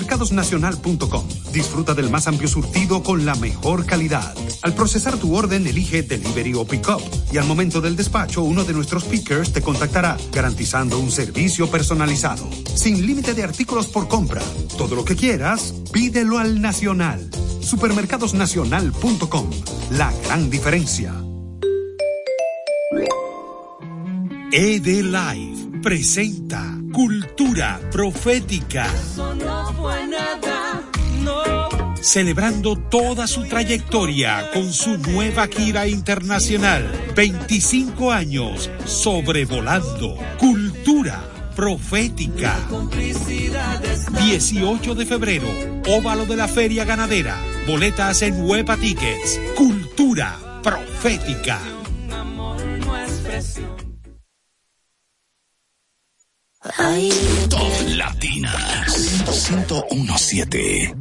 Supermercadosnacional.com. Disfruta del más amplio surtido con la mejor calidad. Al procesar tu orden, elige Delivery o Pickup. Y al momento del despacho, uno de nuestros pickers te contactará, garantizando un servicio personalizado. Sin límite de artículos por compra. Todo lo que quieras, pídelo al Nacional. Supermercadosnacional.com. La gran diferencia. ED Live presenta Cultura Profética. Celebrando toda su trayectoria con su nueva gira internacional. 25 años sobrevolando. Cultura Profética. 18 de febrero, óvalo de la Feria Ganadera. Boletas en Huepa Tickets. Cultura Profética. Top Latinas 1017.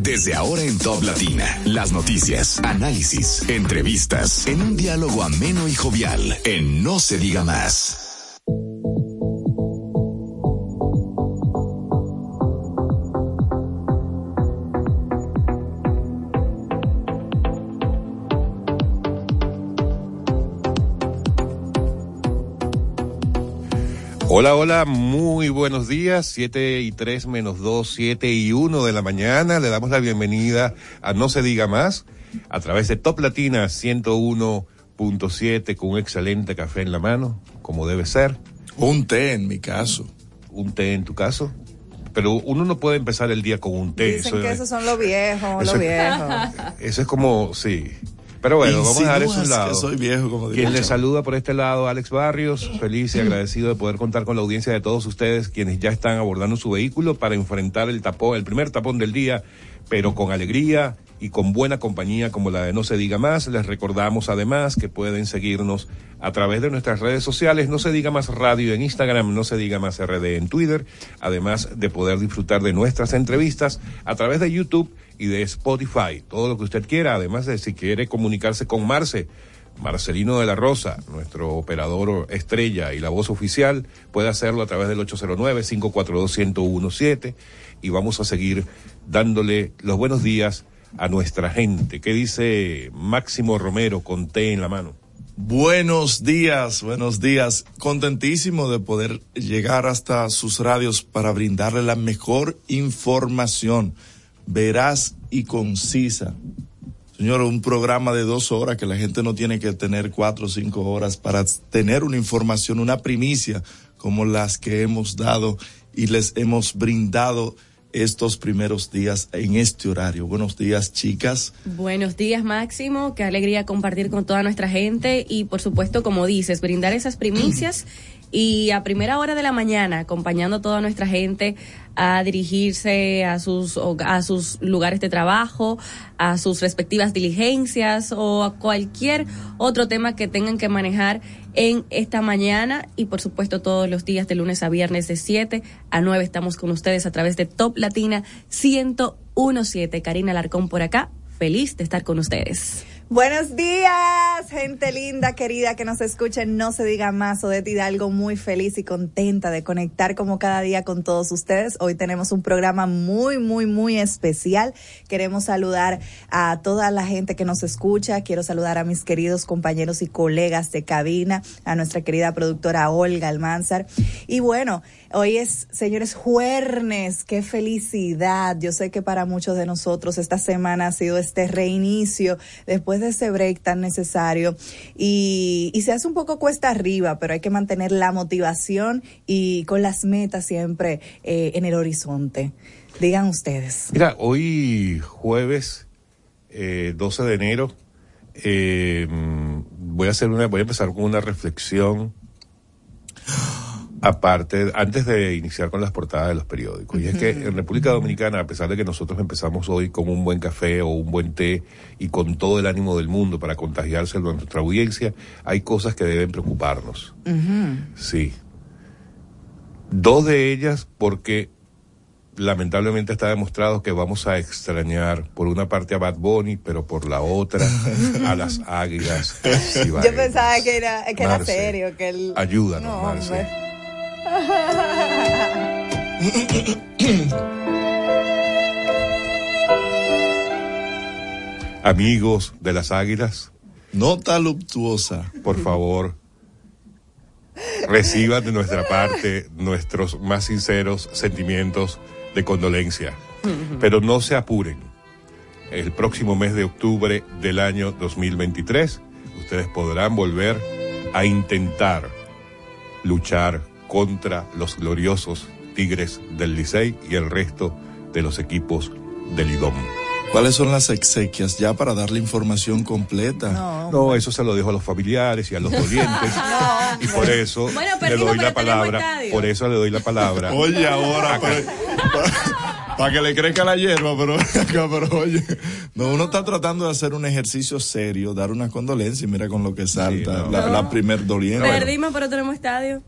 Desde ahora en Top Latina, las noticias, análisis, entrevistas, en un diálogo ameno y jovial, en No se diga más. Hola, hola, muy buenos días. Siete y tres menos dos, siete y uno de la mañana. Le damos la bienvenida a No se diga más a través de Top Latina 101.7 con un excelente café en la mano, como debe ser. Un té en mi caso. Un té en tu caso. Pero uno no puede empezar el día con un té. Dicen que esos son los viejos, los viejos. Eso es como, sí. Pero bueno, vamos a dar eso lado. Soy viejo, como Quien le saluda por este lado, Alex Barrios, feliz y agradecido de poder contar con la audiencia de todos ustedes, quienes ya están abordando su vehículo para enfrentar el tapón, el primer tapón del día, pero con alegría y con buena compañía como la de No se diga más. Les recordamos además que pueden seguirnos a través de nuestras redes sociales, No se diga más radio en Instagram, No se diga más RD en Twitter, además de poder disfrutar de nuestras entrevistas a través de YouTube y de Spotify, todo lo que usted quiera, además de si quiere comunicarse con Marce, Marcelino de la Rosa, nuestro operador estrella y la voz oficial, puede hacerlo a través del 809-542-1017 y vamos a seguir dándole los buenos días a nuestra gente. ¿Qué dice Máximo Romero con té en la mano? Buenos días, buenos días. Contentísimo de poder llegar hasta sus radios para brindarle la mejor información veraz y concisa. Señor, un programa de dos horas que la gente no tiene que tener cuatro o cinco horas para tener una información, una primicia como las que hemos dado y les hemos brindado estos primeros días en este horario. Buenos días, chicas. Buenos días, Máximo. Qué alegría compartir con toda nuestra gente y, por supuesto, como dices, brindar esas primicias y a primera hora de la mañana, acompañando a toda nuestra gente a dirigirse a sus, a sus lugares de trabajo, a sus respectivas diligencias o a cualquier otro tema que tengan que manejar en esta mañana y por supuesto todos los días de lunes a viernes de 7 a 9 estamos con ustedes a través de Top Latina 1017. Karina Larcón por acá, feliz de estar con ustedes. Buenos días, gente linda, querida, que nos escuchen, no se diga más, o de algo muy feliz y contenta de conectar como cada día con todos ustedes. Hoy tenemos un programa muy, muy, muy especial. Queremos saludar a toda la gente que nos escucha. Quiero saludar a mis queridos compañeros y colegas de cabina, a nuestra querida productora Olga Almanzar. Y bueno, Hoy es, señores, jueves, qué felicidad. Yo sé que para muchos de nosotros esta semana ha sido este reinicio después de ese break tan necesario y, y se hace un poco cuesta arriba, pero hay que mantener la motivación y con las metas siempre eh, en el horizonte. Digan ustedes. Mira, hoy jueves eh, 12 de enero eh, voy a hacer una, voy a empezar con una reflexión aparte, antes de iniciar con las portadas de los periódicos. Y es que en República Dominicana, a pesar de que nosotros empezamos hoy con un buen café o un buen té y con todo el ánimo del mundo para contagiarse a nuestra audiencia, hay cosas que deben preocuparnos. Sí. Dos de ellas porque lamentablemente está demostrado que vamos a extrañar por una parte a Bad Bunny, pero por la otra a las águilas. Yo pensaba que era, que era serio, que el... Ayúdanos, Marce. Amigos de las águilas. Nota luctuosa. Por favor, reciban de nuestra parte nuestros más sinceros sentimientos de condolencia. Pero no se apuren. El próximo mes de octubre del año 2023, ustedes podrán volver a intentar luchar contra los gloriosos Tigres del Licey y el resto de los equipos del IDOM. ¿Cuáles son las exequias ya para darle información completa? No, No, eso se lo dejo a los familiares y a los dolientes. y por eso Bueno, le doy la palabra. Por eso le doy la palabra. Oye, ahora, para que le crezca la hierba, pero, pero oye, no, uno está tratando de hacer un ejercicio serio, dar una condolencia y mira con lo que salta no. la, la primer doliente. Perdimos, pero tenemos estadio.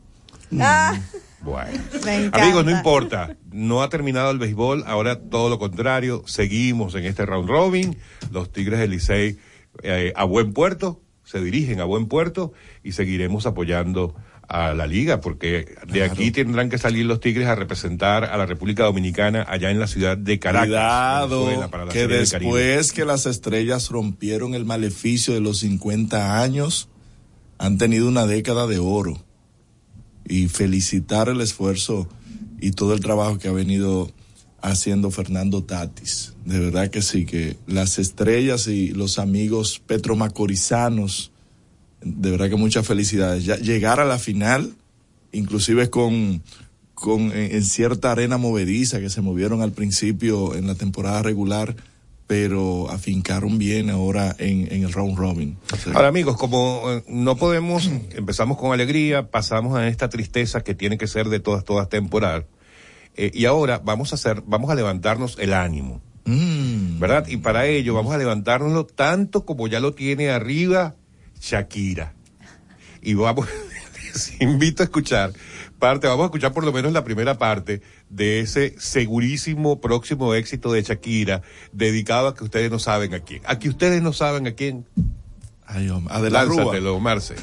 Ah, Bueno. me encanta. Amigos, no importa. No ha terminado el béisbol. Ahora todo lo contrario. Seguimos en este round robin. Los Tigres del Licey eh, a buen puerto. Se dirigen a buen puerto y seguiremos apoyando a la liga porque de aquí tendrán que salir los Tigres a representar a la República Dominicana allá en la ciudad de Caracas. Cuidado, Venezuela, para la que después que las estrellas rompieron el maleficio de los 50 años, han tenido una década de oro. Y felicitar el esfuerzo y todo el trabajo que ha venido haciendo Fernando Tatis. De verdad que sí, que las estrellas y los amigos petromacorizanos, de verdad que muchas felicidades. Llegar a la final, inclusive con, con en cierta arena movediza que se movieron al principio en la temporada regular, pero afincaron bien ahora en, en el round robin. Ahora amigos, como eh, no podemos, empezamos con alegría, pasamos a esta tristeza que tiene que ser de todas, todas temporal, eh, y ahora vamos a hacer, vamos a levantarnos el ánimo, mm, ¿verdad? Y para ello vamos a levantárnoslo tanto como ya lo tiene arriba Shakira. Y vamos, les invito a escuchar parte, vamos a escuchar por lo menos la primera parte de ese segurísimo próximo éxito de Shakira, dedicado a que ustedes no saben a quién. A que ustedes no saben a quién. ay, hombre, a de la Rúa. Lánzatelo, Marce.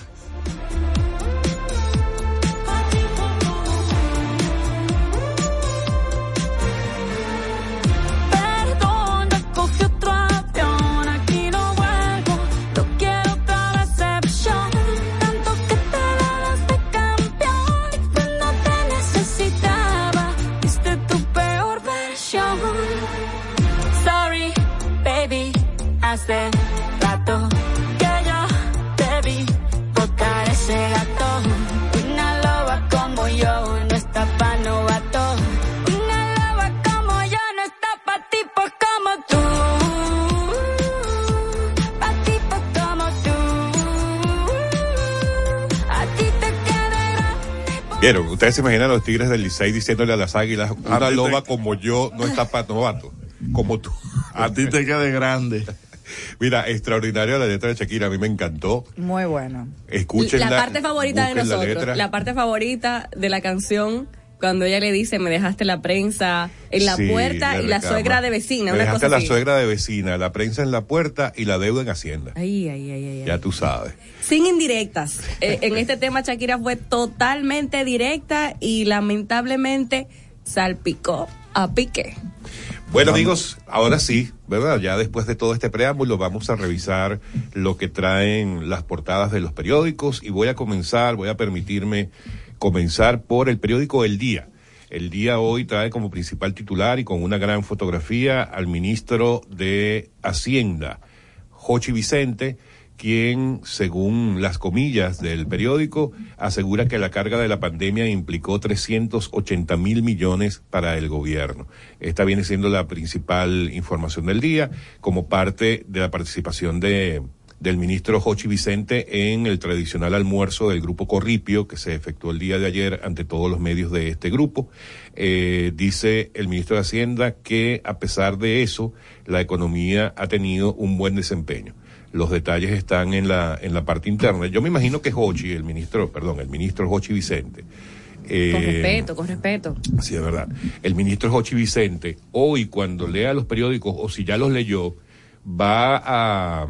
Hace rato que yo te vi tocar ese gato. Una loba como yo no está pa' novato. Una loba como yo no está pa' tipos como tú. Pa' tipos como tú. A ti te queda grande. Vieron, ustedes se imaginan a los tigres del Licey diciéndole a las águilas, una loba como yo no está para novato, como tú. A ti te quede grande. Mira, extraordinaria la letra de Shakira, a mí me encantó. Muy bueno. Escuchen la parte favorita de la nosotros, letra. la, parte favorita de la canción, cuando ella le dice, me dejaste la prensa en la Sí, puerta y la suegra de vecina, Me una dejaste cosa a la así. suegra de vecina, la prensa en la puerta y la deuda en Hacienda. Ay, ay, ay, ay, ay. Ya tú sabes. Sin indirectas. Eh, en este tema Shakira fue totalmente directa y lamentablemente salpicó a Piqué. Bueno amigos, ahora sí, ¿verdad? Ya después de todo este preámbulo vamos a revisar lo que traen las portadas de los periódicos y voy a comenzar, voy a permitirme comenzar por el periódico El Día. El Día hoy trae como principal titular y con una gran fotografía al ministro de Hacienda, Jochi Vicente, quien, según las comillas del periódico, asegura que la carga de la pandemia implicó 380 mil millones para el gobierno. Esta viene siendo la principal información del día, como parte de la participación de del ministro Jochi Vicente en el tradicional almuerzo del grupo Corripio que se efectuó el día de ayer ante todos los medios de este grupo. Eh, dice el ministro de Hacienda que a pesar de eso, la economía ha tenido un buen desempeño. Los detalles están en la, en la parte interna. Yo me imagino que Jochi, el ministro, perdón, el ministro Jochi Vicente. eh, Con respeto, con respeto. Sí, es verdad. El ministro Jochi Vicente, hoy cuando lea los periódicos, o si ya los leyó, va a,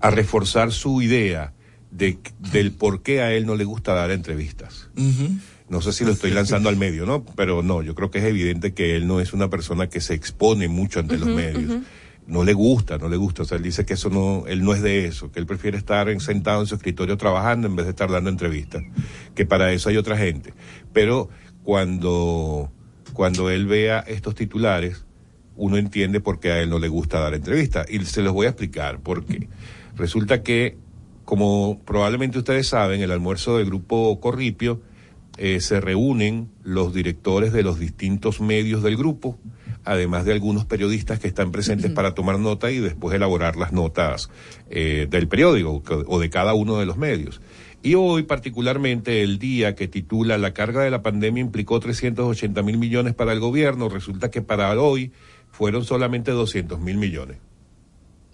a reforzar su idea de, del por qué a él no le gusta dar entrevistas. No sé si lo estoy lanzando al medio, ¿no? Pero no, yo creo que es evidente que él no es una persona que se expone mucho ante los medios. No le gusta, no le gusta. O sea, él dice que eso no, él no es de eso, que él prefiere estar en- sentado en su escritorio trabajando en vez de estar dando entrevistas, que para eso hay otra gente. Pero cuando, cuando él vea estos titulares, uno entiende por qué a él no le gusta dar entrevistas. Y se los voy a explicar por qué. Resulta que, como probablemente ustedes saben, el almuerzo del grupo Corripio, eh, se reúnen los directores de los distintos medios del grupo, además de algunos periodistas que están presentes para tomar nota y después elaborar las notas eh, del periódico o de cada uno de los medios. Y hoy, particularmente, el día que titula La carga de la pandemia implicó 380 mil millones para el gobierno, resulta que para hoy fueron solamente 200 mil millones.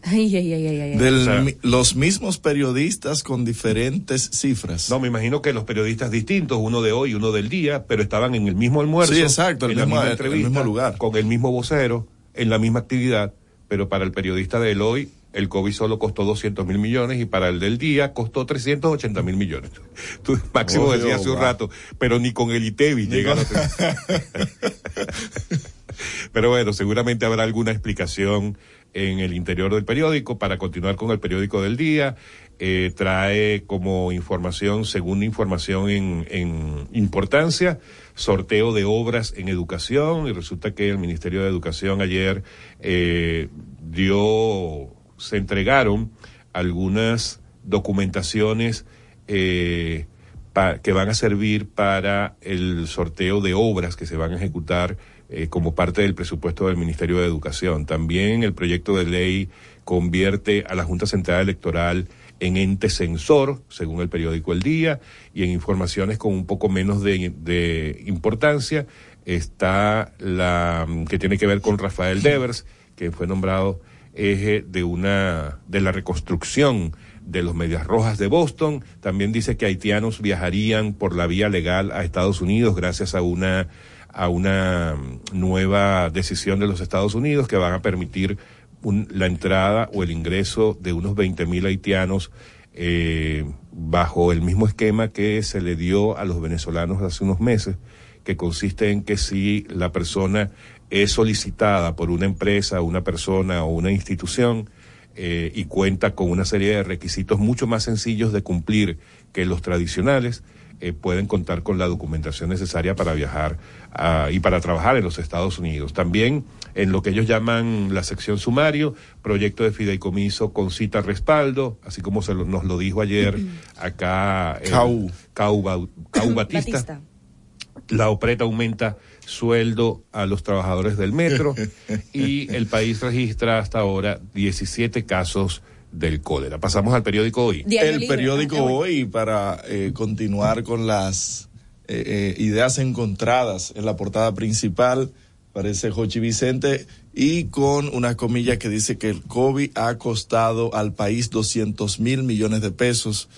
Ay, ay, ay, ay, ay. De O sea- los mismos periodistas con diferentes cifras. No, me imagino que los periodistas distintos, uno de hoy y uno del día, pero estaban en el mismo almuerzo. Sí, exacto, el en la mismo- misma el entrevista, mismo lugar. Con el mismo vocero, en la misma actividad, pero para el periodista del hoy, el COVID solo costó 200 mil millones y para el del día costó 380 mil millones. Tú, Máximo Oh, decía Dios, hace un wow. rato, pero ni con el ITEVI llega a los- Pero bueno, seguramente habrá alguna explicación en el interior del periódico para continuar con el periódico del día. Eh, trae como información, segunda información en, importancia, sorteo de obras en educación y resulta que el Ministerio de Educación ayer eh, dio, se entregaron algunas documentaciones eh, que van a servir para el sorteo de obras que se van a ejecutar eh, como parte del presupuesto del Ministerio de Educación. También el proyecto de ley convierte a la Junta Central Electoral en ente censor, según el periódico El Día, y en informaciones con un poco menos de, de importancia está la mm, que tiene que ver con Rafael Devers, que fue nombrado eje de una de la reconstrucción de los Medias Rojas de Boston. También dice que haitianos viajarían por la vía legal a Estados Unidos gracias a una a una mm, nueva decisión de los Estados Unidos que van a permitir un- la entrada o el ingreso de unos 20 mil haitianos eh, bajo el mismo esquema que se le dio a los venezolanos hace unos meses, que consiste en que si la persona es solicitada por una empresa, una persona o una institución eh, y cuenta con una serie de requisitos mucho más sencillos de cumplir que los tradicionales, eh, pueden contar con la documentación necesaria para viajar ah, y para trabajar en los Estados Unidos. También en lo que ellos llaman la sección sumario, proyecto de fideicomiso con cita respaldo, así como se lo- nos lo dijo ayer acá el Cau. Cau Batista. La OPRETA aumenta sueldo a los trabajadores del metro y el país registra hasta ahora 17 casos del cólera. Pasamos al periódico hoy. Diario el Libre. periódico hoy para eh, continuar con las eh, eh, ideas encontradas en la portada principal parece Jochi Vicente y con una comilla que dice que el COVID ha costado al país 200 mil millones de pesos.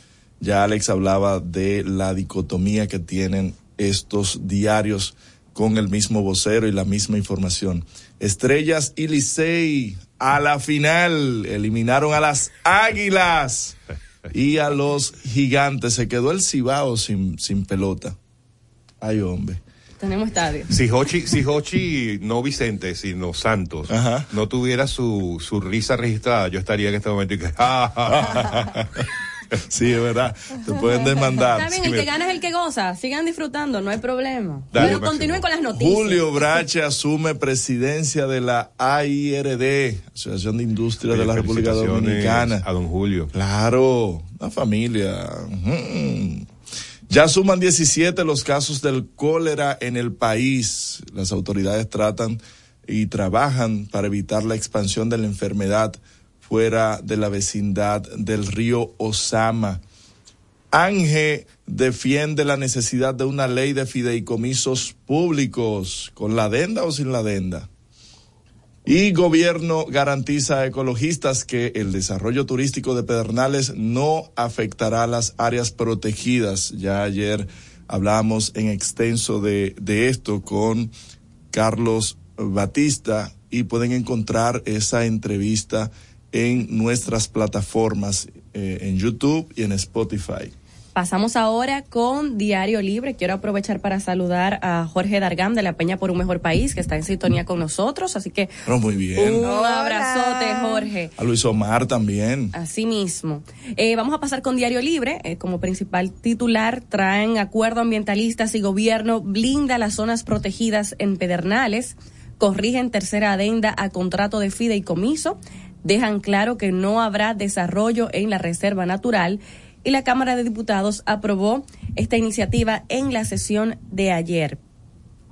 Ya Alex hablaba de la dicotomía que tienen estos diarios con el mismo vocero y la misma información. Estrellas y Licey a la final eliminaron a las Águilas y a los Gigantes. Se quedó el Cibao sin, sin pelota. Ay, hombre. Tenemos estadio. Si Hochi, si Hochi, no Vicente, sino Santos, Ajá. no tuviera su, su risa registrada, yo estaría en este momento y que. Sí, es verdad. Te pueden demandar. Está bien, Sí, el que gana es el que goza. Sigan disfrutando, no hay problema. Dale, Pero continúen con las noticias. Julio Brache asume presidencia de la AIRD, Asociación de Industria de la República Dominicana. A don Julio. Claro, una familia. Ya suman 17 los casos del cólera en el país. Las autoridades tratan y trabajan para evitar la expansión de la enfermedad fuera de la vecindad del río Osama. Ángel defiende la necesidad de una ley de fideicomisos públicos, con la adenda o sin la adenda. Y gobierno garantiza a ecologistas que el desarrollo turístico de Pedernales no afectará las áreas protegidas. Ya ayer hablamos en extenso de, de esto con Carlos Batista y pueden encontrar esa entrevista en nuestras plataformas, eh, en YouTube y en Spotify. Pasamos ahora con Diario Libre. Quiero aprovechar para saludar a Jorge Dargam de la Peña por un Mejor País, que está en sintonía con nosotros. Así que Pero muy bien. un Hola. abrazote, Jorge. A Luis Omar también. Así mismo. Eh, vamos a pasar con Diario Libre. Eh, como principal titular, traen acuerdo ambientalistas y gobierno blinda las zonas protegidas en Pedernales, corrigen tercera adenda a contrato de fideicomiso, dejan claro que no habrá desarrollo en la reserva natural y la Cámara de Diputados aprobó esta iniciativa en la sesión de ayer.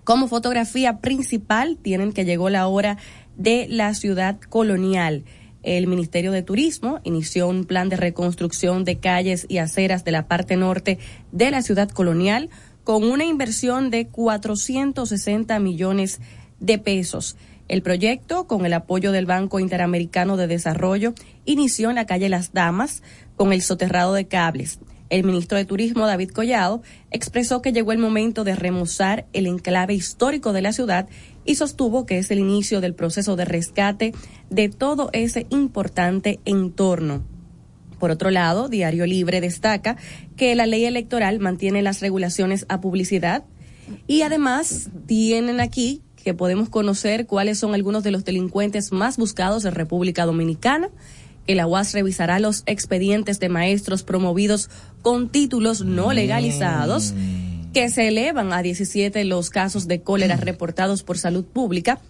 Como fotografía principal tienen que llegó la hora de la ciudad colonial. El Ministerio de Turismo inició un plan de reconstrucción de calles y aceras de la parte norte de la ciudad colonial con una inversión de 460 millones de pesos. El proyecto, con el apoyo del Banco Interamericano de Desarrollo, inició en la calle Las Damas con el soterrado de cables. El ministro de Turismo, David Collado, expresó que llegó el momento de remozar el enclave histórico de la ciudad y sostuvo que es el inicio del proceso de rescate de todo ese importante entorno. Por otro lado, Diario Libre destaca que la ley electoral mantiene las regulaciones a publicidad y además tienen aquí que podemos conocer cuáles son algunos de los delincuentes más buscados en República Dominicana. que la UAS revisará los expedientes de maestros promovidos con títulos no legalizados, que se elevan a 17 los casos de cólera reportados por salud pública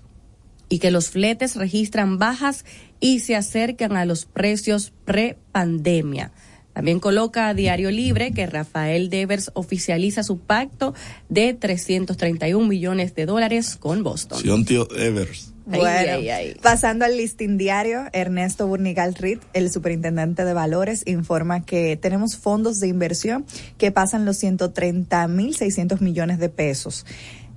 y que los fletes registran bajas y se acercan a los precios pre-pandemia. También coloca a Diario Libre que Rafael Devers oficializa su pacto de 331 millones de dólares con Boston. Sí, un tío Evers. Ay, Bueno, ay, ay. pasando al listín diario, Ernesto Burnigal Reed, el superintendente de valores, informa que tenemos fondos de inversión que pasan los 130 mil 600 millones de pesos.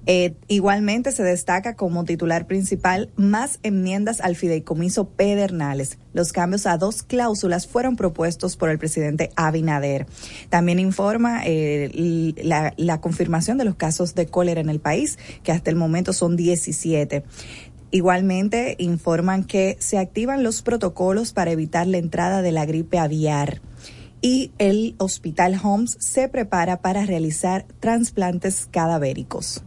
Eh, igualmente se destaca como titular principal más enmiendas al fideicomiso Pedernales. Los cambios a dos cláusulas fueron propuestos por el presidente Abinader. También informa eh, la, la confirmación de los casos de cólera en el país, que hasta el momento son 17. Igualmente informan que se activan los protocolos para evitar la entrada de la gripe aviar y el Hospital Homs se prepara para realizar trasplantes cadavéricos.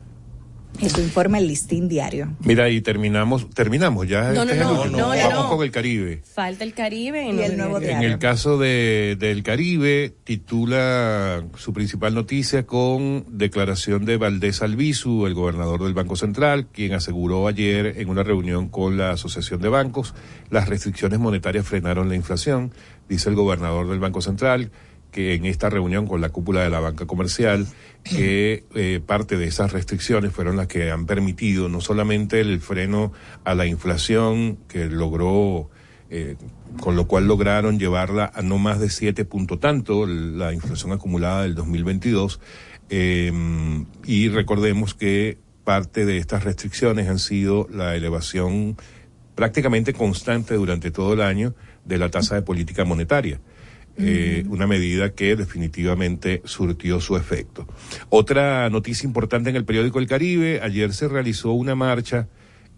Eso informa el listín diario. Mira, y terminamos, terminamos ya. No, este no, es el no, último. no, Vamos no. con el Caribe. Falta el Caribe Y el nuevo En Diario. el caso de, del Caribe, titula su principal noticia con declaración de Valdés Albizu, el gobernador del Banco Central, quien aseguró ayer en una reunión con la Asociación de Bancos, las restricciones monetarias frenaron la inflación. Dice el gobernador del Banco Central que en esta reunión con la cúpula de la banca comercial, que eh, parte de esas restricciones fueron las que han permitido no solamente el freno a la inflación que logró eh, con lo cual lograron llevarla a no más de 7 punto tanto, la inflación acumulada del 2022. eh, y recordemos que parte de estas restricciones han sido la elevación prácticamente constante durante todo el año de la tasa de política monetaria. Eh, una medida que definitivamente surtió su efecto. Otra noticia importante en el periódico El Caribe, ayer se realizó una marcha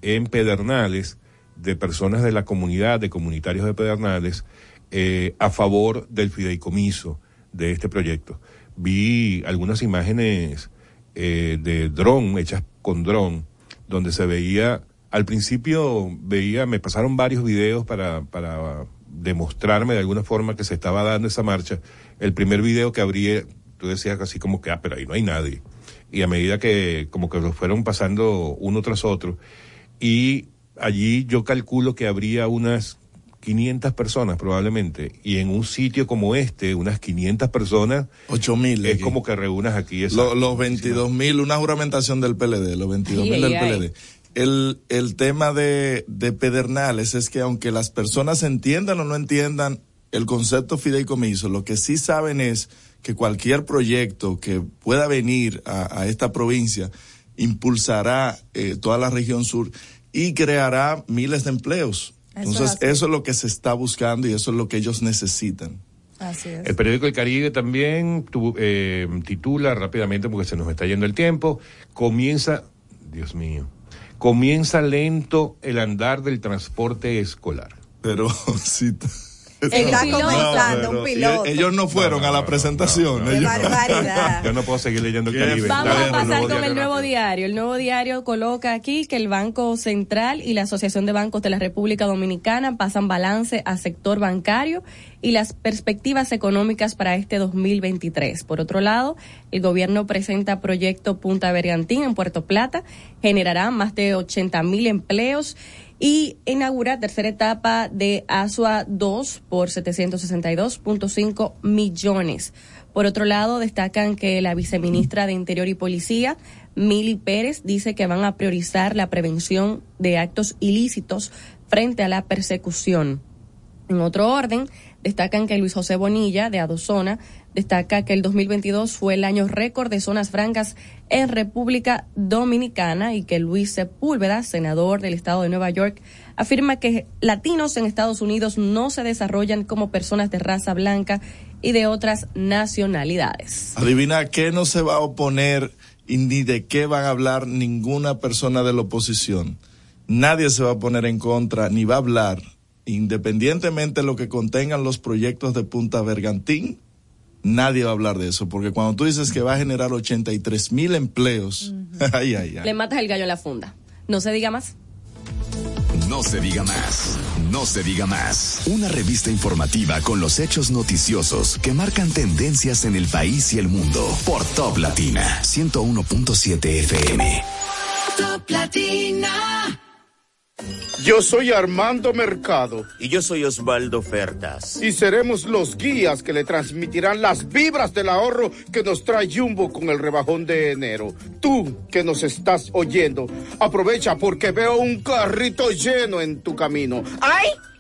en Pedernales de personas de la comunidad, de comunitarios de Pedernales, eh, a favor del fideicomiso de este proyecto. Vi algunas imágenes eh, de dron, hechas con dron, donde se veía, al principio veía, me pasaron varios videos para, para demostrarme de alguna forma que se estaba dando esa marcha. El primer video que abrí, tú decías así como que, ah, pero ahí no hay nadie. Y a medida que como que los fueron pasando uno tras otro, y allí yo calculo que habría unas 500 personas probablemente, y en un sitio como este, unas 500 personas, 8 mil. es como que reúnas aquí esa- Lo- los 22 mil, una juramentación del PLD, los 22 mil del ay. PLD. El, el tema de, de Pedernales es que aunque las personas entiendan o no entiendan el concepto fideicomiso, lo que sí saben es que cualquier proyecto que pueda venir a, a esta provincia impulsará eh, toda la región sur y creará miles de empleos. Eso es Entonces, eso es lo que se está buscando y eso es lo que ellos necesitan. Así es. El periódico El Caribe también tu- eh, titula rápidamente, porque se nos está yendo el tiempo, comienza, Dios mío, comienza lento el andar del transporte escolar. Pero sí, Está piloto. comenzando, pero un piloto. ellos- Ellos no fueron No, a la presentación. no, no, Qué ellos- barbaridad. Yo no puedo seguir leyendo el Caribe. Vamos Dale, a pasar con el nuevo diario. El nuevo diario coloca aquí que el Banco Central y la Asociación de Bancos de la República Dominicana pasan balance al sector bancario y las perspectivas económicas para este 2023. Por otro lado, el gobierno presenta proyecto Punta Bergantín en Puerto Plata, generará más de 80 mil empleos y inaugura tercera etapa de ASUA 2 por 762.5 millones. Por otro lado, destacan que la viceministra de Interior y Policía, Mili Pérez, dice que van a priorizar la prevención de actos ilícitos frente a la persecución. En otro orden, destacan que Luis José Bonilla, de Adozona, destaca que el 2022 fue el año récord de zonas francas en República Dominicana y que Luis Sepúlveda, senador del estado de Nueva York, afirma que latinos en Estados Unidos no se desarrollan como personas de raza blanca y de otras nacionalidades. Adivina qué no se va a oponer y ni de qué van a hablar ninguna persona de la oposición. Nadie se va a poner en contra ni va a hablar, independientemente de lo que contengan los proyectos de Punta Bergantín. Nadie va a hablar de eso, porque cuando tú dices que va a generar 83 mil empleos, ay, ay, ay. Le matas el gallo en la funda. No se diga más. No se diga más. No se diga más. Una revista informativa con los hechos noticiosos que marcan tendencias en el país y el mundo. Por Top Latina 101.7 FM. Top Latina. Yo soy Armando Mercado Y yo soy Osvaldo Fertas. y seremos los guías que le transmitirán las vibras del ahorro que nos trae Jumbo con el rebajón de enero. Tú que nos estás oyendo, aprovecha porque veo un carrito lleno en tu camino. ¡Ay!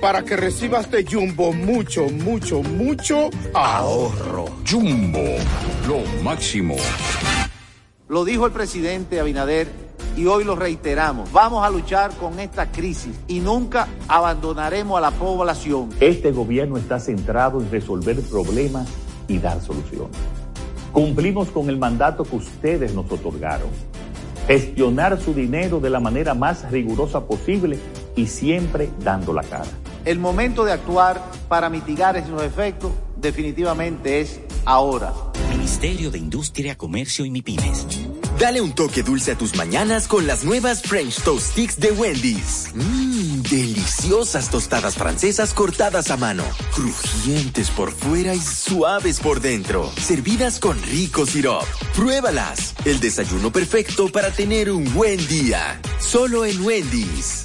Para que recibas de Jumbo mucho, mucho, mucho ahorro. Jumbo, lo máximo. Lo dijo el presidente Abinader y hoy lo reiteramos. Vamos a luchar con esta crisis y nunca abandonaremos a la población. Este gobierno está centrado en resolver problemas y dar soluciones. Cumplimos con el mandato que ustedes nos otorgaron. Gestionar su dinero de la manera más rigurosa posible y siempre dando la cara. El momento de actuar para mitigar esos efectos definitivamente es ahora. Ministerio de Industria, Comercio y MIPIMES. Dale un toque dulce a tus mañanas con las nuevas French Toast Sticks de Wendy's. Mmm, deliciosas tostadas francesas cortadas a mano, crujientes por fuera y suaves por dentro, servidas con rico sirop. Pruébalas, el desayuno perfecto para tener un buen día. Solo en Wendy's.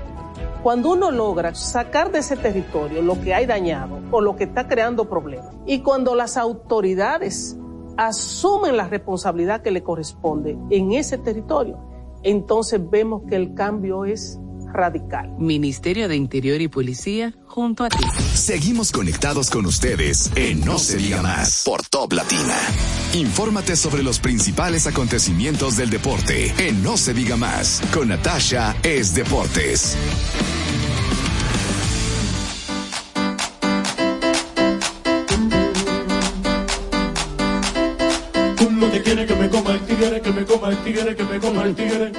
Cuando uno logra sacar de ese territorio lo que hay dañado o lo que está creando problemas, y cuando las autoridades asumen la responsabilidad que le corresponde en ese territorio, entonces vemos que el cambio es radical. Ministerio de Interior y Policía, junto a ti. Seguimos conectados con ustedes en No se diga más por Top Latina. Infórmate sobre los principales acontecimientos del deporte en No se diga más con Natasha es Deportes. Uno que quiere que me coma el tigre, que me coma el tigre, que me coma el tigre.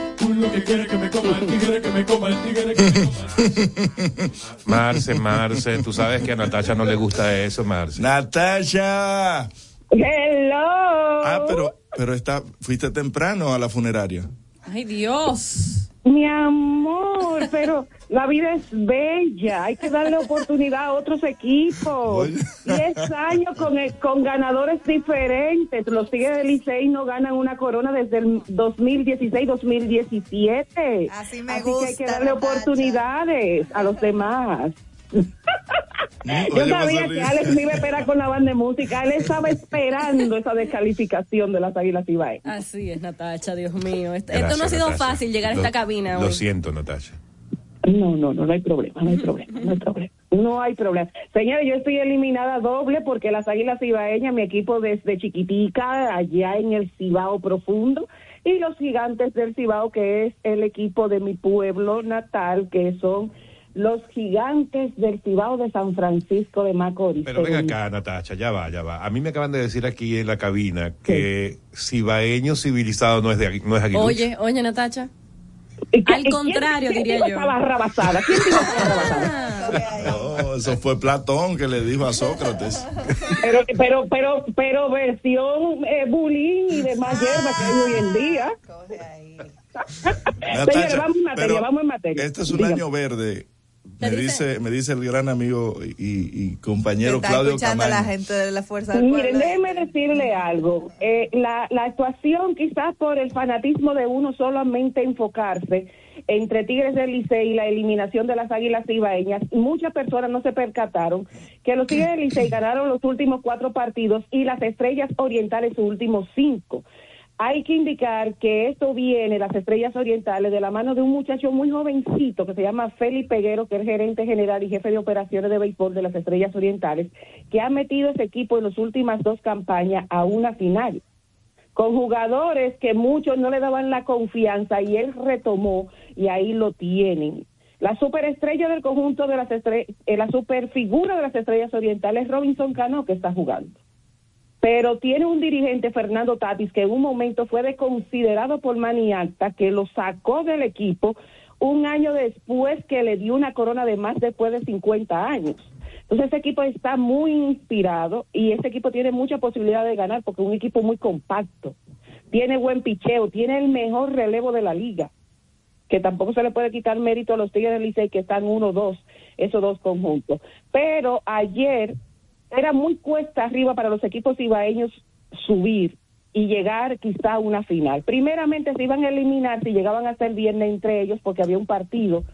Que quiere que me coma el tigre, que me coma el tigre, que me coma Marce, Marce, tú sabes que a Natasha no le gusta eso, Marce. Natasha. Hello. Ah, pero, pero está, fuiste temprano a la funeraria. Ay, Dios. Mi amor. pero la vida es bella. Hay que darle oportunidad a otros equipos. Diez años con, con ganadores diferentes. Los Tigres del Licey no ganan una corona desde el 2016-2017. Así me Así que hay que gusta, darle oportunidades a los demás. Yo sabía que. Alex me iba a esperar con la banda de música. Él estaba esperando esa descalificación de las Águilas Ibaeñas. Así es, Natacha, Dios mío. Esto, Gracias, esto no ha sido Natasha. fácil llegar a Lo- esta cabina Lo hoy. siento, Natasha. No, no, no, no hay problema, no hay problema, no hay problema. No hay problema. Señores, yo estoy eliminada doble porque las Águilas Ibaeñas, mi equipo desde chiquitica, allá en el Cibao profundo, y los Gigantes del Cibao, que es el equipo de mi pueblo natal, que son los Gigantes del Cibao de San Francisco de Macorís. Pero ven acá, Natacha, ya va, ya va. A mí me acaban de decir aquí en la cabina que cibaeño civilizado no es, de, no es aguilucho. Oye, oye, Natacha. ¿Y qué- Al contrario, quién diría yo. ¿Quién dijo? No, eso fue Platón que le dijo a Sócrates. Pero, pero, pero, pero versión eh, bullying y demás hierba que hay hoy en día. Natacha, Señores, vamos en materia, pero vamos en materia. Este es un Dígame. año verde. Me dice, me dice el gran amigo y, y compañero Está Claudio escuchando a la gente de la Fuerza del Miren, Pueblo. déjeme decirle algo. Eh, la, la actuación, quizás por el fanatismo de uno solamente enfocarse entre Tigres del Licey y la eliminación de las Águilas Ibaeñas, muchas personas no se percataron que los Tigres del Licey ganaron los últimos cuatro partidos y las Estrellas Orientales sus últimos cinco. Hay que indicar que esto viene, las estrellas orientales, de la mano de un muchacho muy jovencito que se llama Félix Peguero, que es gerente general y jefe de operaciones de béisbol de las estrellas orientales, que ha metido ese equipo en las últimas dos campañas a una final con jugadores que muchos no le daban la confianza y él retomó y ahí lo tienen. La superestrella del conjunto de las estrellas, la superfigura de las estrellas orientales es Robinson Cano que está jugando pero tiene un dirigente, Fernando Tatis, que en un momento fue desconsiderado por Maniacta, que lo sacó del equipo un año después que le dio una corona de más después de 50 años. Entonces ese equipo está muy inspirado y ese equipo tiene mucha posibilidad de ganar porque es un equipo muy compacto, tiene buen picheo, tiene el mejor relevo de la liga, que tampoco se le puede quitar mérito a los Tigres del Licey que están uno dos, esos dos conjuntos. Pero ayer era muy cuesta arriba para los equipos ibaeños subir y llegar quizá a una final. Primeramente se iban a eliminar si llegaban a ser viernes entre ellos porque había un partido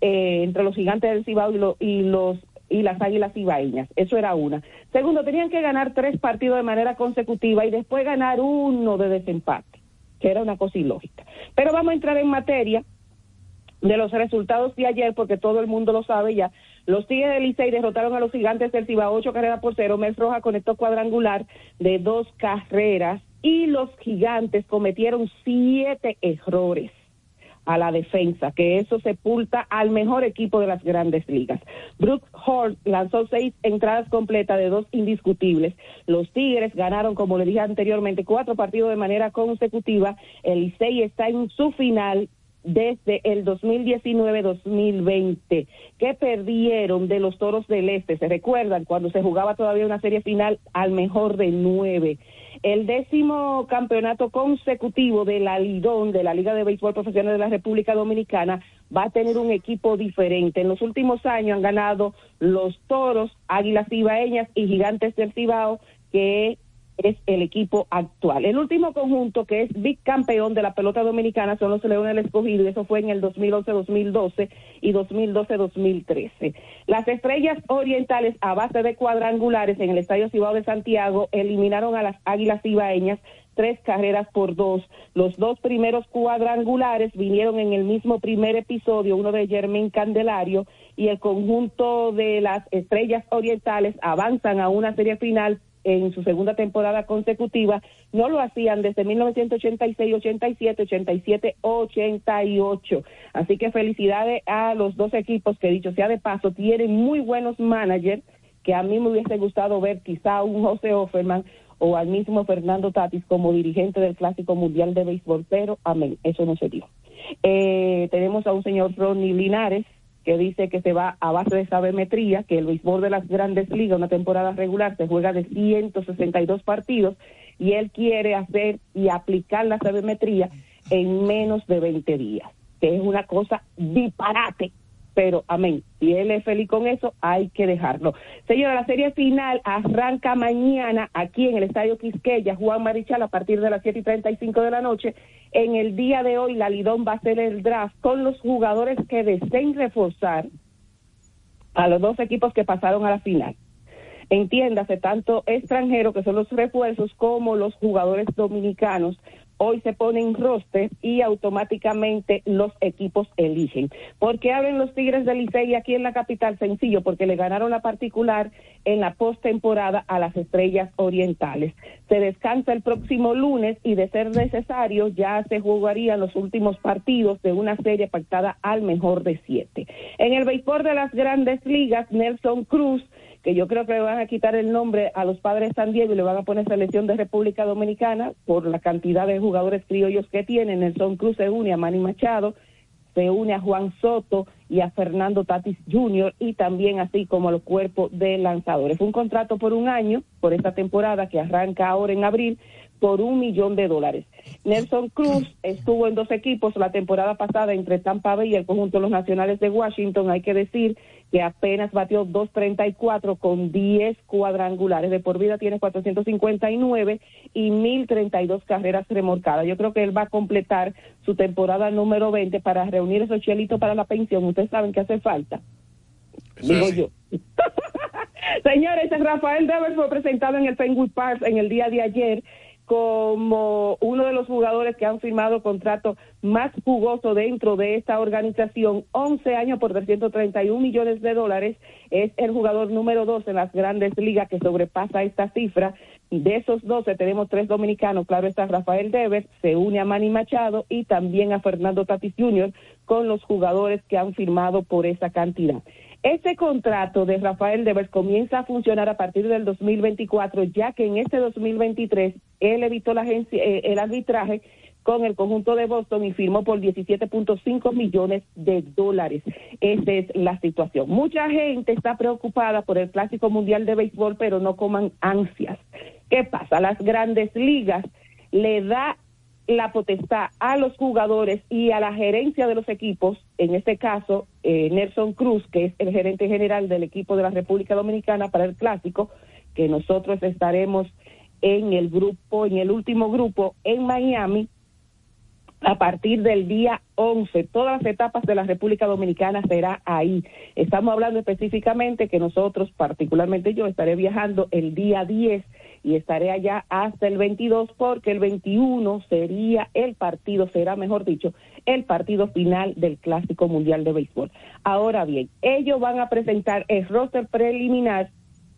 eh, entre los gigantes del Cibao y, lo- y los y las águilas ibaeñas. Eso era una. Segundo, tenían que ganar tres partidos de manera consecutiva y después ganar uno de desempate, que era una cosa ilógica. Pero vamos a entrar en materia de los resultados de ayer, porque todo el mundo lo sabe ya. Los Tigres del Licey derrotaron a los Gigantes del Cibao ocho carreras por cero. Mes Roja conectó cuadrangular de dos carreras y los Gigantes cometieron siete errores a la defensa, que eso sepulta al mejor equipo de las grandes ligas. Brooke Hort lanzó seis entradas completas de dos indiscutibles. Los Tigres ganaron, como le dije anteriormente, cuatro partidos de manera consecutiva. El Licey está en su final desde el 2019-2020, que perdieron de los Toros del Este. ¿Se recuerdan cuando se jugaba todavía una serie final al mejor de nueve? El décimo campeonato consecutivo de la Lidón, de la Liga de Béisbol Profesional de la República Dominicana, va a tener un equipo diferente. En los últimos años han ganado los Toros, Águilas Ibaeñas y Gigantes del Cibao, que es el equipo actual. El último conjunto que es bicampeón de la pelota dominicana son los Leones del Escogido, y eso fue en el 2011-2012 y 2012-2013. Las estrellas orientales a base de cuadrangulares en el Estadio Cibao de Santiago eliminaron a las Águilas Ibaeñas tres carreras por dos. Los dos primeros cuadrangulares vinieron en el mismo primer episodio, uno de Germán Candelario, y el conjunto de las estrellas orientales avanzan a una serie final en su segunda temporada consecutiva. No lo hacían desde 1986, 87, 87, 88. Así que felicidades a los dos equipos que, dicho sea de paso, tienen muy buenos managers que a mí me hubiese gustado ver quizá un José Offerman o al mismo Fernando Tatis como dirigente del Clásico Mundial de Béisbol, pero amén, eso no se dio. Eh, tenemos a un señor Ronnie Linares que dice que se va a base de sabermetría, que el béisbol de las grandes ligas, una temporada regular, se juega de 162 partidos y él quiere hacer y aplicar la sabermetría en menos de 20 días. que es una cosa disparate. Pero, amén, si él es feliz con eso, hay que dejarlo. Señora, la serie final arranca mañana aquí en el Estadio Quisqueya, Juan Marichal, a partir de las 7 y 35 de la noche. En el día de hoy, la Lidón va a hacer el draft con los jugadores que deseen reforzar a los dos equipos que pasaron a la final. Entiéndase, tanto extranjeros, que son los refuerzos, como los jugadores dominicanos, hoy se ponen roster y automáticamente los equipos eligen. ¿Por qué abren los Tigres del Licey aquí en la capital? Sencillo, porque le ganaron la particular en la postemporada a las Estrellas Orientales. Se descansa el próximo lunes y de ser necesario ya se jugarían los últimos partidos de una serie pactada al mejor de siete. En el béisbol de las grandes ligas, Nelson Cruz que yo creo que le van a quitar el nombre a los padres de San Diego y le van a poner selección de República Dominicana por la cantidad de jugadores criollos que tienen. Nelson Cruz se une a Manny Machado, se une a Juan Soto y a Fernando Tatis Jr. y también así como a los cuerpos de lanzadores. Un contrato por un año, por esta temporada que arranca ahora en abril, por un millón de dólares. Nelson Cruz estuvo en dos equipos la temporada pasada entre Tampa Bay y el conjunto de los Nacionales de Washington. Hay que decir que apenas batió 2.34 con 10 cuadrangulares. De por vida tiene 459 y 1.032 carreras remorcadas. Yo creo que él va a completar su temporada número 20 para reunir esos chelitos para la pensión. Ustedes saben que hace falta. Digo yo. Señores, Rafael Devers fue presentado en el Fenway Park en el día de ayer como uno de los jugadores que han firmado contrato más jugoso dentro de esta organización, 11 años por 331 millones de dólares, es el jugador número dos en las grandes ligas que sobrepasa esta cifra. De esos 12 tenemos tres dominicanos, claro está Rafael Devers, se une a Manny Machado y también a Fernando Tatis Jr. con los jugadores que han firmado por esa cantidad. Este contrato de Rafael Devers comienza a funcionar a partir del 2024, ya que en este 2023 él evitó la agencia, eh, el arbitraje con el conjunto de Boston y firmó por 17.5 millones de dólares. Esa es la situación. Mucha gente está preocupada por el Clásico Mundial de Béisbol, pero no coman ansias. ¿Qué pasa? Las grandes ligas le da la potestad a los jugadores y a la gerencia de los equipos, en este caso eh, Nelson Cruz, que es el gerente general del equipo de la República Dominicana para el clásico, que nosotros estaremos en el grupo, en el último grupo en Miami, a partir del día 11. Todas las etapas de la República Dominicana será ahí. Estamos hablando específicamente que nosotros, particularmente yo, estaré viajando el día 10 y estaré allá hasta el 22 porque el 21 sería el partido, será mejor dicho, el partido final del Clásico Mundial de Béisbol. Ahora bien, ellos van a presentar el roster preliminar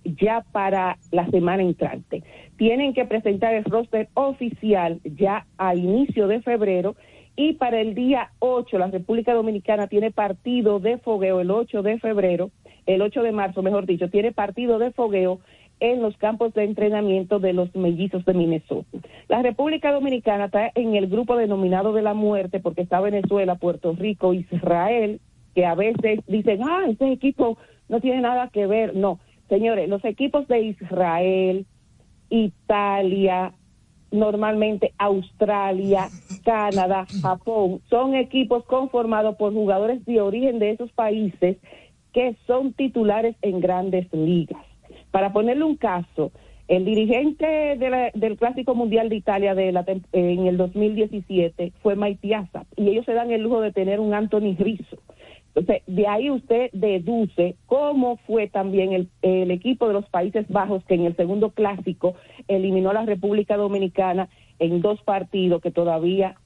ya para la semana entrante. Tienen que presentar el roster oficial ya a inicio de febrero y para el día 8 la República Dominicana tiene partido de fogueo el 8 de febrero, el 8 de marzo, mejor dicho, tiene partido de fogueo en los campos de entrenamiento de los mellizos de Minnesota. La República Dominicana está en el grupo denominado de la muerte porque está Venezuela, Puerto Rico, Israel, que a veces dicen, ah, ese equipo no tiene nada que ver. No, señores, los equipos de Israel, Italia, normalmente Australia, Canadá, Japón, son equipos conformados por jugadores de origen de esos países que son titulares en grandes ligas. Para ponerle un caso, el dirigente de la- del Clásico Mundial de Italia de la en el 2017 fue Mike Piazza y ellos se dan el lujo de tener un Anthony Rizzo. Entonces, de ahí usted deduce cómo fue también el, el equipo de los Países Bajos que en el segundo clásico eliminó a la República Dominicana en dos partidos que todavía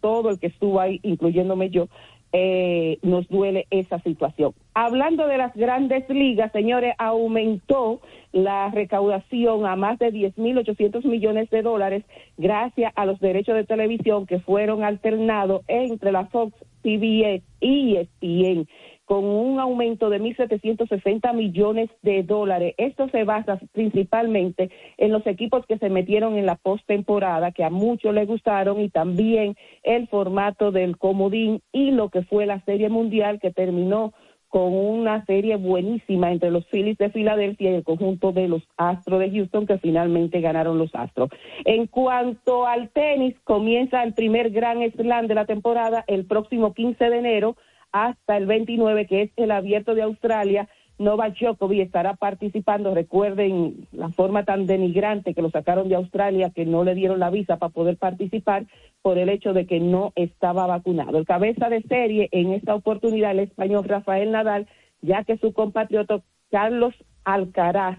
todo el que estuvo ahí, incluyéndome yo, eh, nos duele esa situación. Hablando de las grandes ligas, señores, aumentó la recaudación a más de 10.800 millones de dólares gracias a los derechos de televisión que fueron alternados entre la Fox, CBS y ESPN con un aumento de 1.760 millones de dólares. Esto se basa principalmente en los equipos que se metieron en la postemporada, que a muchos les gustaron, y también el formato del comodín y lo que fue la Serie Mundial, que terminó con una serie buenísima entre los Phillies de Filadelfia y el conjunto de los Astros de Houston, que finalmente ganaron los Astros. En cuanto al tenis, comienza el primer Gran Slam de la temporada el próximo 15 de enero hasta el 29, que es el abierto de Australia. Novak Djokovic estará participando. Recuerden la forma tan denigrante que lo sacaron de Australia, que no le dieron la visa para poder participar por el hecho de que no estaba vacunado. El cabeza de serie en esta oportunidad, el español Rafael Nadal, ya que su compatriota Carlos Alcaraz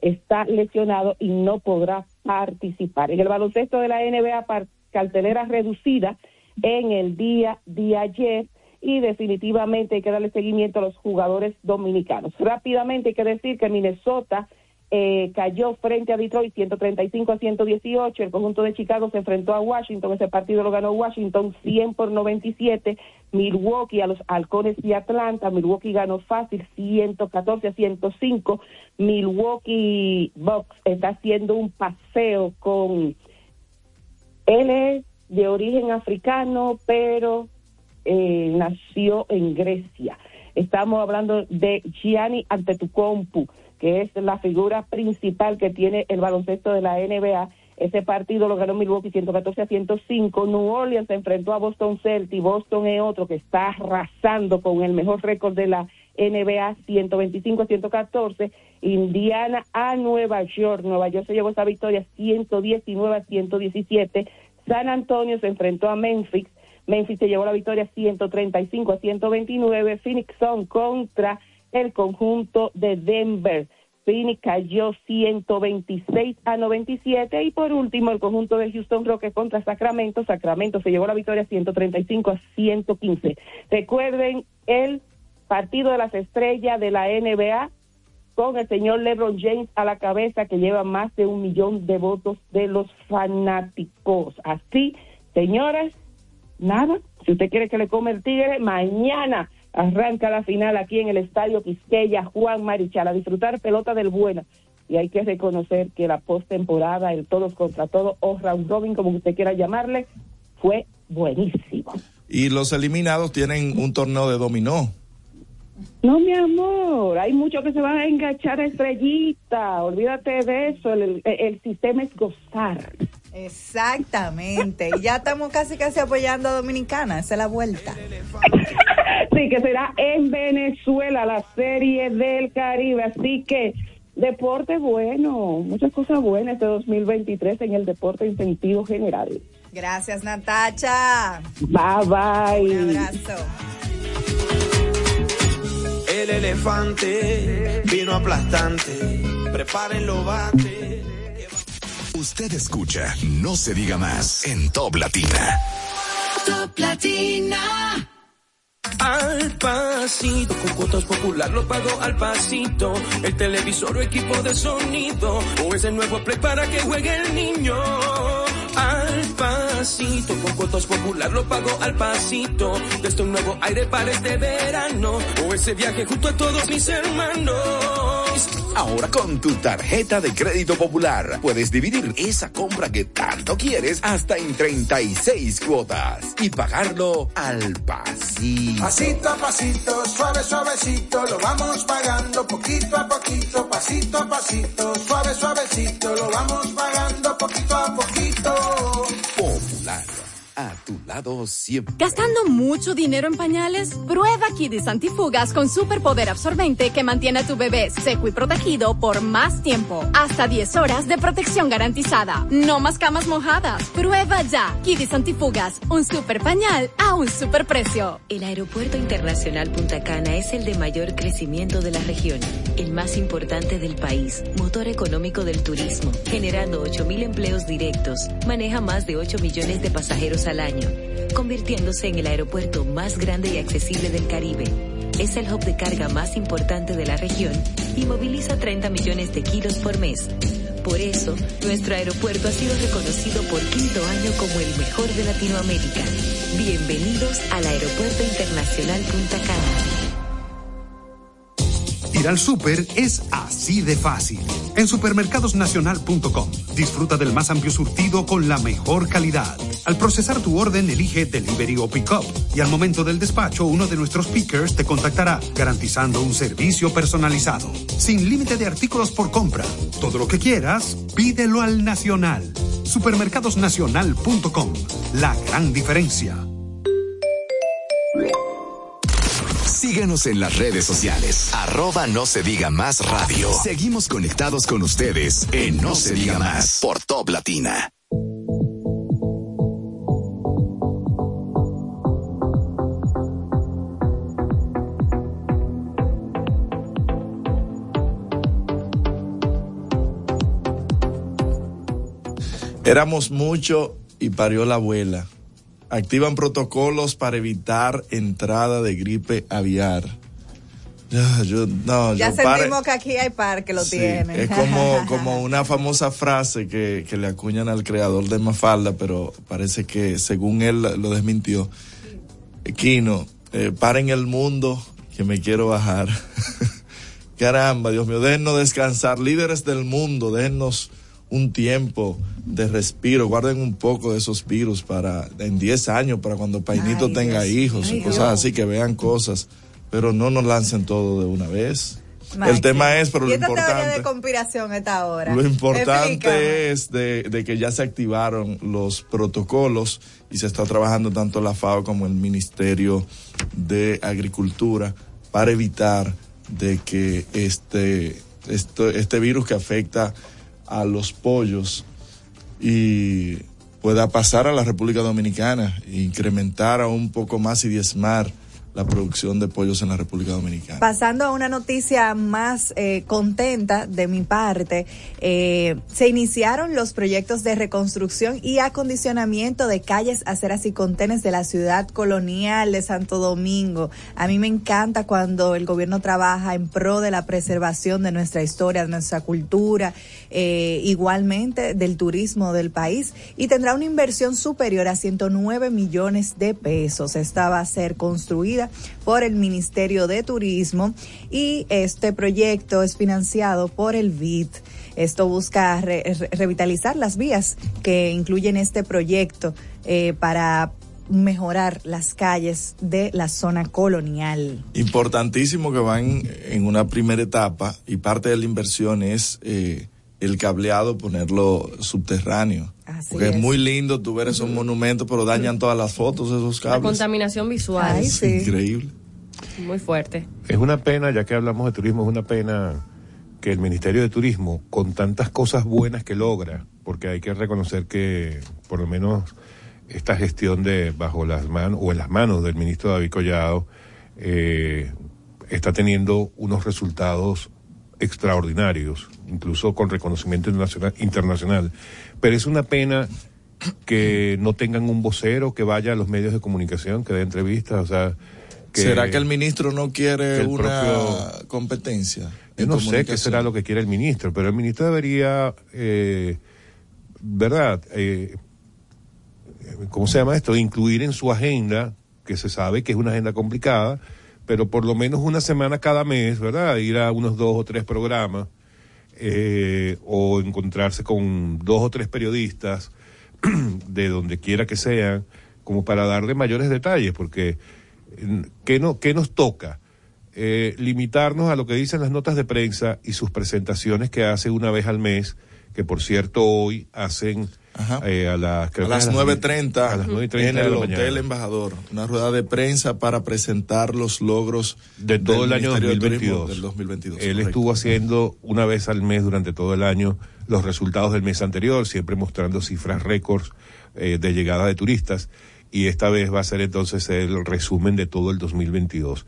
está lesionado y no podrá participar. En el baloncesto de la NBA, cartelera reducida en el día de ayer y definitivamente hay que darle seguimiento a los jugadores dominicanos. Rápidamente hay que decir que Minnesota eh, cayó frente a Detroit 135 a 118. El conjunto de Chicago se enfrentó a Washington. Ese partido lo ganó Washington 100 por 97. Milwaukee a los Halcones de Atlanta. Milwaukee ganó fácil 114 a 105. Milwaukee Bucks está haciendo un paseo con él es de origen africano, pero eh, nació en Grecia. Estamos hablando de Gianni Antetokounmpo, que es la figura principal que tiene el baloncesto de la NBA. Ese partido lo ganó Milwaukee 114 a 105. New Orleans se enfrentó a Boston Celtics. Boston es otro que está arrasando con el mejor récord de la NBA 125 a 114. Indiana a Nueva York. Nueva York se llevó esa victoria 119 a 117. San Antonio se enfrentó a Memphis. Memphis se llevó la victoria 135 a 129. Phoenix Sun contra el conjunto de Denver. Phoenix cayó 126 a 97 y por último el conjunto de Houston Rockets contra Sacramento. Sacramento se llevó la victoria 135 a 115. Recuerden el partido de las estrellas de la NBA con el señor LeBron James a la cabeza que lleva más de un millón de votos de los fanáticos. Así, señores, nada, si usted quiere que le come el tigre, mañana arranca la final aquí en el Estadio Quisqueya Juan Marichal a disfrutar pelota del bueno. Y hay que reconocer que la postemporada, el todos contra todos, o round robin, como usted quiera llamarle, fue buenísimo. Y los eliminados tienen un torneo de dominó. No, mi amor, hay muchos que se van a enganchar a estrellita. Olvídate de eso. El, el- el sistema es gozar. Exactamente. Y ya estamos casi casi apoyando a Dominicana. Esa es la vuelta. Sí, que será en Venezuela la serie del Caribe. Así que deporte bueno, muchas cosas buenas este 2023 en el deporte en sentido general. Gracias, Natacha. Bye bye. Un abrazo. El elefante vino aplastante. Preparen los bates. Usted escucha No se diga más en Top Latina. Top Latina. Al pasito, con cuotas popular lo pago al pasito. El televisor o equipo de sonido. O ese nuevo play para que juegue el niño. Al pasito, con cuotas popular lo pago al pasito. Desde un nuevo aire para este verano. O ese viaje junto a todos mis hermanos. Ahora con tu tarjeta de crédito popular puedes dividir esa compra que tanto quieres hasta en 36 cuotas y pagarlo al pasito. Pasito a pasito, suave suavecito, lo vamos pagando poquito a poquito, pasito a pasito, suave suavecito, lo vamos pagando poquito a poquito. Popular, a tu lado siempre. ¿Gastando mucho dinero en pañales? Prueba Kidis Antifugas con superpoder absorbente que mantiene a tu bebé seco y protegido por más tiempo. Hasta 10 horas de protección garantizada. No más camas mojadas. Prueba ya. Kidis Antifugas, un super pañal a un super precio. El Aeropuerto Internacional Punta Cana es el de mayor crecimiento de la región, el más importante del país, motor económico del turismo, generando 8.000 empleos directos, maneja más de 8 millones de pasajeros al año, convirtiéndose en el aeropuerto más grande y accesible del Caribe. Es el hub de carga más importante de la región y moviliza 30 millones de kilos por mes. Por eso, nuestro aeropuerto ha sido reconocido por quinto año como el mejor de Latinoamérica. Bienvenidos al Aeropuerto Internacional Punta Cana. Ir al súper es así de fácil. En supermercadosnacional.com disfruta del más amplio surtido con la mejor calidad. Al procesar tu orden, elige delivery o pick-up y al momento del despacho, uno de nuestros pickers te contactará, garantizando un servicio personalizado. Sin límite de artículos por compra. Todo lo que quieras, pídelo al Nacional. Supermercadosnacional.com. La gran diferencia. Síganos en las redes sociales. Arroba no se diga más radio. Seguimos conectados con ustedes en No se diga más por Top Latina. Éramos mucho y parió la abuela. Activan protocolos para evitar entrada de gripe aviar. Ya, yo, no, Ya yo pare- sentimos que aquí hay par que lo Sí, tiene. Es como, como una famosa frase que, que le acuñan al creador de Mafalda, pero parece que según él lo desmintió. Kino, eh, paren el mundo que me quiero bajar. Caramba, Dios mío, déjennos descansar. Líderes del mundo, déjennos un tiempo de respiro. Guarden un poco de esos virus para en 10 años, para cuando Painito Ay, tenga Dios. hijos Ay, y cosas Dios. así, que vean cosas. Pero no nos lancen todo de una vez. El tema es, pero lo esta teoría importante. de conspiración esta hora. Lo Explícame. importante es de, de que ya se activaron los protocolos y se está trabajando tanto la FAO como el Ministerio de Agricultura para evitar de que este, este virus que afecta a los pollos y pueda pasar a la República Dominicana incrementar aún un poco más y diezmar la producción de pollos en la República Dominicana. Pasando a una noticia más eh, contenta de mi parte, eh, se iniciaron los proyectos de reconstrucción y acondicionamiento de calles, aceras y contenes de la ciudad colonial de Santo Domingo. A mí me encanta cuando el gobierno trabaja en pro de la preservación de nuestra historia, de nuestra cultura, eh, igualmente del turismo del país y tendrá una inversión superior a 109 millones de pesos. Esta va a ser construida por el Ministerio de Turismo y este proyecto es financiado por el BID. Esto busca re- re- revitalizar las vías que incluyen este proyecto eh, para mejorar las calles de la zona colonial. Importantísimo que van en una primera etapa y parte de la inversión es eh, el cableado, ponerlo subterráneo. Porque es. es. muy lindo tú ver esos monumentos, pero dañan todas las fotos de esos La cables. contaminación visual. Es Increíble. Muy fuerte. Es una pena, ya que hablamos de turismo, es una pena que el Ministerio de Turismo, con tantas cosas buenas que logra, porque hay que reconocer que por lo menos esta gestión de bajo las manos o en las manos del ministro David Collado eh, está teniendo unos resultados extraordinarios, incluso con reconocimiento internacional, internacional. Pero es una pena que no tengan un vocero que vaya a los medios de comunicación, que dé entrevistas, o sea... Que, ¿Será que el ministro no quiere una propio- competencia? Yo no sé qué será lo que quiere el ministro, pero el ministro debería, eh, ¿verdad? Eh, ¿Cómo se llama esto? Incluir en su agenda, que se sabe que es una agenda complicada, pero por lo menos una semana cada mes, ¿verdad? Ir a unos dos o tres programas, eh, o encontrarse con dos o tres periodistas, de donde quiera que sean, como para darle mayores detalles, porque eh, ¿qué, no, qué nos toca? Eh, limitarnos a lo que dicen las notas de prensa y sus presentaciones que hace una vez al mes, que por cierto hoy hacen eh, a las, creo a que las a 9.30 a las 9:30 en el Hotel. Embajador, una rueda de prensa para presentar los logros de todo del el año Ministerio de 2022. Turismo del 2022. Él correcto. estuvo haciendo una vez al mes durante todo el año los resultados del mes anterior, siempre mostrando cifras récords eh, de llegada de turistas. Y esta vez va a ser entonces el resumen de todo el 2022.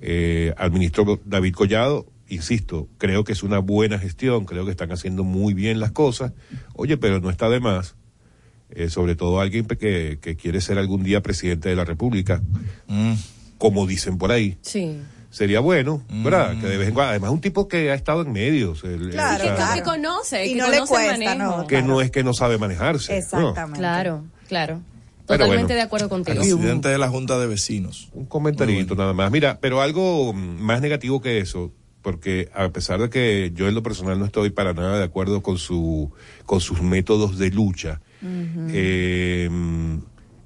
Eh, al ministro David Collado, insisto, creo que es una buena gestión, creo que están haciendo muy bien las cosas. Oye, pero no está de más. eh, sobre todo alguien que, que quiere ser algún día presidente de la República, Mm. como dicen por ahí Sí. sería bueno, ¿verdad? Que de vez en cuando, además un tipo que ha estado en medios, el- Claro, que, que conoce, Y que no le conoce el cuesta, manejo. ¿no? que no es que no sabe manejarse. ¿no? Claro, claro. Totalmente bueno. de acuerdo contigo. Presidente de la Junta de Vecinos. Un comentarito nada más. Mira, pero algo mm, más negativo que eso, porque a pesar de que yo en lo personal no estoy para nada de acuerdo con su con sus métodos de lucha, eh,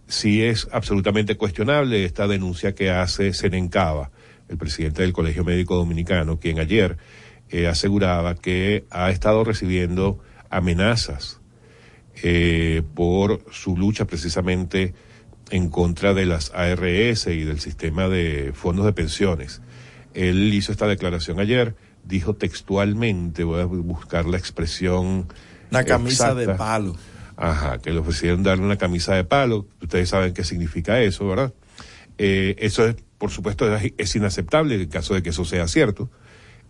sí es absolutamente cuestionable esta denuncia que hace Senencaba, el presidente del Colegio Médico Dominicano, quien ayer eh, aseguraba que ha estado recibiendo amenazas eh, por su lucha precisamente en contra de las ARS y del sistema de fondos de pensiones. Él hizo esta declaración ayer, dijo textualmente, voy a buscar la expresión. Una camisa exacta. de palo. Ajá, que le ofrecieron darle una camisa de palo. Ustedes saben qué significa eso, ¿verdad? Eh, eso es, por supuesto, es, es inaceptable en caso de que eso sea cierto.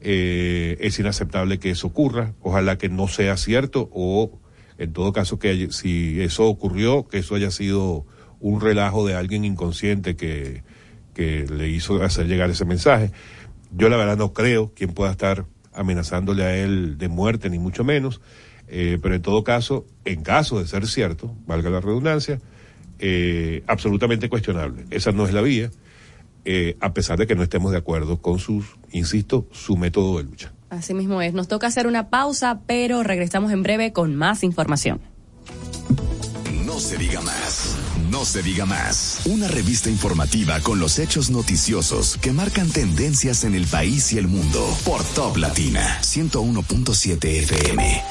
Eh, es inaceptable que eso ocurra. Ojalá que no sea cierto o, en todo caso, que si eso ocurrió, que eso haya sido un relajo de alguien inconsciente que, que le hizo hacer llegar ese mensaje. Yo la verdad no creo quien pueda estar amenazándole a él de muerte, ni mucho menos. Eh, pero en todo caso, en caso de ser cierto, valga la redundancia, eh, absolutamente cuestionable. Esa no es la vía, eh, a pesar de que no estemos de acuerdo con sus, insisto, su método de lucha. Así mismo es. Nos toca hacer una pausa, pero regresamos en breve con más información. No se diga más. No se diga más. Una revista informativa con los hechos noticiosos que marcan tendencias en el país y el mundo. Por Top Latina 101.7 FM.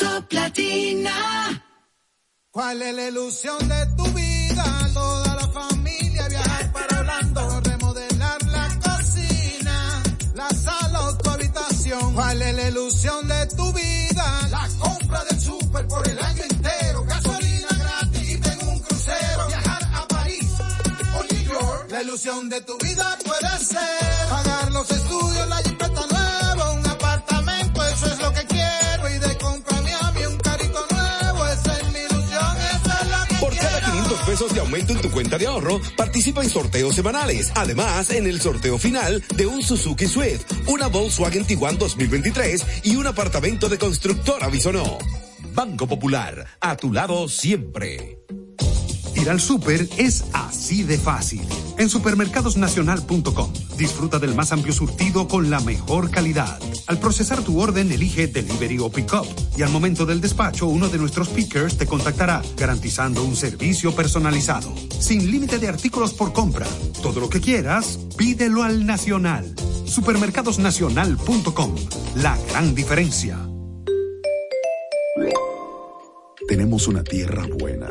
Top Latina. ¿Cuál es la ilusión de tu vida? De tu vida puede ser pagar los estudios, la jipeta nueva, un apartamento, eso es lo que quiero y de comprarme a mí un carrito nuevo, esa es mi ilusión, esa es la que Por cada 500 pesos de aumento en tu cuenta de ahorro, participa en sorteos semanales. Además, en el sorteo final de un Suzuki Swift, una Volkswagen Tiguan 2023 y un apartamento de constructora Bisonó. Banco Popular, a tu lado siempre. Ir al súper es así de fácil. En supermercadosnacional.com disfruta del más amplio surtido con la mejor calidad. Al procesar tu orden, elige delivery o pick-up y al momento del despacho, uno de nuestros pickers te contactará, garantizando un servicio personalizado. Sin límite de artículos por compra. Todo lo que quieras, pídelo al Nacional. Supermercadosnacional.com. La gran diferencia. Tenemos una tierra buena,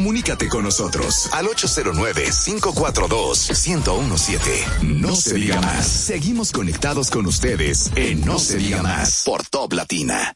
Comunícate con nosotros al 809-542-1017. No se diga más. Seguimos conectados con ustedes en No se diga más por Top Latina.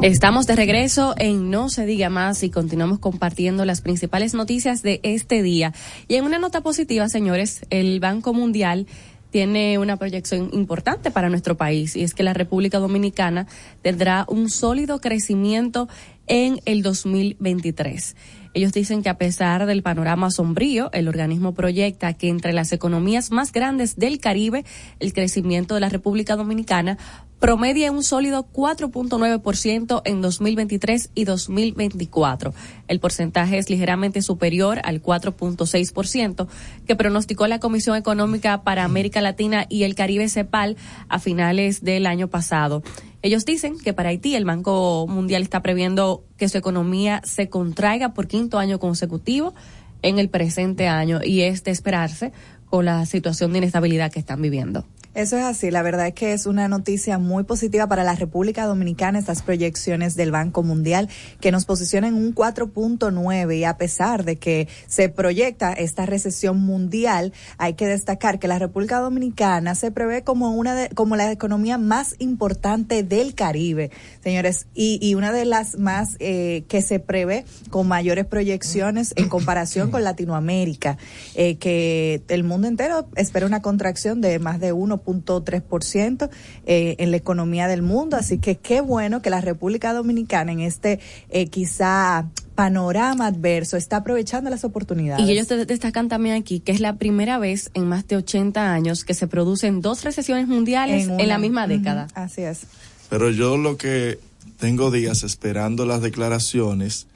Estamos de regreso en No se diga más y continuamos compartiendo las principales noticias de este día. Y en una nota positiva, señores, el Banco Mundial tiene una proyección importante para nuestro país y es que la República Dominicana tendrá un sólido crecimiento en el 2023. Ellos dicen que a pesar del panorama sombrío, el organismo proyecta que entre las economías más grandes del Caribe, el crecimiento de la República Dominicana promedia un sólido 4.9% en 2023 y 2024. El porcentaje es ligeramente superior al 4.6% que pronosticó la Comisión Económica para América Latina y el Caribe CEPAL a finales del año pasado. Ellos dicen que para Haití el Banco Mundial está previendo que su economía se contraiga por quinto año consecutivo en el presente año y es de esperarse con la situación de inestabilidad que están viviendo. Eso es así, la verdad es que es una noticia muy positiva para la República Dominicana estas proyecciones del Banco Mundial que nos posicionan un 4.9 y a pesar de que se proyecta esta recesión mundial, hay que destacar que la República Dominicana se prevé como una de, como la economía más importante del Caribe, señores, y, y una de las más eh, que se prevé con mayores proyecciones en comparación con Latinoamérica, eh, que el mundo entero espera una contracción de más de 1.3% eh, en la economía del mundo. Así que qué bueno que la República Dominicana en este eh, quizá panorama adverso está aprovechando las oportunidades. Y ellos te- destacan también aquí que es la primera vez en más de 80 años que se producen dos recesiones mundiales en, la misma década. Así es. Pero yo lo que tengo días esperando las declaraciones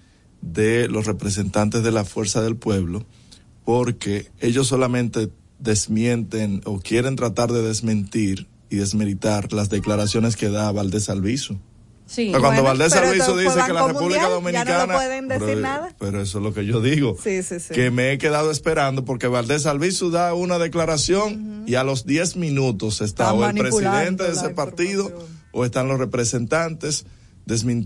de los representantes de la Fuerza del Pueblo, porque ellos solamente desmienten o quieren tratar de desmentir y desmeritar las declaraciones que da Valdés Alviso. Sí. Pero cuando Bueno, Valdés Alviso dice que la República Mundial, ya no Dominicana... lo pueden decir pero, nada. pero eso es lo que yo digo. Sí, sí, sí. Que me he quedado esperando porque Valdés Alviso da una declaración y a los 10 minutos está o el presidente de ese partido o están los representantes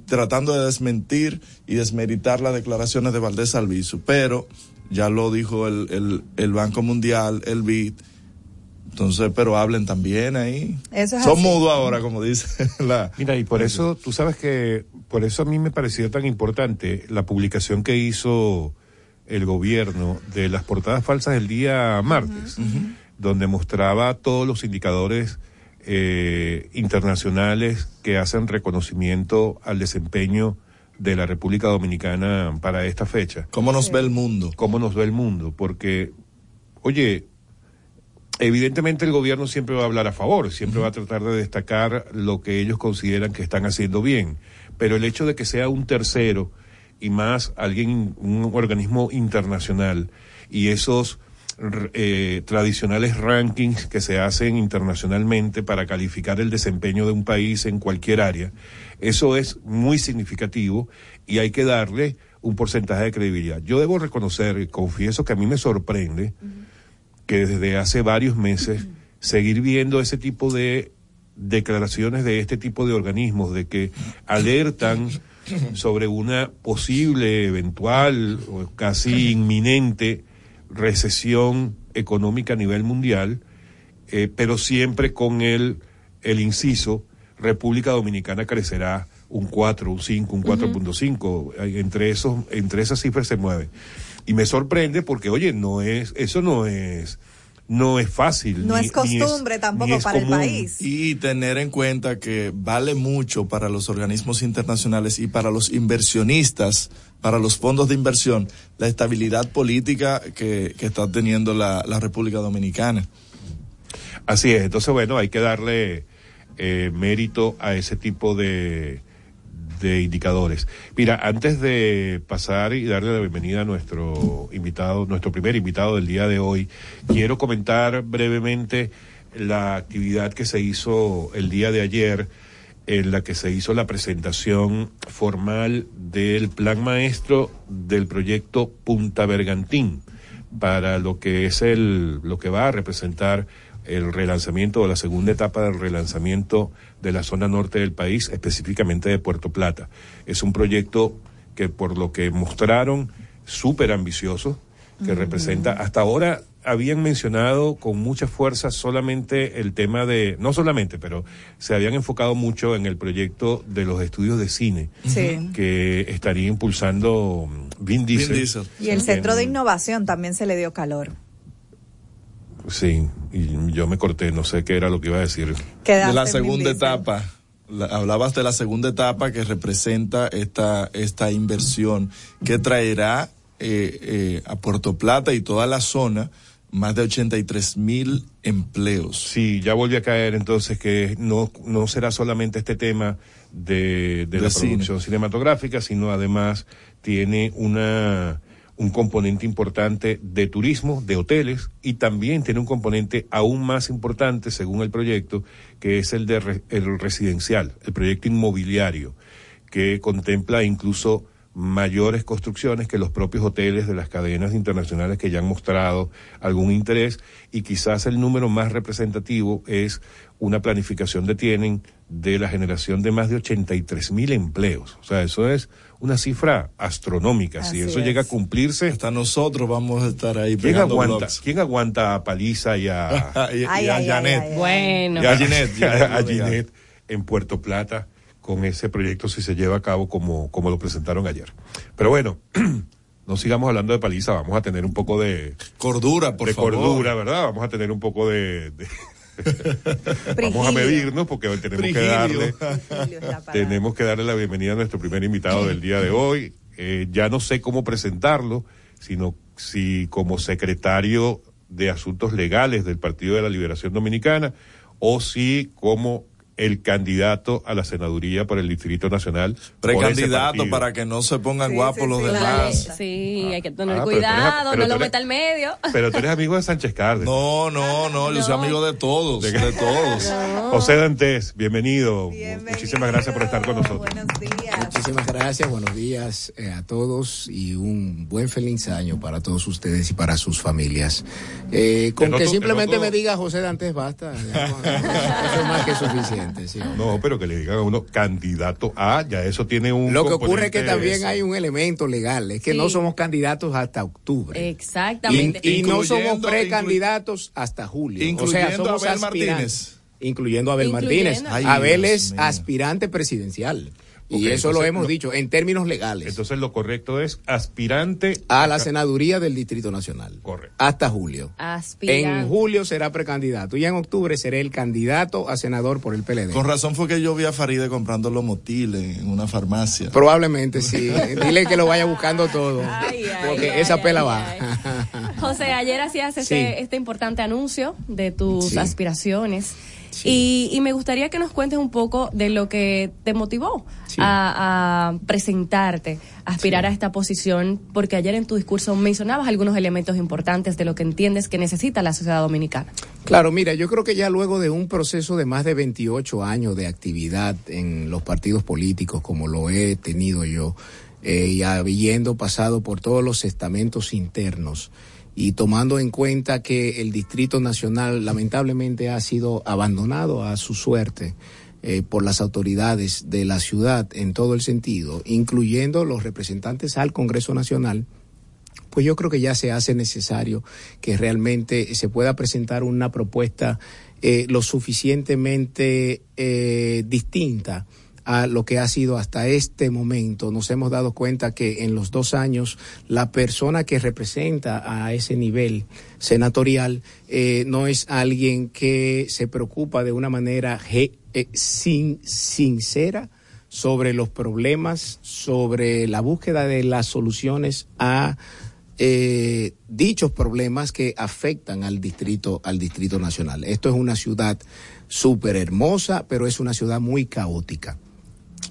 tratando de desmentir y desmeritar las declaraciones de Valdés Alviso. Pero ya lo dijo el, el, el Banco Mundial, el BID. Entonces, pero hablen también ahí. Eso es Son mudos ahora, como dice la... Mira, y por eso, tú sabes que, por eso a mí me pareció tan importante la publicación que hizo el gobierno de las portadas falsas el día martes, donde mostraba todos los indicadores eh, internacionales que hacen reconocimiento al desempeño de la República Dominicana para esta fecha. ¿Cómo nos ve el mundo? ¿Cómo nos ve el mundo? Porque, oye, evidentemente el gobierno siempre va a hablar a favor, siempre va a tratar de destacar lo que ellos consideran que están haciendo bien, pero el hecho de que sea un tercero y más alguien, un organismo internacional y esos eh, tradicionales rankings que se hacen internacionalmente para calificar el desempeño de un país en cualquier área, eso es muy significativo y hay que darle un porcentaje de credibilidad. Yo debo reconocer, y confieso que a mí me sorprende que desde hace varios meses seguir viendo ese tipo de declaraciones de este tipo de organismos, de que alertan sobre una posible, eventual o casi inminente recesión económica a nivel mundial, eh, pero siempre con el, el inciso, República Dominicana crecerá un 4, un 5, un 4.5, eh, entre esos, entre esas cifras se mueve. Y me sorprende porque, oye, no es, eso no es, no es fácil. No ni- es costumbre ni tampoco es para el país. Y tener en cuenta que vale mucho para los organismos internacionales y para los inversionistas, para los fondos de inversión, la estabilidad política que, que está teniendo la, la República Dominicana. Así es, entonces bueno, hay que darle eh, mérito a ese tipo de, de indicadores. Mira, antes de pasar y darle la bienvenida a nuestro invitado, nuestro primer invitado del día de hoy, quiero comentar brevemente la actividad que se hizo el día de ayer en la que se hizo la presentación formal del plan maestro del proyecto Punta Bergantín para lo que es el lo que va a representar el relanzamiento o la segunda etapa del relanzamiento de la zona norte del país, específicamente de Puerto Plata. Es un proyecto que por lo que mostraron súper ambicioso, que representa hasta ahora habían mencionado con mucha fuerza solamente el tema de, no solamente, pero se habían enfocado mucho en el proyecto de los estudios de cine Sí. que estaría impulsando mm, Vin Diesel. Y el centro de innovación también se le dio calor. Sí, y yo me corté, no sé qué era lo que iba a decir. Quedaste de la segunda etapa. La- hablabas de la segunda etapa que representa esta, esta inversión que traerá eh, eh, a Puerto Plata y toda la zona más de 83 mil empleos. Sí, ya volví a caer entonces que no, no será solamente este tema de, de De la cine. producción cinematográfica, sino además tiene una un componente importante de turismo, de hoteles, y también tiene un componente aún más importante, según el proyecto, que es el de re- el residencial, el proyecto inmobiliario, que contempla incluso mayores construcciones que los propios hoteles de las cadenas internacionales que ya han mostrado algún interés y quizás el número más representativo es una planificación de tienen de la generación de más de 83 mil empleos. O sea, eso es una cifra astronómica. si eso es. llega a cumplirse. Hasta nosotros vamos a estar ahí ¿Quién pegando aguanta, blogs. ¿Quién aguanta a Paliza y a, Y- y Ay, a ay, Janet? ay. Bueno. Y a Ginette, a Ginette en Puerto Plata con ese proyecto si se lleva a cabo como, como lo presentaron ayer. Pero bueno, no sigamos hablando de Paliza, vamos a tener un poco de cordura, por de favor. cordura, ¿verdad? Vamos a tener un poco de, de- vamos a medirnos porque hoy tenemos que darle tenemos que darle la bienvenida a nuestro primer invitado del día de hoy. Eh, ya no sé cómo presentarlo, sino si como secretario de Asuntos Legales del Partido de la Liberación Dominicana o si como el candidato a la senaduría por el Distrito Nacional. Precandidato para que no se pongan guapos los demás. Sí, hay que tener Ah, pero tú eres- cuidado, pero no lo meta al medio. Pero tú eres amigo de Sánchez Cárdenas. No, no, no, yo soy amigo de todos, de, todos. José Dantes, bienvenido. Muchísimas gracias por estar con nosotros. Muchísimas gracias, buenos días eh, a todos y un buen feliz año para todos ustedes y para sus familias. Eh, con que simplemente me diga José Dantes basta, ya eso es más que suficiente. Sí. No, pero que le digan a uno candidato a, ya eso tiene un. Lo que ocurre es que también hay un elemento legal, es que Sí. no somos candidatos hasta octubre. Exactamente. y no somos precandidatos hasta julio. o incluyendo sea, somos a Abel aspirantes. Martínez. Incluyendo a Abel Incluyendo. Martínez. Ay, Abel Dios es mío. aspirante presidencial. Y eso lo hemos lo- dicho en términos legales. Entonces lo correcto es aspirante a la senaduría del Distrito Nacional. Correcto. Hasta julio. Aspirante. En julio será precandidato y en octubre será el candidato a senador por el PLD. Con razón fue que yo vi a Faride comprando los motiles en una farmacia. Probablemente sí. Dile que lo vaya buscando todo. porque esa pela va. José, ayer hacías este, Sí. este importante anuncio de tus Sí. aspiraciones. Y, y me gustaría que nos cuentes un poco de lo que te motivó a, a presentarte, a aspirar a esta posición, porque ayer en tu discurso mencionabas algunos elementos importantes de lo que entiendes que necesita la sociedad dominicana. Claro, mira, yo creo que ya luego de un proceso de más de 28 años de actividad en los partidos políticos, como lo he tenido yo, eh, y habiendo pasado por todos los estamentos internos, y tomando en cuenta que el Distrito Nacional lamentablemente ha sido abandonado a su suerte eh, por las autoridades de la ciudad en todo el sentido, incluyendo los representantes al Congreso Nacional, pues yo creo que ya se hace necesario que realmente se pueda presentar una propuesta eh, lo suficientemente eh, distinta a lo que ha sido hasta este momento. Nos hemos dado cuenta que en los dos años la persona que representa a ese nivel senatorial eh, no es alguien que se preocupa de una manera eh, sin, sincera sobre los problemas, sobre la búsqueda de las soluciones a eh, dichos problemas que afectan al distrito, al distrito nacional. Esto es una ciudad súper hermosa, pero es una ciudad muy caótica.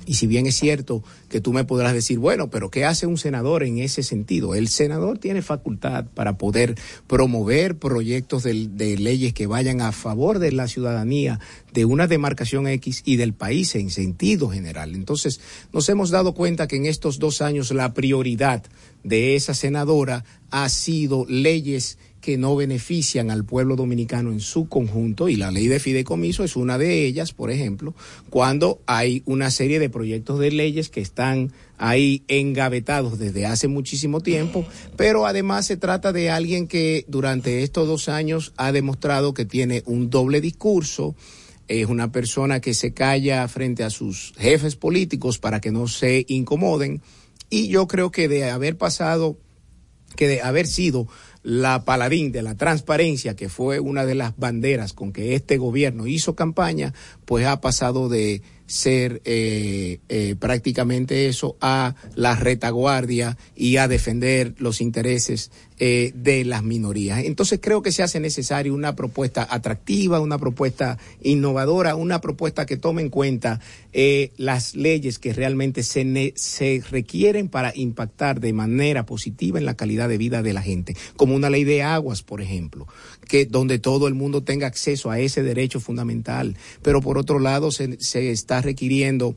Y si bien es cierto que tú me podrás decir, bueno, pero ¿qué hace un senador en ese sentido? El senador tiene facultad para poder promover proyectos de, leyes que vayan a favor de la ciudadanía, de una demarcación X y del país en sentido general. Entonces, nos hemos dado cuenta que en estos dos años la prioridad de esa senadora ha sido leyes que no benefician al pueblo dominicano en su conjunto y la ley de fideicomiso es una de ellas, por ejemplo, cuando hay una serie de proyectos de leyes que están ahí engavetados desde hace muchísimo tiempo, pero además se trata de alguien que durante estos dos años ha demostrado que tiene un doble discurso, es una persona que se calla frente a sus jefes políticos para que no se incomoden y yo creo que de haber pasado que de haber sido la paladín de la transparencia, que fue una de las banderas con que este gobierno hizo campaña, pues ha pasado de ser eh, eh, prácticamente eso a la retaguardia y a defender los intereses eh, de las minorías. Entonces creo que se hace necesario una propuesta atractiva, una propuesta innovadora, una propuesta que tome en cuenta eh, las leyes que realmente se, ne- se requieren para impactar de manera positiva en la calidad de vida de la gente, como una ley de aguas, por ejemplo, que donde todo el mundo tenga acceso a ese derecho fundamental, pero por otro lado se, se está requiriendo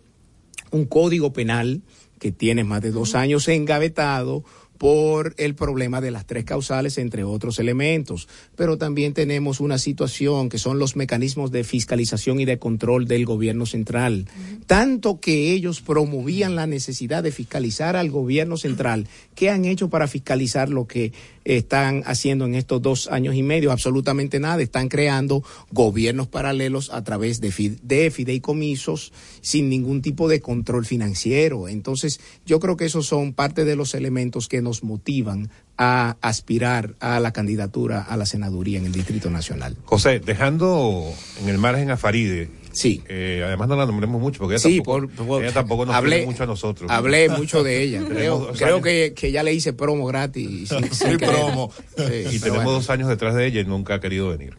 un código penal que tiene más de dos años engavetado por el problema de las tres causales, entre otros elementos. Pero también tenemos una situación que son los mecanismos de fiscalización y de control del gobierno central. Tanto que ellos promovían la necesidad de fiscalizar al gobierno central, ¿qué han hecho para fiscalizar lo que están haciendo en estos dos años y medio? Absolutamente nada. Están creando gobiernos paralelos a través de, de fideicomisos sin ningún tipo de control financiero. Entonces, yo creo que esos son parte de los elementos que nos motivan a aspirar a la candidatura a la senaduría en el Distrito Nacional. José, dejando en el margen a Faride. Sí. eh, además no la nombremos mucho porque ella Sí, tampoco, por- por- ella tampoco nos hablé- mucho a nosotros. Hablé mucho de ella. Creo, creo que, que ya le hice promo gratis. sin- sin Sí, promo. Sí, y tenemos bueno. dos años detrás de ella y nunca ha querido venir.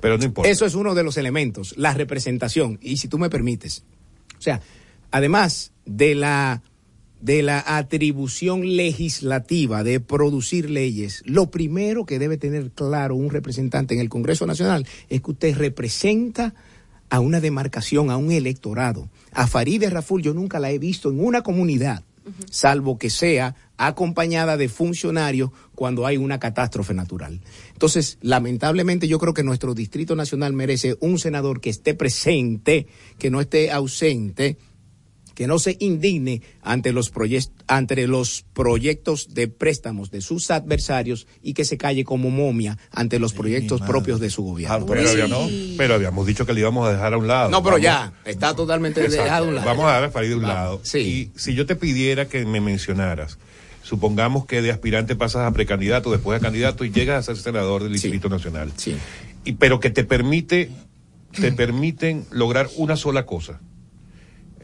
Pero no importa. Eso es uno de los elementos, la representación. Y si tú me permites, o sea, además de la de la atribución legislativa de producir leyes, lo primero que debe tener claro un representante en el Congreso Nacional es que usted representa a una demarcación, a un electorado. A Farideh Raful yo nunca la he visto en una comunidad, salvo que sea acompañada de funcionarios cuando hay una catástrofe natural. Entonces, lamentablemente yo creo que nuestro Distrito Nacional merece un senador que esté presente, que no esté ausente, que no se indigne ante los, proyec- ante los proyectos de préstamos de sus adversarios y que se calle como momia ante los proyectos propios de su gobierno. pero, habíamos, pero habíamos dicho que le íbamos a dejar a un lado. No, pero Vamos- ya, está totalmente Exacto. dejado a un lado. Vamos a Farid de un Vamos, lado. Y si yo te pidiera que me mencionaras, supongamos que de aspirante pasas a precandidato, después a candidato y llegas a ser senador del Distrito Nacional. Y, pero que te permite, te permiten lograr una sola cosa,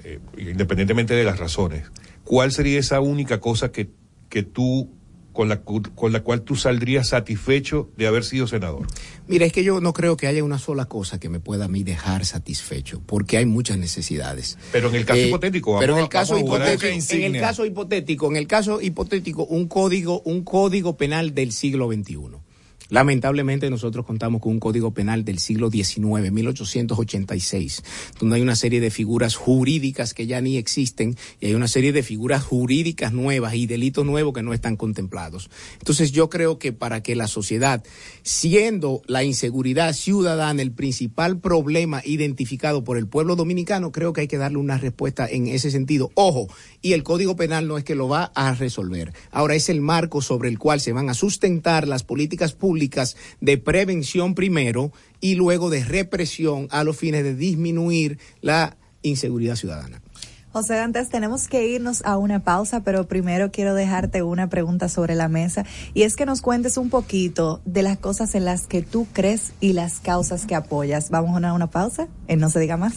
eh, independientemente de las razones. ¿Cuál sería esa única cosa que, que tú, con la, con la cual tú saldrías satisfecho de haber sido senador? Mira, es que yo no creo que haya una sola cosa que me pueda a mí dejar satisfecho, porque hay muchas necesidades. Pero en el caso Eh, hipotético, pero en vamos el caso vamos hipotético, en el caso hipotético, en el caso hipotético, un código, un código penal del siglo XXI. Lamentablemente nosotros contamos con un código penal del siglo XIX, 1886, donde hay una serie de figuras jurídicas que ya ni existen y hay una serie de figuras jurídicas nuevas y delitos nuevos que no están contemplados. Entonces yo creo que para que la sociedad, siendo la inseguridad ciudadana el principal problema identificado por el pueblo dominicano, creo que hay que darle una respuesta en ese sentido. Ojo, y el Código Penal no es que lo va a resolver. Ahora es el marco sobre el cual se van a sustentar las políticas públicas de prevención primero y luego de represión a los fines de disminuir la inseguridad ciudadana. José Dantes, tenemos que irnos a una pausa, pero primero quiero dejarte una pregunta sobre la mesa y es que nos cuentes un poquito de las cosas en las que tú crees y las causas que apoyas. Vamos a una, pausa, en No se diga más.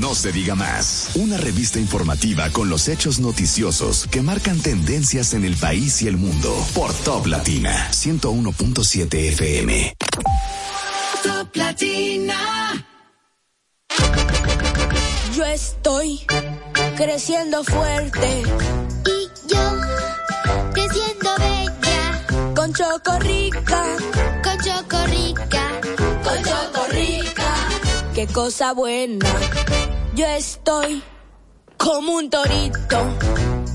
No se diga más. Una revista informativa con los hechos noticiosos que marcan tendencias en el país y el mundo. Por Top Latina 101.7 FM. Top Latina. Yo estoy creciendo fuerte. Y yo creciendo bella. Con Chocorrica. Con Qué cosa buena. Yo estoy como un torito.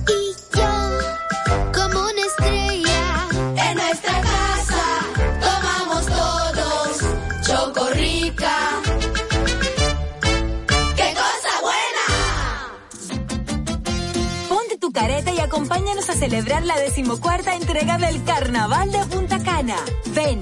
Y yo como una estrella. En nuestra casa tomamos todos Chocorrica. ¡Qué cosa buena! Ponte tu careta y acompáñanos a celebrar la decimocuarta entrega del Carnaval de Punta Cana. Ven,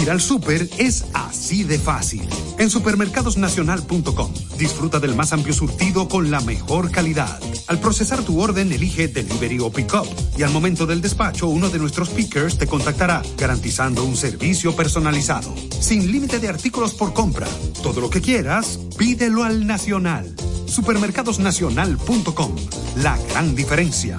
Ir al súper es así de fácil. En supermercadosnacional.com disfruta del más amplio surtido con la mejor calidad. Al procesar tu orden, elige delivery o pick-up y al momento del despacho, uno de nuestros pickers te contactará, garantizando un servicio personalizado. Sin límite de artículos por compra. Todo lo que quieras, pídelo al Nacional. Supermercadosnacional.com. La gran diferencia.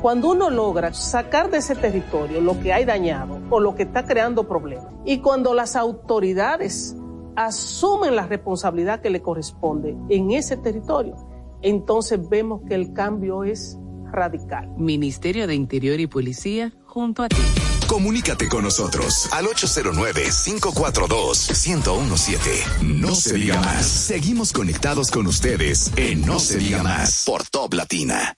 Cuando uno logra sacar de ese territorio lo que hay dañado o lo que está creando problemas, y cuando las autoridades asumen la responsabilidad que le corresponde en ese territorio, entonces vemos que el cambio es radical. Ministerio de Interior y Policía, junto a ti. Comunícate con nosotros al 809-542-1017. No se diga más. Seguimos conectados con ustedes en No se diga más por Top Latina.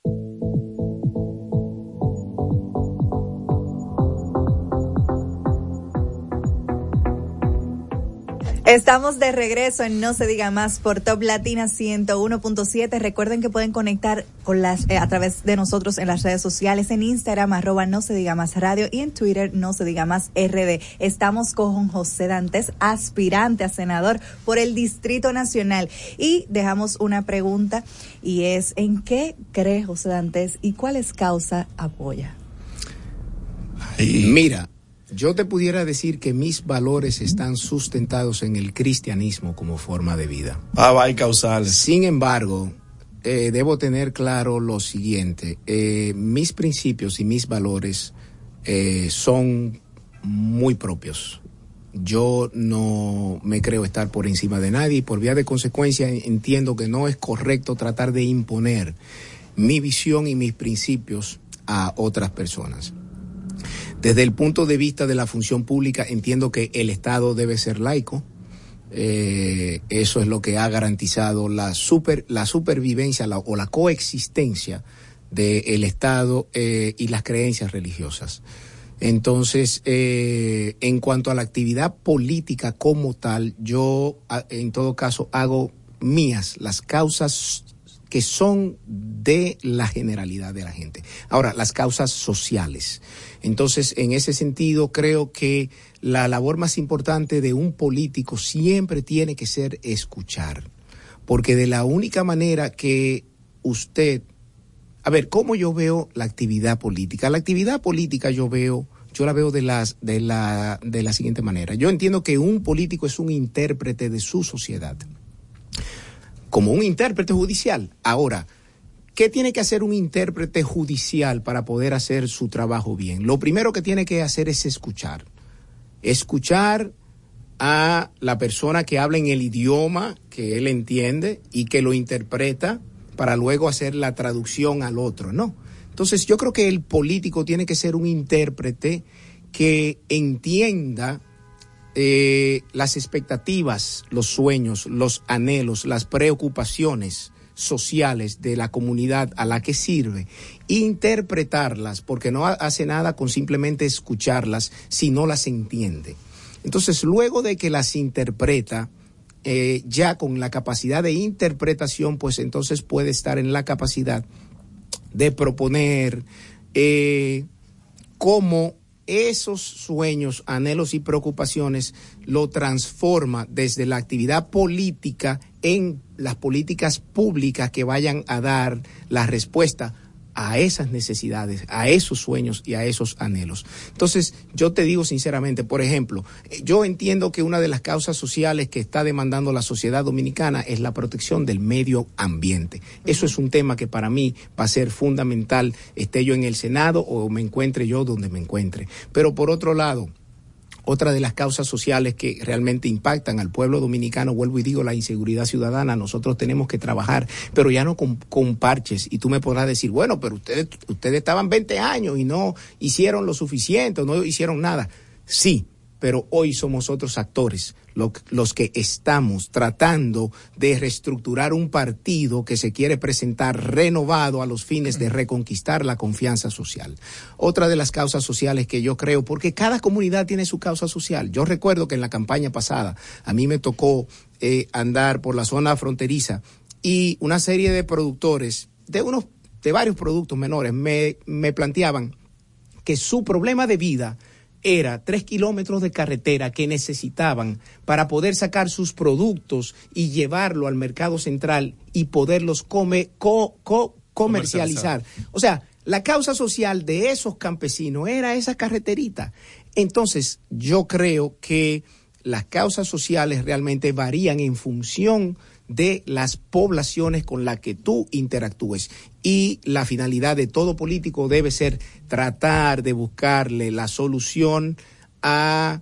Estamos de regreso en No se diga más por Top Latina 101.7. Recuerden que pueden conectar con las eh, a través de nosotros en las redes sociales, en Instagram arroba No se diga más radio y en Twitter No se diga más RD. Estamos con José Dantes, aspirante a senador por el Distrito Nacional y dejamos una pregunta y es ¿en qué cree José Dantes y cuáles causas apoya? Mira, yo te pudiera decir que mis valores están sustentados en el cristianismo como forma de vida. Ah, hay causales. Sin embargo, eh, debo tener claro lo siguiente. Eh, mis principios y mis valores eh, son muy propios. Yo no me creo estar por encima de nadie y por vía de consecuencia entiendo que no es correcto tratar de imponer mi visión y mis principios a otras personas. Desde el punto de vista de la función pública, entiendo que el Estado debe ser laico. Eh, eso es lo que ha garantizado la, super, la supervivencia o la coexistencia del Estado eh, y las creencias religiosas. Entonces, eh, en cuanto a la actividad política como tal, yo en todo caso hago mías las causas que son de la generalidad de la gente. Ahora, las causas sociales. Entonces, en ese sentido, creo que la labor más importante de un político siempre tiene que ser escuchar, porque de la única manera que usted, a ver, ¿cómo yo veo la actividad política? La actividad política yo veo, yo la veo de, las, de, la, de la siguiente manera. Yo entiendo que un político es un intérprete de su sociedad, como un intérprete judicial. Ahora, ¿Qué tiene que hacer un intérprete judicial para poder hacer su trabajo bien? Lo primero que tiene que hacer es escuchar. Escuchar a la persona que habla en el idioma que él entiende y que lo interpreta para luego hacer la traducción al otro, ¿no? Entonces yo creo que el político tiene que ser un intérprete que entienda eh, las expectativas, los sueños, los anhelos, las preocupaciones sociales de la comunidad a la que sirve, interpretarlas, porque no hace nada con simplemente escucharlas si no las entiende. Entonces, luego de que las interpreta, eh, ya con la capacidad de interpretación, pues entonces puede estar en la capacidad de proponer eh, cómo esos sueños, anhelos y preocupaciones lo transforma desde la actividad política en las políticas públicas que vayan a dar la respuesta a esas necesidades, a esos sueños y a esos anhelos. Entonces, yo te digo sinceramente, por ejemplo, yo entiendo que una de las causas sociales que está demandando la sociedad dominicana es la protección del medio ambiente. Eso es un tema que para mí va a ser fundamental, esté yo en el Senado o me encuentre yo donde me encuentre. Pero por otro lado, otra de las causas sociales que realmente impactan al pueblo dominicano, vuelvo y digo, la inseguridad ciudadana, nosotros tenemos que trabajar, pero ya no con, parches. Y tú me podrás decir, bueno, pero ustedes, ustedes estaban 20 años y no hicieron lo suficiente, no hicieron nada. Sí, pero hoy somos otros actores los que estamos tratando de reestructurar un partido que se quiere presentar renovado a los fines de reconquistar la confianza social. Otra de las causas sociales que yo creo, porque cada comunidad tiene su causa social. Yo recuerdo que en la campaña pasada a mí me tocó eh, andar por la zona fronteriza y una serie de productores de unos de varios productos menores me, me planteaban que su problema de vida era tres kilómetros de carretera que necesitaban para poder sacar sus productos y llevarlo al mercado central y poderlos come, co- co- comercializar. O sea, la causa social de esos campesinos era esa carreterita. Entonces, yo creo que las causas sociales realmente varían en función de las poblaciones con las que tú interactúes. Y la finalidad de todo político debe ser tratar de buscarle la solución a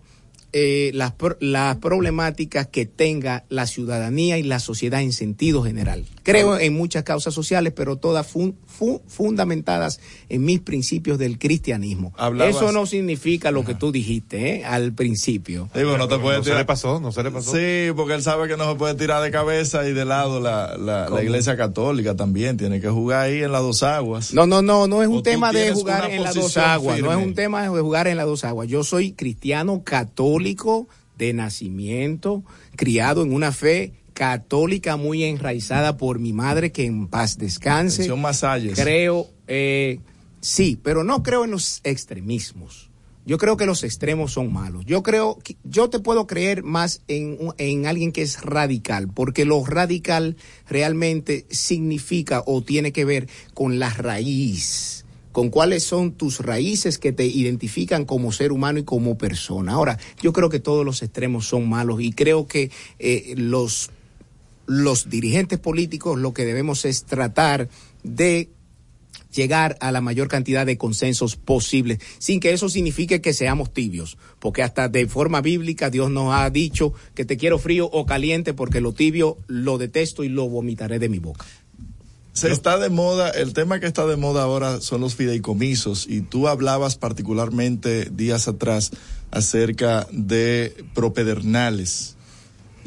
eh, las, las problemáticas que tenga la ciudadanía y la sociedad en sentido general. Creo en muchas causas sociales, pero todas fun- fu- fundamentadas en mis principios del cristianismo. Hablabas- Eso no significa lo que tú dijiste ¿eh? al principio. Digo, no te puede no se le pasó, no se le pasó. Sí, porque él sabe que no se puede tirar de cabeza y de lado la, la, iglesia católica también. Tiene que jugar ahí en las dos aguas. No, no, no, no es un tema de jugar en las dos aguas, no es un tema de jugar en las dos aguas. Yo soy cristiano católico de nacimiento, criado en una fe católica muy enraizada por mi madre, que en paz descanse. Masalles. Creo, eh, sí, pero no creo en los extremismos. Yo creo que los extremos son malos. Yo creo, yo te puedo creer más en, en alguien que es radical, porque lo radical realmente significa o tiene que ver con la raíz, con cuáles son tus raíces que te identifican como ser humano y como persona. Ahora, yo creo que todos los extremos son malos y creo que eh, los los dirigentes políticos lo que debemos es tratar de llegar a la mayor cantidad de consensos posibles, sin que eso signifique que seamos tibios, porque hasta de forma bíblica Dios nos ha dicho que te quiero frío o caliente, porque lo tibio lo detesto y lo vomitaré de mi boca. Se está de moda, el tema que está de moda ahora son los fideicomisos y tú hablabas particularmente días atrás acerca de propedernales.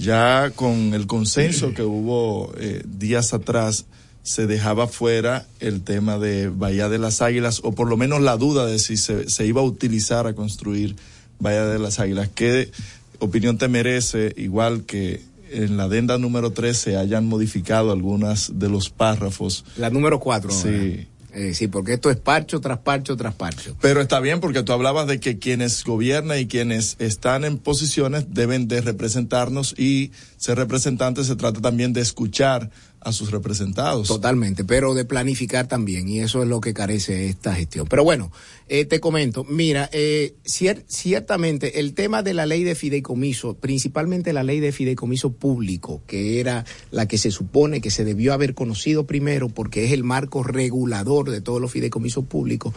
Ya con el consenso que hubo eh, días atrás se dejaba fuera el tema de Bahía de las Águilas o por lo menos la duda de si se, se iba a utilizar a construir Bahía de las Águilas. ¿Qué opinión te merece, igual que en la adenda número 3 se hayan modificado algunas de los párrafos? La número cuatro. Sí. Eh, sí, porque esto es parcho tras parcho tras parcho. Pero está bien porque tú hablabas de que quienes gobiernan y quienes están en posiciones deben de representarnos y ser representantes se trata también de escuchar a sus representados. Totalmente, pero de planificar también, y eso es lo que carece esta gestión. Pero bueno, eh, te comento, mira, eh, cier- ciertamente el tema de la ley de fideicomiso, principalmente la ley de fideicomiso público, que era la que se supone que se debió haber conocido primero porque es el marco regulador de todos los fideicomisos públicos,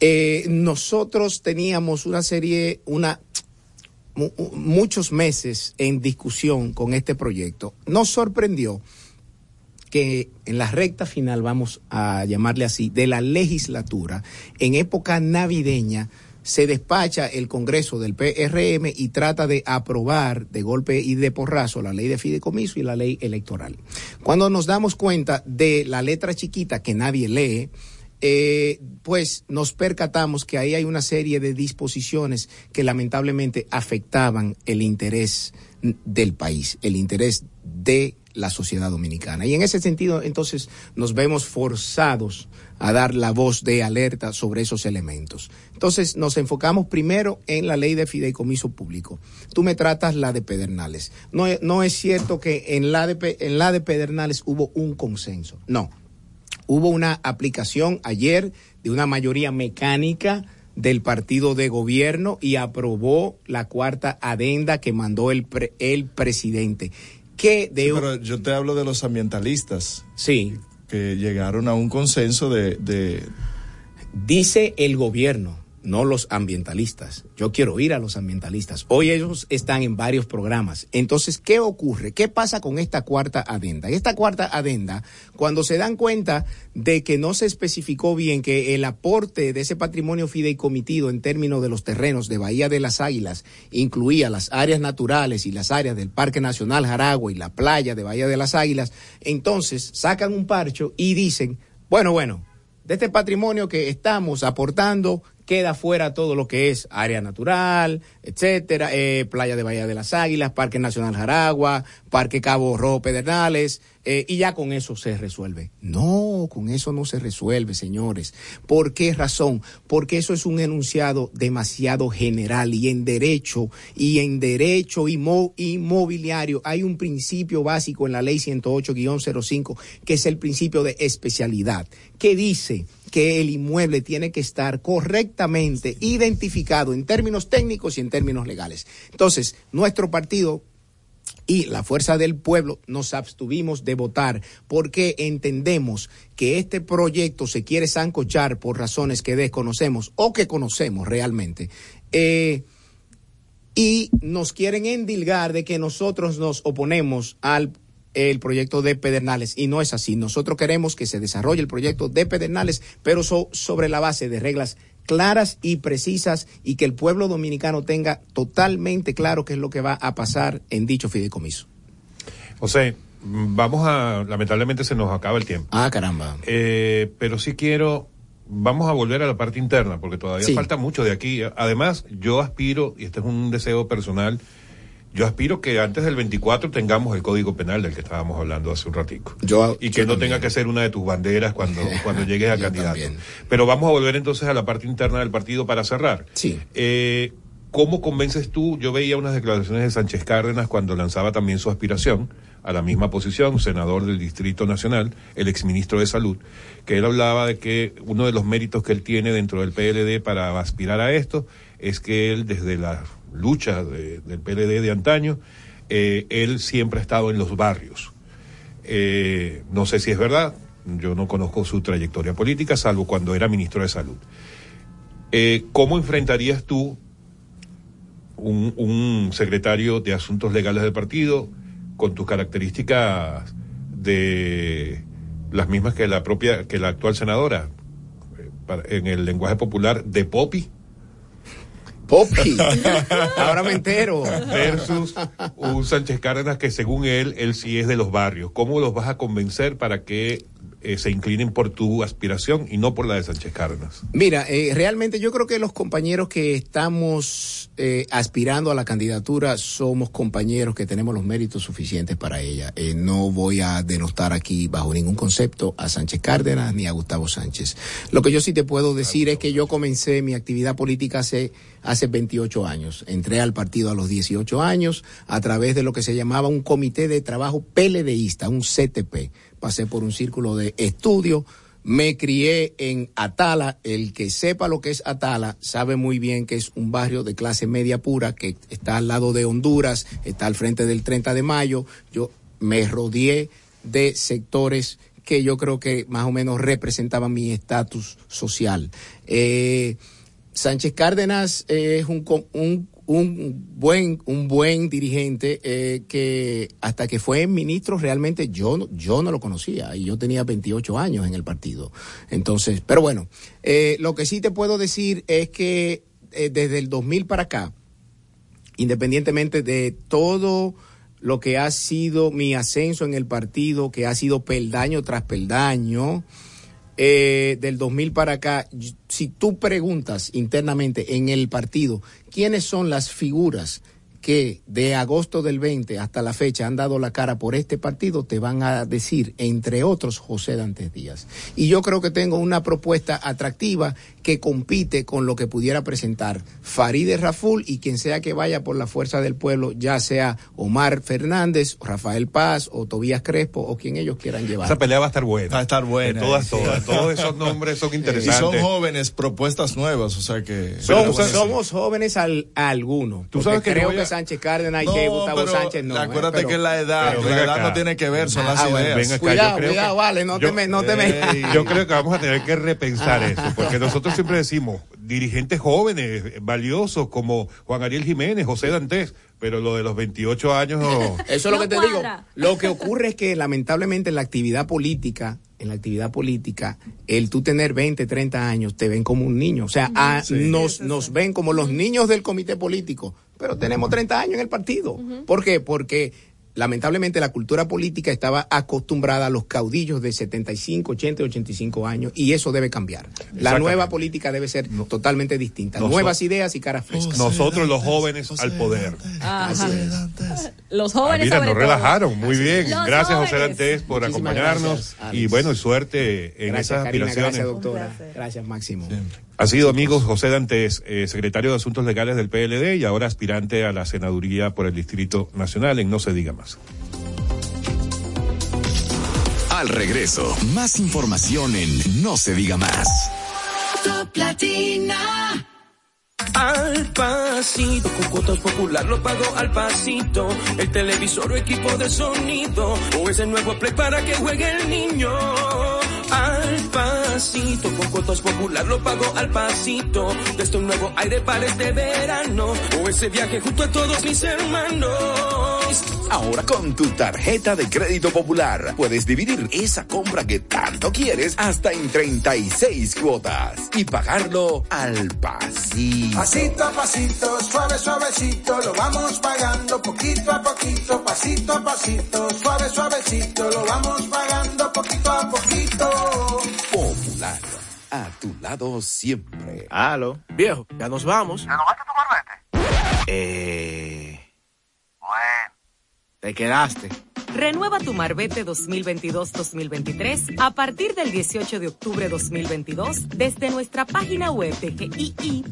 eh, nosotros teníamos una serie, una mu- muchos meses en discusión con este proyecto. Nos sorprendió que en la recta final, vamos a llamarle así, de la legislatura, en época navideña, se despacha el Congreso del PRM y trata de aprobar de golpe y de porrazo la ley de fideicomiso y la ley electoral. Cuando nos damos cuenta de la letra chiquita que nadie lee, eh, pues nos percatamos que ahí hay una serie de disposiciones que lamentablemente afectaban el interés del país, el interés de la sociedad dominicana. Y en ese sentido, entonces, nos vemos forzados a dar la voz de alerta sobre esos elementos. Entonces, nos enfocamos primero en la ley de fideicomiso público. Tú me tratas la de Pedernales. No, no es cierto que en la de, en la de Pedernales hubo un consenso. No. Hubo una aplicación ayer de una mayoría mecánica del partido de gobierno y aprobó la cuarta adenda que mandó el, el presidente. Que de Sí, pero yo te hablo de los ambientalistas. Sí. Que llegaron a un consenso de, de Dice el gobierno, no los ambientalistas. Yo quiero ir a los ambientalistas. Hoy ellos están en varios programas. Entonces, ¿qué ocurre? ¿Qué pasa con esta cuarta adenda? Esta cuarta adenda, cuando se dan cuenta de que no se especificó bien que el aporte de ese patrimonio fideicomitido en términos de los terrenos de Bahía de las Águilas incluía las áreas naturales y las áreas del Parque Nacional Jaragua y la playa de Bahía de las Águilas, entonces sacan un parcho y dicen, bueno, bueno, de este patrimonio que estamos aportando, queda fuera todo lo que es área natural, etcétera, eh, playa de Bahía de las Águilas, Parque Nacional Jaragua, Parque Cabo Rojo Pedernales, eh, y ya con eso se resuelve. No, con eso no se resuelve, señores. ¿Por qué razón? Porque eso es un enunciado demasiado general y en derecho y en derecho inmo- inmobiliario hay un principio básico en la ley 108-05 que es el principio de especialidad, que dice que el inmueble tiene que estar correctamente identificado en términos técnicos y en términos legales. Entonces, nuestro partido y la fuerza del pueblo nos abstuvimos de votar porque entendemos que este proyecto se quiere zancochar por razones que desconocemos o que conocemos realmente. Eh, y nos quieren endilgar de que nosotros nos oponemos al el proyecto de Pedernales y no es así. Nosotros queremos que se desarrolle el proyecto de Pedernales, pero so- sobre la base de reglas claras y precisas y que el pueblo dominicano tenga totalmente claro qué es lo que va a pasar en dicho fideicomiso. José, vamos a, lamentablemente se nos acaba el tiempo. Ah, caramba. Eh, pero sí quiero, vamos a volver a la parte interna, porque todavía Sí. falta mucho de aquí. Además, yo aspiro, y este es un deseo personal, yo aspiro que antes del 24 tengamos el Código Penal del que estábamos hablando hace un ratico. Yo, y que yo no también. tenga que ser una de tus banderas cuando, cuando llegues a candidato. también. Pero vamos a volver entonces a la parte interna del partido para cerrar. Sí. Eh, ¿Cómo convences tú? Yo veía unas declaraciones de Sánchez Cárdenas cuando lanzaba también su aspiración a la misma posición, senador del Distrito Nacional, el exministro de Salud, que él hablaba de que uno de los méritos que él tiene dentro del PLD para aspirar a esto es que él, desde la lucha de- del PLD de antaño, eh, él siempre ha estado en los barrios. Eh, no sé si es verdad, yo no conozco su trayectoria política, salvo cuando era ministro de Salud. Eh, ¿Cómo enfrentarías tú un, un secretario de Asuntos Legales del partido con tus características de las mismas que la propia, que la actual senadora, en el lenguaje popular, de Popi? Popi, ahora me entero. Versus un Sánchez Cárdenas que según él, él sí es de los barrios. ¿Cómo los vas a convencer para que eh, se inclinen por tu aspiración y no por la de Sánchez Cárdenas? Mira, eh, realmente yo creo que los compañeros que estamos eh, aspirando a la candidatura somos compañeros que tenemos los méritos suficientes para ella. Eh, no voy a denostar aquí bajo ningún concepto a Sánchez Cárdenas ni a Gustavo Sánchez. Lo que yo sí te puedo decir es que yo comencé mi actividad política hace, hace 28 años. Entré al partido a los 18 años a través de lo que se llamaba un comité de trabajo PLDista, un CTP. Pasé por un círculo de estudio, me crié en Atala. El que sepa lo que es Atala sabe muy bien que es un barrio de clase media pura que está al lado de Honduras, está al frente del 30 de mayo. Yo me rodeé de sectores que yo creo que más o menos representaban mi estatus social. Eh, Sánchez Cárdenas es un, un, un buen un buen dirigente eh, que hasta que fue ministro realmente yo yo no lo conocía. Y yo tenía 28 años en el partido. Entonces pero bueno eh, lo que sí te puedo decir es que eh, desde el 2000 para acá independientemente de todo lo que ha sido mi ascenso en el partido, que ha sido peldaño tras peldaño, eh, del 2000 para acá, si tú preguntas internamente en el partido, ¿quiénes son las figuras que de agosto del 20 hasta la fecha han dado la cara por este partido, te van a decir, entre otros, José Dantes Díaz. Y yo creo que tengo una propuesta atractiva que compite con lo que pudiera presentar Farideh Raful y quien sea que vaya por la fuerza del pueblo, ya sea Omar Fernández, Rafael Paz o Tobías Crespo o quien ellos quieran llevar. Esa pelea va a estar buena. Va a estar buena. De todas, Sí. todas. Todos esos nombres son Y interesantes. son jóvenes, propuestas nuevas, o sea que... Somos, somos jóvenes al, a algunos. Tú sabes que creo que Sánchez Cárdenas y que Gustavo pero Sánchez no. ¿eh? acuérdate Pero- que la edad, Pero la edad acá. no tiene que ver, son Ah, las bueno, ideas. acá, Cuidado, cuidado, que- vale, no te me, no te me. Yo creo que vamos a tener que repensar eso, porque nosotros siempre decimos dirigentes jóvenes, valiosos, como Juan Ariel Jiménez, José Dantes, pero lo de los 28 años no. Eso es lo que te digo. Lo que ocurre es que lamentablemente en la actividad política, en la actividad política, el tú tener 20, 30 años, te ven como un niño. O sea, nos, nos ven como los niños del comité político, pero tenemos 30 años en el partido. ¿Por qué? Porque lamentablemente la cultura política estaba acostumbrada a los caudillos de 75, 80, 85 años y eso debe cambiar. La nueva política debe ser totalmente distinta. Nuevas ideas y caras frescas. Nosotros los jóvenes al poder. Ajá. Los Ah, jóvenes mira, sobre nos todo. relajaron. Muy bien. Los gracias, José. Dantes, por Muchísimas acompañarnos. gracias, y bueno, suerte en Gracias, esas Karina. aspiraciones. Gracias, doctora. Gracias, Máximo. Ha sido, amigos, José Dantes, eh, secretario de Asuntos Legales del PLD y ahora aspirante a la senaduría por el Distrito Nacional en No se diga más. Al regreso, más información en No se diga más. Al pasito, con cuotas popular lo pago al pasito. El televisor o equipo de sonido, o ese nuevo play para que juegue el niño. Al pasito, con cuotas popular lo pago al pasito. Desde un nuevo aire para este verano, o ese viaje junto a todos mis hermanos. Ahora con tu tarjeta de crédito popular puedes dividir esa compra que tanto quieres hasta en 36 cuotas y pagarlo al pasito. Pasito a pasito, suave, suavecito, lo vamos pagando poquito a poquito, pasito a pasito, suave, suavecito, lo vamos pagando poquito a poquito. A tu lado siempre. Aló, viejo, ya nos vamos. ¿Renovaste tu marbete? Eh. Bueno. Te quedaste. Renueva tu Marbete 2022-2023 a partir del 18 de octubre 2022 desde nuestra página web de gii.gov.do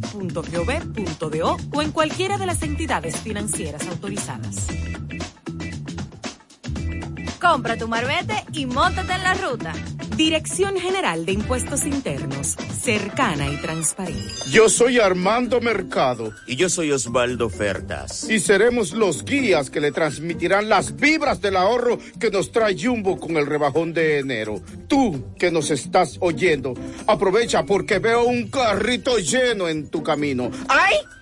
o en cualquiera de las entidades financieras autorizadas. Compra tu marbete y móntate en la ruta. Dirección General de Impuestos Internos, cercana y transparente. Yo soy Armando Mercado Y yo soy Osvaldo Fertas. y seremos los guías que le transmitirán las vibras del ahorro que nos trae Jumbo con el rebajón de enero. Tú que nos estás oyendo, aprovecha porque veo un carrito lleno en tu camino. ¡Ay!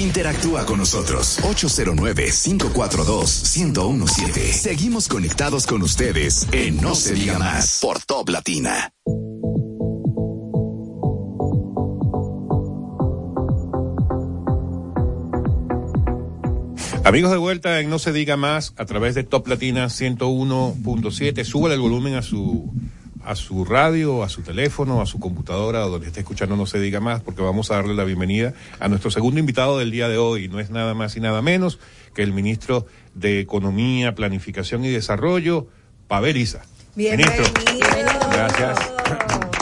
Interactúa con nosotros 809-542-1017. Seguimos conectados con ustedes en No se diga más por Top Latina. Amigos de vuelta en No se diga más a través de Top Latina 101.7. Súbale el volumen a su a su radio, a su teléfono, a su computadora, o donde esté escuchando No se diga más, porque vamos a darle la bienvenida a nuestro segundo invitado del día de hoy. No es nada más y nada menos que el ministro de Economía, Planificación y Desarrollo, Pavel Isa. Ministro. Gracias.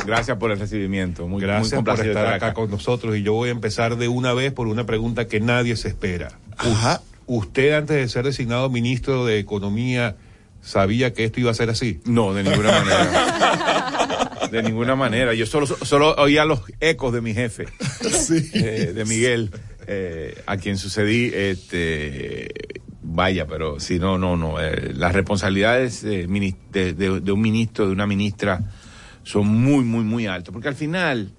Gracias por el recibimiento. Muy, Gracias muy por complacido estar acá con nosotros y yo voy a empezar de una vez por una pregunta que nadie se espera. Ajá. ¿Usted antes de ser designado ministro de Economía sabía que esto iba a ser así? No, de ninguna manera. De ninguna manera. Yo solo, solo oía los ecos de mi jefe, eh, de Miguel, eh, a quien sucedí. Este, vaya, pero si no, no, no. eh, las responsabilidades eh, de- de un ministro, de una ministra, son muy, muy, muy altas. Porque al final,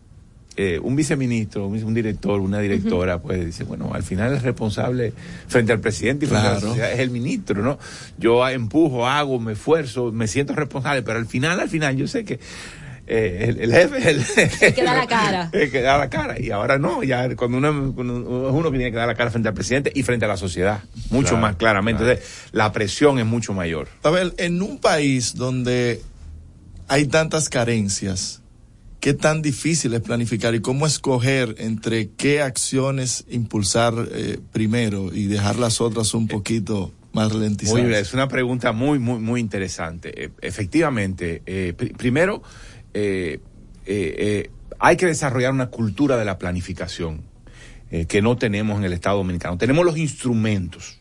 eh, un viceministro, un, director, una directora, pues dice, bueno, al final el responsable frente al presidente y frente a la Claro. sociedad es el ministro, ¿no? Yo empujo, hago, me esfuerzo, me siento responsable, pero al final, al final, yo sé que eh, el, el jefe es el, El que da la cara. el que da la cara. Y ahora no, ya cuando uno, cuando uno que tiene que dar la cara frente al presidente y frente a la sociedad, mucho Claro, más claramente. Entonces, la presión es mucho mayor. A ver, en un país donde hay tantas carencias, ¿qué tan difícil es planificar y cómo escoger entre qué acciones impulsar eh, primero y dejar las otras un poquito más ralentizarse. Muy es una pregunta muy, muy, muy interesante. Eh, efectivamente, eh, pri- primero, eh, hay que desarrollar una cultura de la planificación que no tenemos en el Estado Dominicano. Tenemos los instrumentos.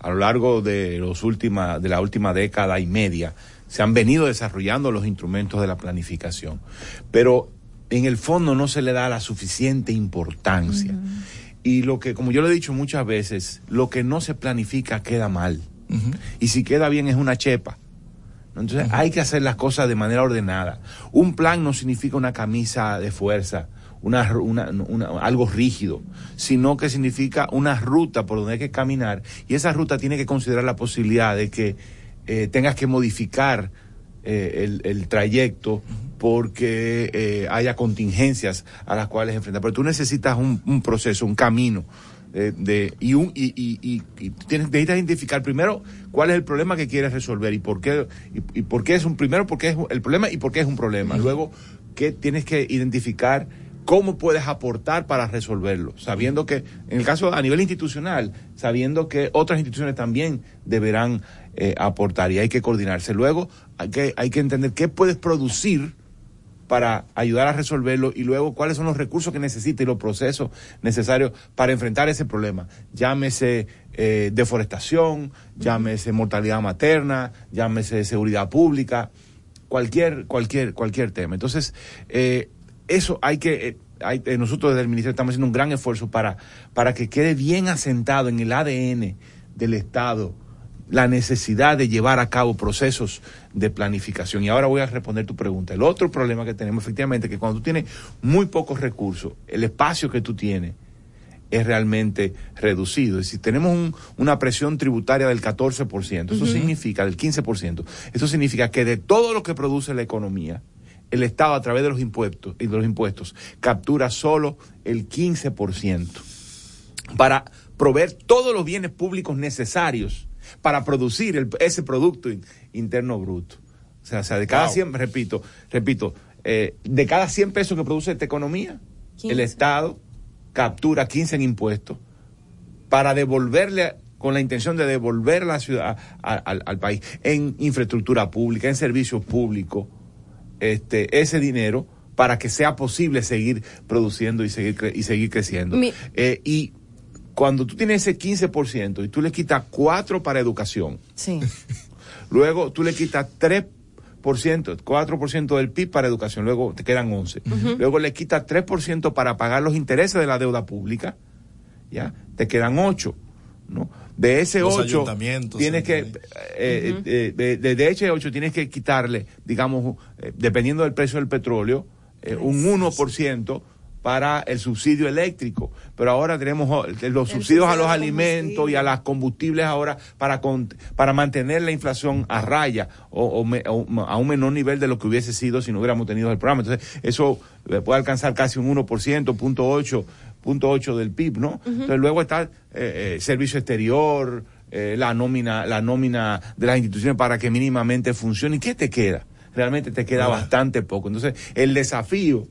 A lo largo de, los última, de la última década y media se han venido desarrollando los instrumentos de la planificación, pero en el fondo no se le da la suficiente importancia. Y lo que, como yo lo he dicho muchas veces, lo que no se planifica queda mal. Y si queda bien es una chepa. Entonces hay que hacer las cosas de manera ordenada. Un plan no significa una camisa de fuerza, una, una- una- algo rígido, sino que significa una ruta por donde hay que caminar. Y esa ruta tiene que considerar la posibilidad de que eh, tengas que modificar eh, el, el trayecto porque eh, haya contingencias a las cuales enfrentar. Pero tú necesitas un, un proceso, un camino. de, y, un, y, y, y- y tienes, necesitas identificar primero cuál es el problema que quieres resolver y por qué, y, y por qué es un, primero por qué es el problema y por qué es un problema. Luego, que tienes que identificar cómo puedes aportar para resolverlo, sabiendo que, en el caso a nivel institucional, sabiendo que otras instituciones también deberán eh, aportar y hay que coordinarse. Luego, hay que, hay que entender qué puedes producir para ayudar a resolverlo y luego cuáles son los recursos que necesita y los procesos necesarios para enfrentar ese problema. Llámese eh, deforestación, llámese mortalidad materna, llámese seguridad pública, cualquier, cualquier, cualquier tema. Entonces, eh, eso hay que, nosotros desde el Ministerio estamos haciendo un gran esfuerzo para, para que quede bien asentado en el ADN del Estado la necesidad de llevar a cabo procesos de planificación. Y ahora voy a responder tu pregunta. El otro problema que tenemos efectivamente es que cuando tú tienes muy pocos recursos, el espacio que tú tienes es realmente reducido. Y si tenemos un- una presión tributaria del 14%, eso significa, del 15%, eso significa que de todo lo que produce la economía, el Estado a través de los impuestos y de los impuestos captura solo el 15% para proveer todos los bienes públicos necesarios para producir el- ese producto in- interno bruto. O sea, o sea, de cada Wow. 100, repito, repito, eh, de cada 100 pesos que produce esta economía, el Estado captura 15 en impuestos para devolverle con la intención de devolver la ciudad a- al, al país en infraestructura pública, en servicios públicos, este, ese dinero para que sea posible seguir produciendo y seguir, cre- y seguir creciendo. Mi- Eh, y cuando tú tienes ese 15% y tú le quitas 4 para educación, Sí. luego tú le quitas 3%, 4% del PIB para educación, luego te quedan 11. Ujú. Luego le quitas 3% para pagar los intereses de la deuda pública, ¿ya? Te quedan 8, ¿no? De ese Los 8 ayuntamientos, tienes que eh, Ujú. eh, de, de- de ese 8 tienes que quitarle, digamos, eh, dependiendo del precio del petróleo, eh, un 1% para el subsidio eléctrico. Pero ahora tenemos oh, los subsidios a los alimentos y a las combustibles ahora para, con- para mantener la inflación a raya o, o me- o a un menor nivel de lo que hubiese sido si no hubiéramos tenido el programa. Entonces, eso eh, puede alcanzar casi un 1%, punto 8, punto 8 del PIB, ¿no? Entonces, luego está eh, eh, servicio exterior, eh, la nómina, la nómina de las instituciones para que mínimamente funcione. ¿Y qué te queda? Realmente te queda bastante poco. Entonces, el desafío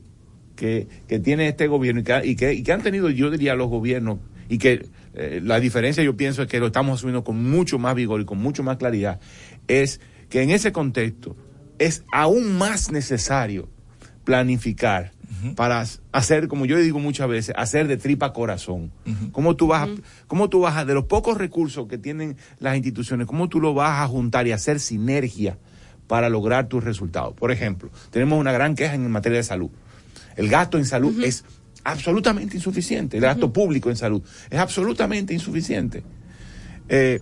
que, que tiene este gobierno y que, y, que, y que han tenido, yo diría, los gobiernos, y que eh, la diferencia yo pienso es que lo estamos asumiendo con mucho más vigor y con mucho más claridad, es que en ese contexto es aún más necesario planificar para hacer, como yo digo muchas veces, hacer de tripa corazón. ¿Cómo tú vas, a, cómo tú vas a, de los pocos recursos que tienen las instituciones, cómo tú lo vas a juntar y hacer sinergia para lograr tus resultados? Por ejemplo, tenemos una gran queja en materia de salud. El gasto en salud es absolutamente insuficiente. El gasto público en salud es absolutamente insuficiente. Eh,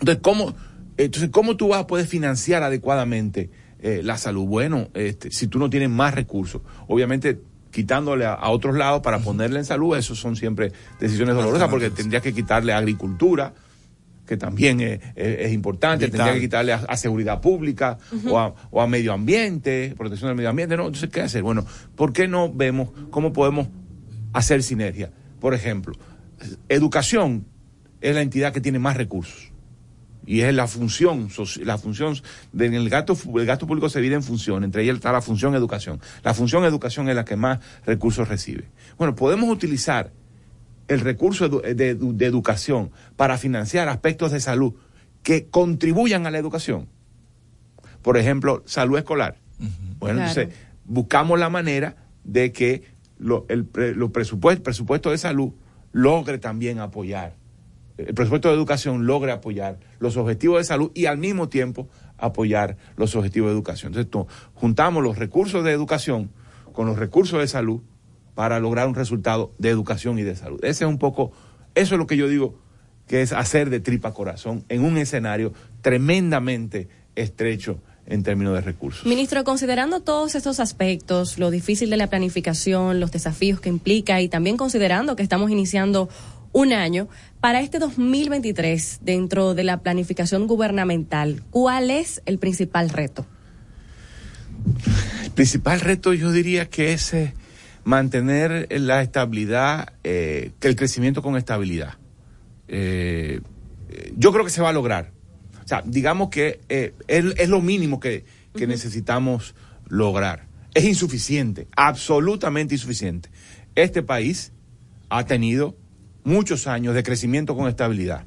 entonces, ¿cómo, entonces, ¿cómo tú vas a poder financiar adecuadamente eh, la salud? Bueno, este, si tú no tienes más recursos, obviamente quitándole a, a otros lados para ponerle en salud, eso son siempre decisiones dolorosas porque tendrías que quitarle a agricultura, que también es, es- es importante, Vital. tendría que quitarle a, a seguridad pública o, a, o a medio ambiente, protección del medio ambiente. No, entonces, ¿qué hacer? Bueno, ¿por qué no vemos cómo podemos hacer sinergia? Por ejemplo, educación es la entidad que tiene más recursos y es la función, la función del gasto, el gasto público se divide en función, entre ellas está la función educación. La función educación es la que más recursos recibe. Bueno, podemos utilizar el recurso de, edu- de educación para financiar aspectos de salud que contribuyan a la educación. Por ejemplo, salud escolar. Bueno, Claro. entonces buscamos la manera de que lo- el pre- los presupuestos, presupuesto de salud logre también apoyar, el presupuesto de educación logre apoyar los objetivos de salud y al mismo tiempo apoyar los objetivos de educación. Entonces, to- juntamos los recursos de educación con los recursos de salud para lograr un resultado de educación y de salud. Ese es un poco, eso es lo que yo digo que es hacer de tripa corazón en un escenario tremendamente estrecho en términos de recursos. Ministro, considerando todos estos aspectos, lo difícil de la planificación, los desafíos que implica y también considerando que estamos iniciando un año, para este 2023, dentro de la planificación gubernamental, ¿cuál es el principal reto? El principal reto yo diría que es eh, mantener la estabilidad, eh, que el crecimiento con estabilidad. Eh, eh, yo creo que se va a lograr. O sea, digamos que eh, es, es lo mínimo que, que necesitamos lograr. Es insuficiente, absolutamente insuficiente. Este país ha tenido muchos años de crecimiento con estabilidad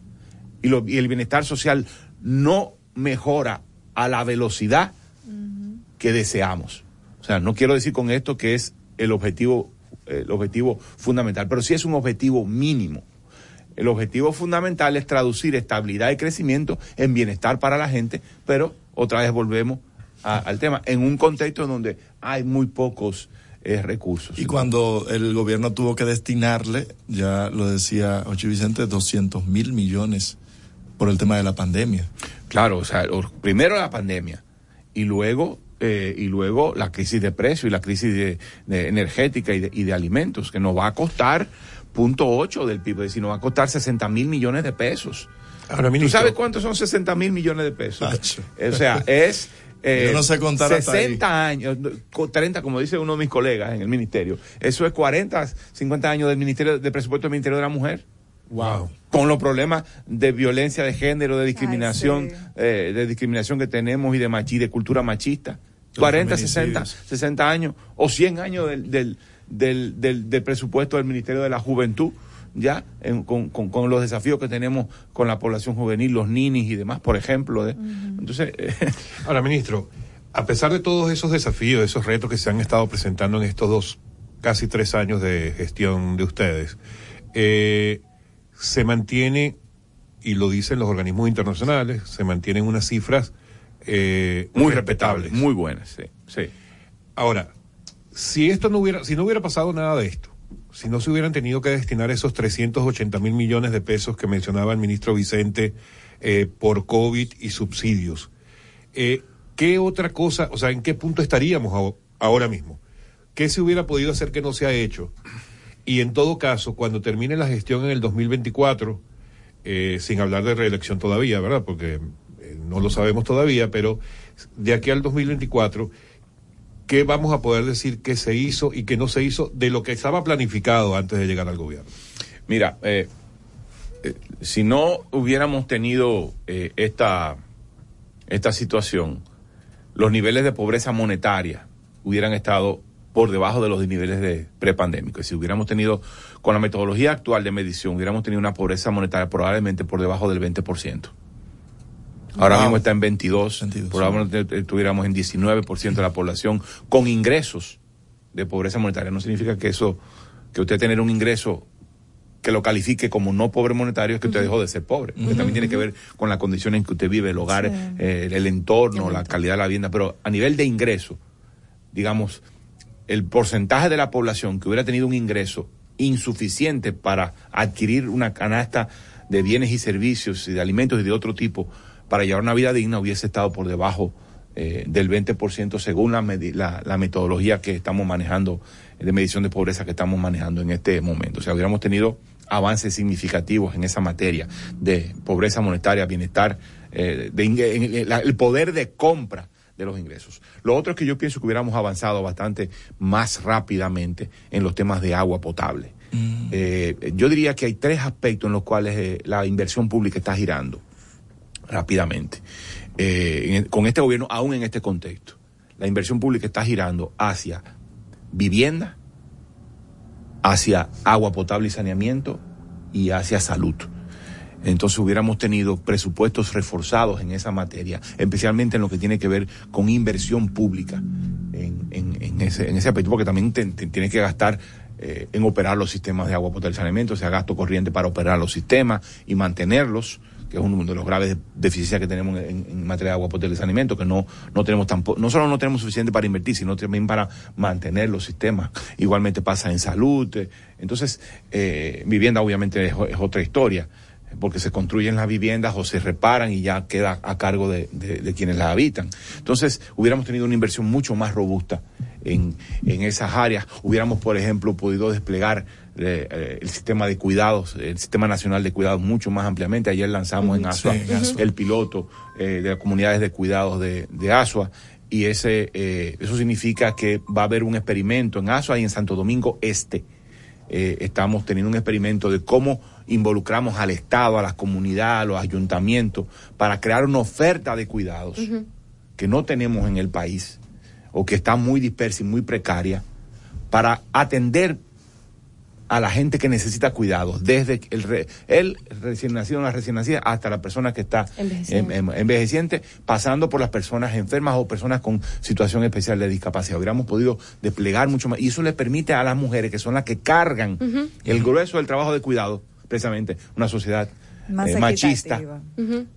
y, lo- y el bienestar social no mejora a la velocidad que deseamos. O sea, no quiero decir con esto que es el objetivo, el objetivo fundamental, pero sí es un objetivo mínimo. El objetivo fundamental es traducir estabilidad y crecimiento en bienestar para la gente, pero otra vez volvemos a- al tema, en un contexto donde hay muy pocos eh, recursos. Y cuando el gobierno tuvo que destinarle, ya lo decía Ochi Vicente, 200 mil millones por el tema de la pandemia. Claro, o sea, primero la pandemia y luego eh, y luego la crisis de precio y la crisis de, de energética y de, y de alimentos que nos va a costar punto ocho del PIB, es decir, nos va a costar 60 mil millones de pesos. Ahora, ¿Tú sabes cuántos son 60 mil millones de pesos? O sea, es eh, Yo no sé contar hasta 60 años, co- 30, como dice uno de mis colegas en el ministerio. Eso es 40, 50 años del ministerio de presupuesto del Ministerio de la Mujer. Wow. Con los problemas de violencia de género, de discriminación, eh, de discriminación que tenemos y de machi, de cultura machista. Los 40, 60, feminicidios. 60 años o 100 años del, del, del, del- del presupuesto del Ministerio de la Juventud, ya, en- con, con- con los desafíos que tenemos con la población juvenil, los ninis y demás, por ejemplo. de- Entonces, eh, Ahora, ministro, a pesar de todos esos desafíos, esos retos que se han estado presentando en estos dos, casi tres años de gestión de ustedes, eh, se mantiene, y lo dicen los organismos internacionales, se mantienen unas cifras eh, muy respetables. respetable, muy buenas, sí. sí. Ahora, si esto no hubiera, si no hubiera pasado nada de esto, si no se hubieran tenido que destinar esos 380 mil millones de pesos que mencionaba el ministro Vicente eh, por COVID y subsidios, eh, ¿qué otra cosa, o sea, en qué punto estaríamos aho- ahora mismo? ¿Qué se hubiera podido hacer que no se ha hecho? Y en todo caso, cuando termine la gestión en el 2024, eh, sin hablar de reelección todavía, ¿verdad? Porque eh, no lo sabemos todavía, pero de aquí al 2024, ¿qué vamos a poder decir que se hizo y que no se hizo de lo que estaba planificado antes de llegar al gobierno? Mira, eh, eh, si no hubiéramos tenido eh, esta, esta situación, los niveles de pobreza monetaria hubieran estado por debajo de los niveles de prepandémicos. Si hubiéramos tenido, con la metodología actual de medición, hubiéramos tenido una pobreza monetaria probablemente por debajo del 20%. Ahora Wow. mismo está en 22, probablemente estuviéramos en 19% de la población con ingresos de pobreza monetaria. No significa que eso, que usted tener un ingreso que lo califique como no pobre monetario es que usted dejó de ser pobre. Porque también tiene que ver con las condiciones en que usted vive, el hogar, Sí. eh, el entorno, la calidad de la vivienda. Pero a nivel de ingreso, digamos, el porcentaje de la población que hubiera tenido un ingreso insuficiente para adquirir una canasta de bienes y servicios y de alimentos y de otro tipo para llevar una vida digna hubiese estado por debajo eh, del 20% según la, la, metodología que estamos manejando de medición de pobreza que estamos manejando en este momento. O sea, hubiéramos tenido avances significativos en esa materia de pobreza monetaria, bienestar, eh, de la- el poder de compra de los ingresos. Lo otro es que yo pienso que hubiéramos avanzado bastante más rápidamente en los temas de agua potable. Eh, yo diría que hay tres aspectos en los cuales eh, la inversión pública está girando rápidamente. Eh, en- con este gobierno, aún en este contexto, la inversión pública está girando hacia vivienda, hacia agua potable y saneamiento y hacia salud. Entonces hubiéramos tenido presupuestos reforzados en esa materia, especialmente en lo que tiene que ver con inversión pública en, en- en ese, en ese aspecto, porque también te- tienes que gastar eh, en operar los sistemas de agua potable y saneamiento, o sea, gasto corriente para operar los sistemas y mantenerlos, que es uno de los graves de- deficiencias que tenemos en, materia de agua potable y saneamiento, que no, no tenemos tampoco, no solo no tenemos suficiente para invertir, sino también para mantener los sistemas. Igualmente pasa en salud. eh, Entonces, eh, vivienda obviamente es otra historia porque se construyen las viviendas o se reparan y ya queda a cargo de, de- de quienes las habitan. Entonces, hubiéramos tenido una inversión mucho más robusta en, en esas áreas. Hubiéramos, por ejemplo, podido desplegar eh, eh, el sistema de cuidados, el sistema nacional de cuidados mucho más ampliamente. Ayer lanzamos en. ASUA Sí, en ASUA. el piloto eh, de las comunidades de cuidados de, de ASUA. Y ese, eh, eso significa que va a haber un experimento en ASUA y en Santo Domingo Este eh, estamos teniendo un experimento de cómo involucramos al Estado, a la comunidad, a los ayuntamientos, para crear una oferta de cuidados que no tenemos en el país o que está muy dispersa y muy precaria, para atender a la gente que necesita cuidados, desde el, re- el recién nacido la recién nacida hasta la persona que está Envejeciente. envejeciente, pasando por las personas enfermas o personas con situación especial de discapacidad. Hubiéramos podido desplegar mucho más. Y eso le permite a las mujeres, que son las que cargan el grueso del trabajo de cuidado, precisamente una sociedad Más eh, machista,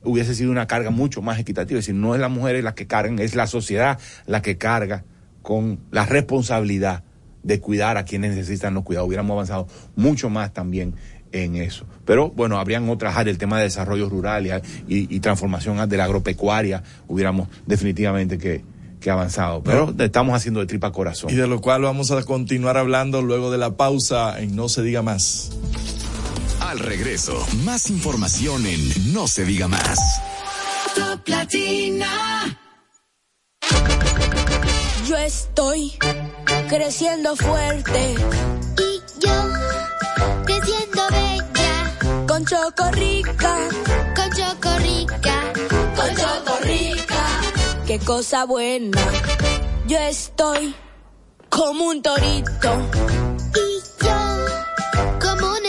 hubiese sido una carga mucho más equitativa. Es decir, no es la mujer la que cargan, es la sociedad la que carga con la responsabilidad de cuidar a quienes necesitan los cuidados. Hubiéramos avanzado mucho más también en eso. Pero bueno, habrían otras áreas, el tema de desarrollo rural y, y- y transformación de la agropecuaria, hubiéramos definitivamente que, que avanzado. Pero estamos haciendo de tripa corazón. Y de lo cual vamos a continuar hablando luego de la pausa en No se diga más. Al regreso, más información en No se diga más. Top Latina. Yo estoy creciendo fuerte. Y yo creciendo bella. Con Chocorrica. Con Chocorrica. Con Chocorrica. Qué cosa buena. Yo estoy como un torito. Y yo como una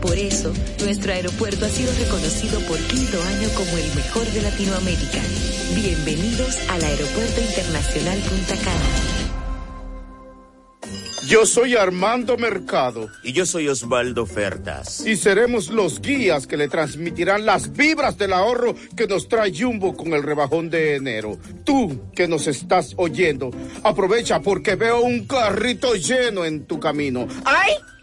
Por eso, nuestro aeropuerto ha sido reconocido por quinto año como el mejor de Latinoamérica. Bienvenidos al Aeropuerto Internacional Punta Cana. Yo soy Armando Mercado. Y yo soy Osvaldo Fertas. Y seremos los guías que le transmitirán las vibras del ahorro que nos trae Jumbo con el rebajón de enero. Tú que nos estás oyendo, aprovecha porque veo un carrito lleno en tu camino. ¡Ay!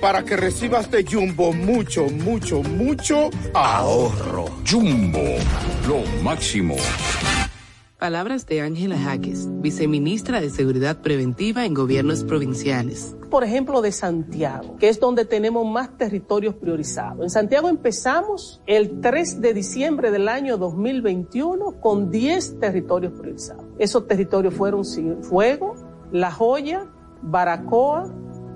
Para que recibas de Jumbo mucho, mucho, mucho ahorro. Jumbo, lo máximo. Palabras de Ángela Jaques, viceministra de Seguridad Preventiva en Gobiernos Provinciales. Por ejemplo, de Santiago, que es donde tenemos más territorios priorizados. En Santiago empezamos el 3 de diciembre del año 2021 con 10 territorios priorizados. Esos territorios fueron Fuego, La Joya, Baracoa,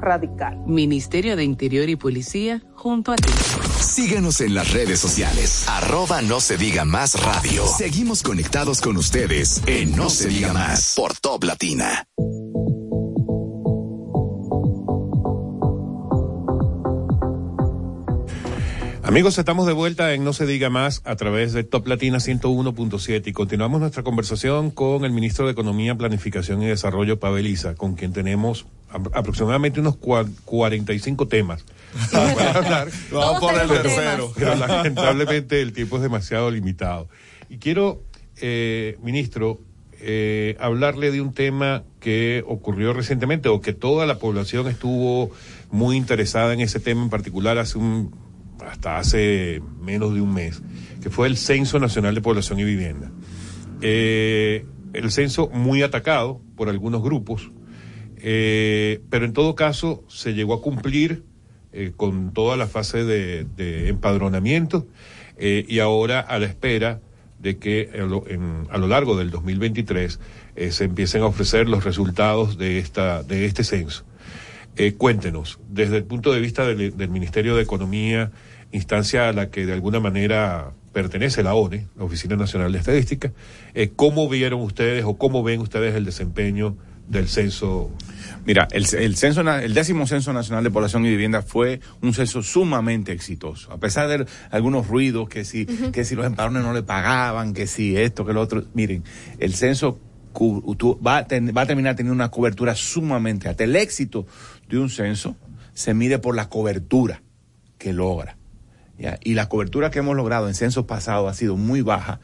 radical. Ministerio de Interior y Policía, junto a ti. Síguenos en las redes sociales. Arroba no se diga más radio. Seguimos conectados con ustedes en No se diga más por Top Latina. Amigos, estamos de vuelta en No se diga más a través de Top Latina 101.7 y continuamos nuestra conversación con el ministro de Economía, Planificación y Desarrollo, Pavel Isa, con quien tenemos aproximadamente unos 45 temas. Vamos por el tercero. Pero lamentablemente el tiempo es demasiado limitado. Y quiero, eh, ministro, eh, hablarle de un tema que ocurrió recientemente o que toda la población estuvo muy interesada en ese tema en particular hace un hasta hace menos de un mes, que fue el Censo Nacional de Población y Vivienda. Eh, el censo muy atacado por algunos grupos, eh, pero en todo caso se llegó a cumplir eh, con toda la fase de, empadronamiento y ahora a la espera de que a lo, largo del 2023 se empiecen a ofrecer los resultados de, esta, de este censo. Cuéntenos, desde el punto de vista del Ministerio de Economía, instancia a la que de alguna manera pertenece la ONE, la Oficina Nacional de Estadística. Eh, ¿Cómo vieron ustedes o cómo ven ustedes el desempeño del censo? Mira, el, censo, el décimo censo nacional de población y vivienda fue un censo sumamente exitoso. A pesar de algunos ruidos, que si, que si los empadrones no le pagaban, que si esto, que lo otro. Miren, el censo va a, va a terminar teniendo una cobertura sumamente alta. El éxito de un censo se mide por la cobertura que logra. Y la cobertura que hemos logrado en censos pasados ha sido muy baja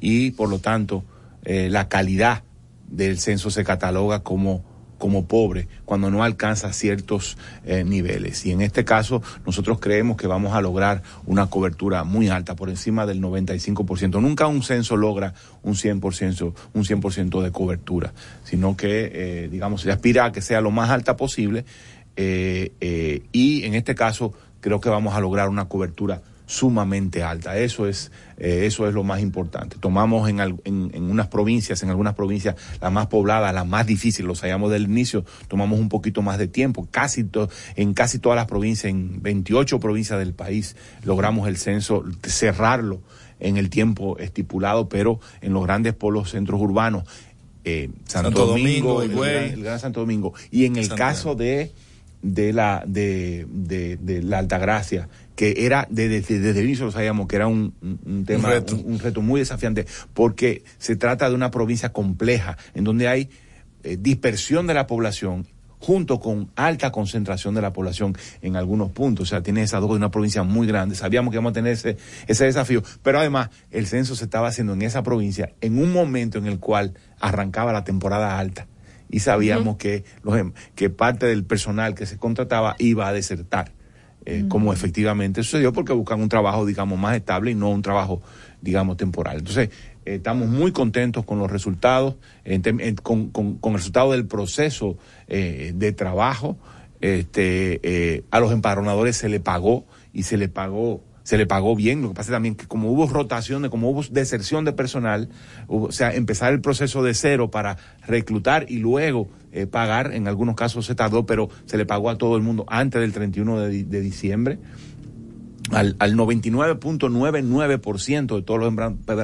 y por lo tanto eh, la calidad del censo se cataloga como, como pobre cuando no alcanza ciertos eh, niveles. Y en este caso nosotros creemos que vamos a lograr una cobertura muy alta, por encima del 95%. Nunca un censo logra un 100%, un 100 de cobertura, sino que, eh, digamos, se aspira a que sea lo más alta posible. y en este caso creo que vamos a lograr una cobertura sumamente alta. Eso es, eh, eso es lo más importante. Tomamos en, en, unas provincias, en algunas provincias, la más poblada, la más difícil, lo sabíamos del inicio, tomamos un poquito más de tiempo. Casi en casi todas las provincias, en 28 provincias del país, logramos el censo, cerrarlo en el tiempo estipulado, pero en los grandes polos centros urbanos, eh, Santo, Domingo, el, Gran, Santo Domingo. Y en el caso de de la de, de, de la Altagracia, que era desde, desde, el inicio lo sabíamos que era un, un tema, un reto. muy desafiante, porque se trata de una provincia compleja, en donde hay eh, dispersión de la población junto con alta concentración de la población en algunos puntos. O sea, tiene esa dos de una provincia muy grande. Sabíamos que íbamos a tener ese, ese desafío, pero además el censo se estaba haciendo en esa provincia en un momento en el cual arrancaba la temporada alta y sabíamos que, los, em, que parte del personal que se contrataba iba a desertar. Eh, como efectivamente sucedió porque buscan un trabajo, digamos, más estable y no un trabajo, digamos, temporal. Entonces, eh, estamos muy contentos con los resultados, con, con, con, el resultado del proceso eh, de trabajo. Este, a los empadronadores se le pagó y se le pagó se le pagó bien. Lo que pasa también que como hubo rotación, como hubo deserción de personal, o sea, empezar el proceso de cero para reclutar y luego eh, pagar, en algunos casos se tardó, pero se le pagó a todo el mundo antes del 31 de, de diciembre al, al 99.99% de todos los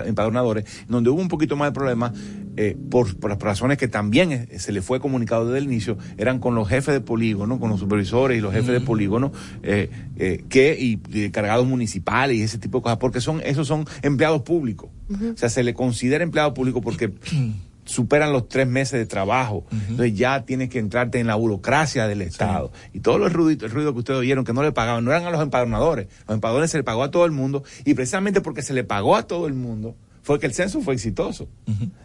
empadronadores, donde hubo un poquito más de problemas, eh, por, por, las razones que también eh, se le fue comunicado desde el inicio, eran con los jefes de polígono, con los supervisores y los jefes de polígono, eh, eh, que, y, y, cargados municipales y ese tipo de cosas, porque son, esos son empleados públicos. O sea, se le considera empleado público porque superan los tres meses de trabajo. Entonces ya tienes que entrarte en la burocracia del Estado. Y todo el ruido, el ruido que ustedes oyeron que no le pagaban, no eran a los empadronadores. Los empadronadores se le pagó a todo el mundo. Y precisamente porque se le pagó a todo el mundo, fue que el censo fue exitoso.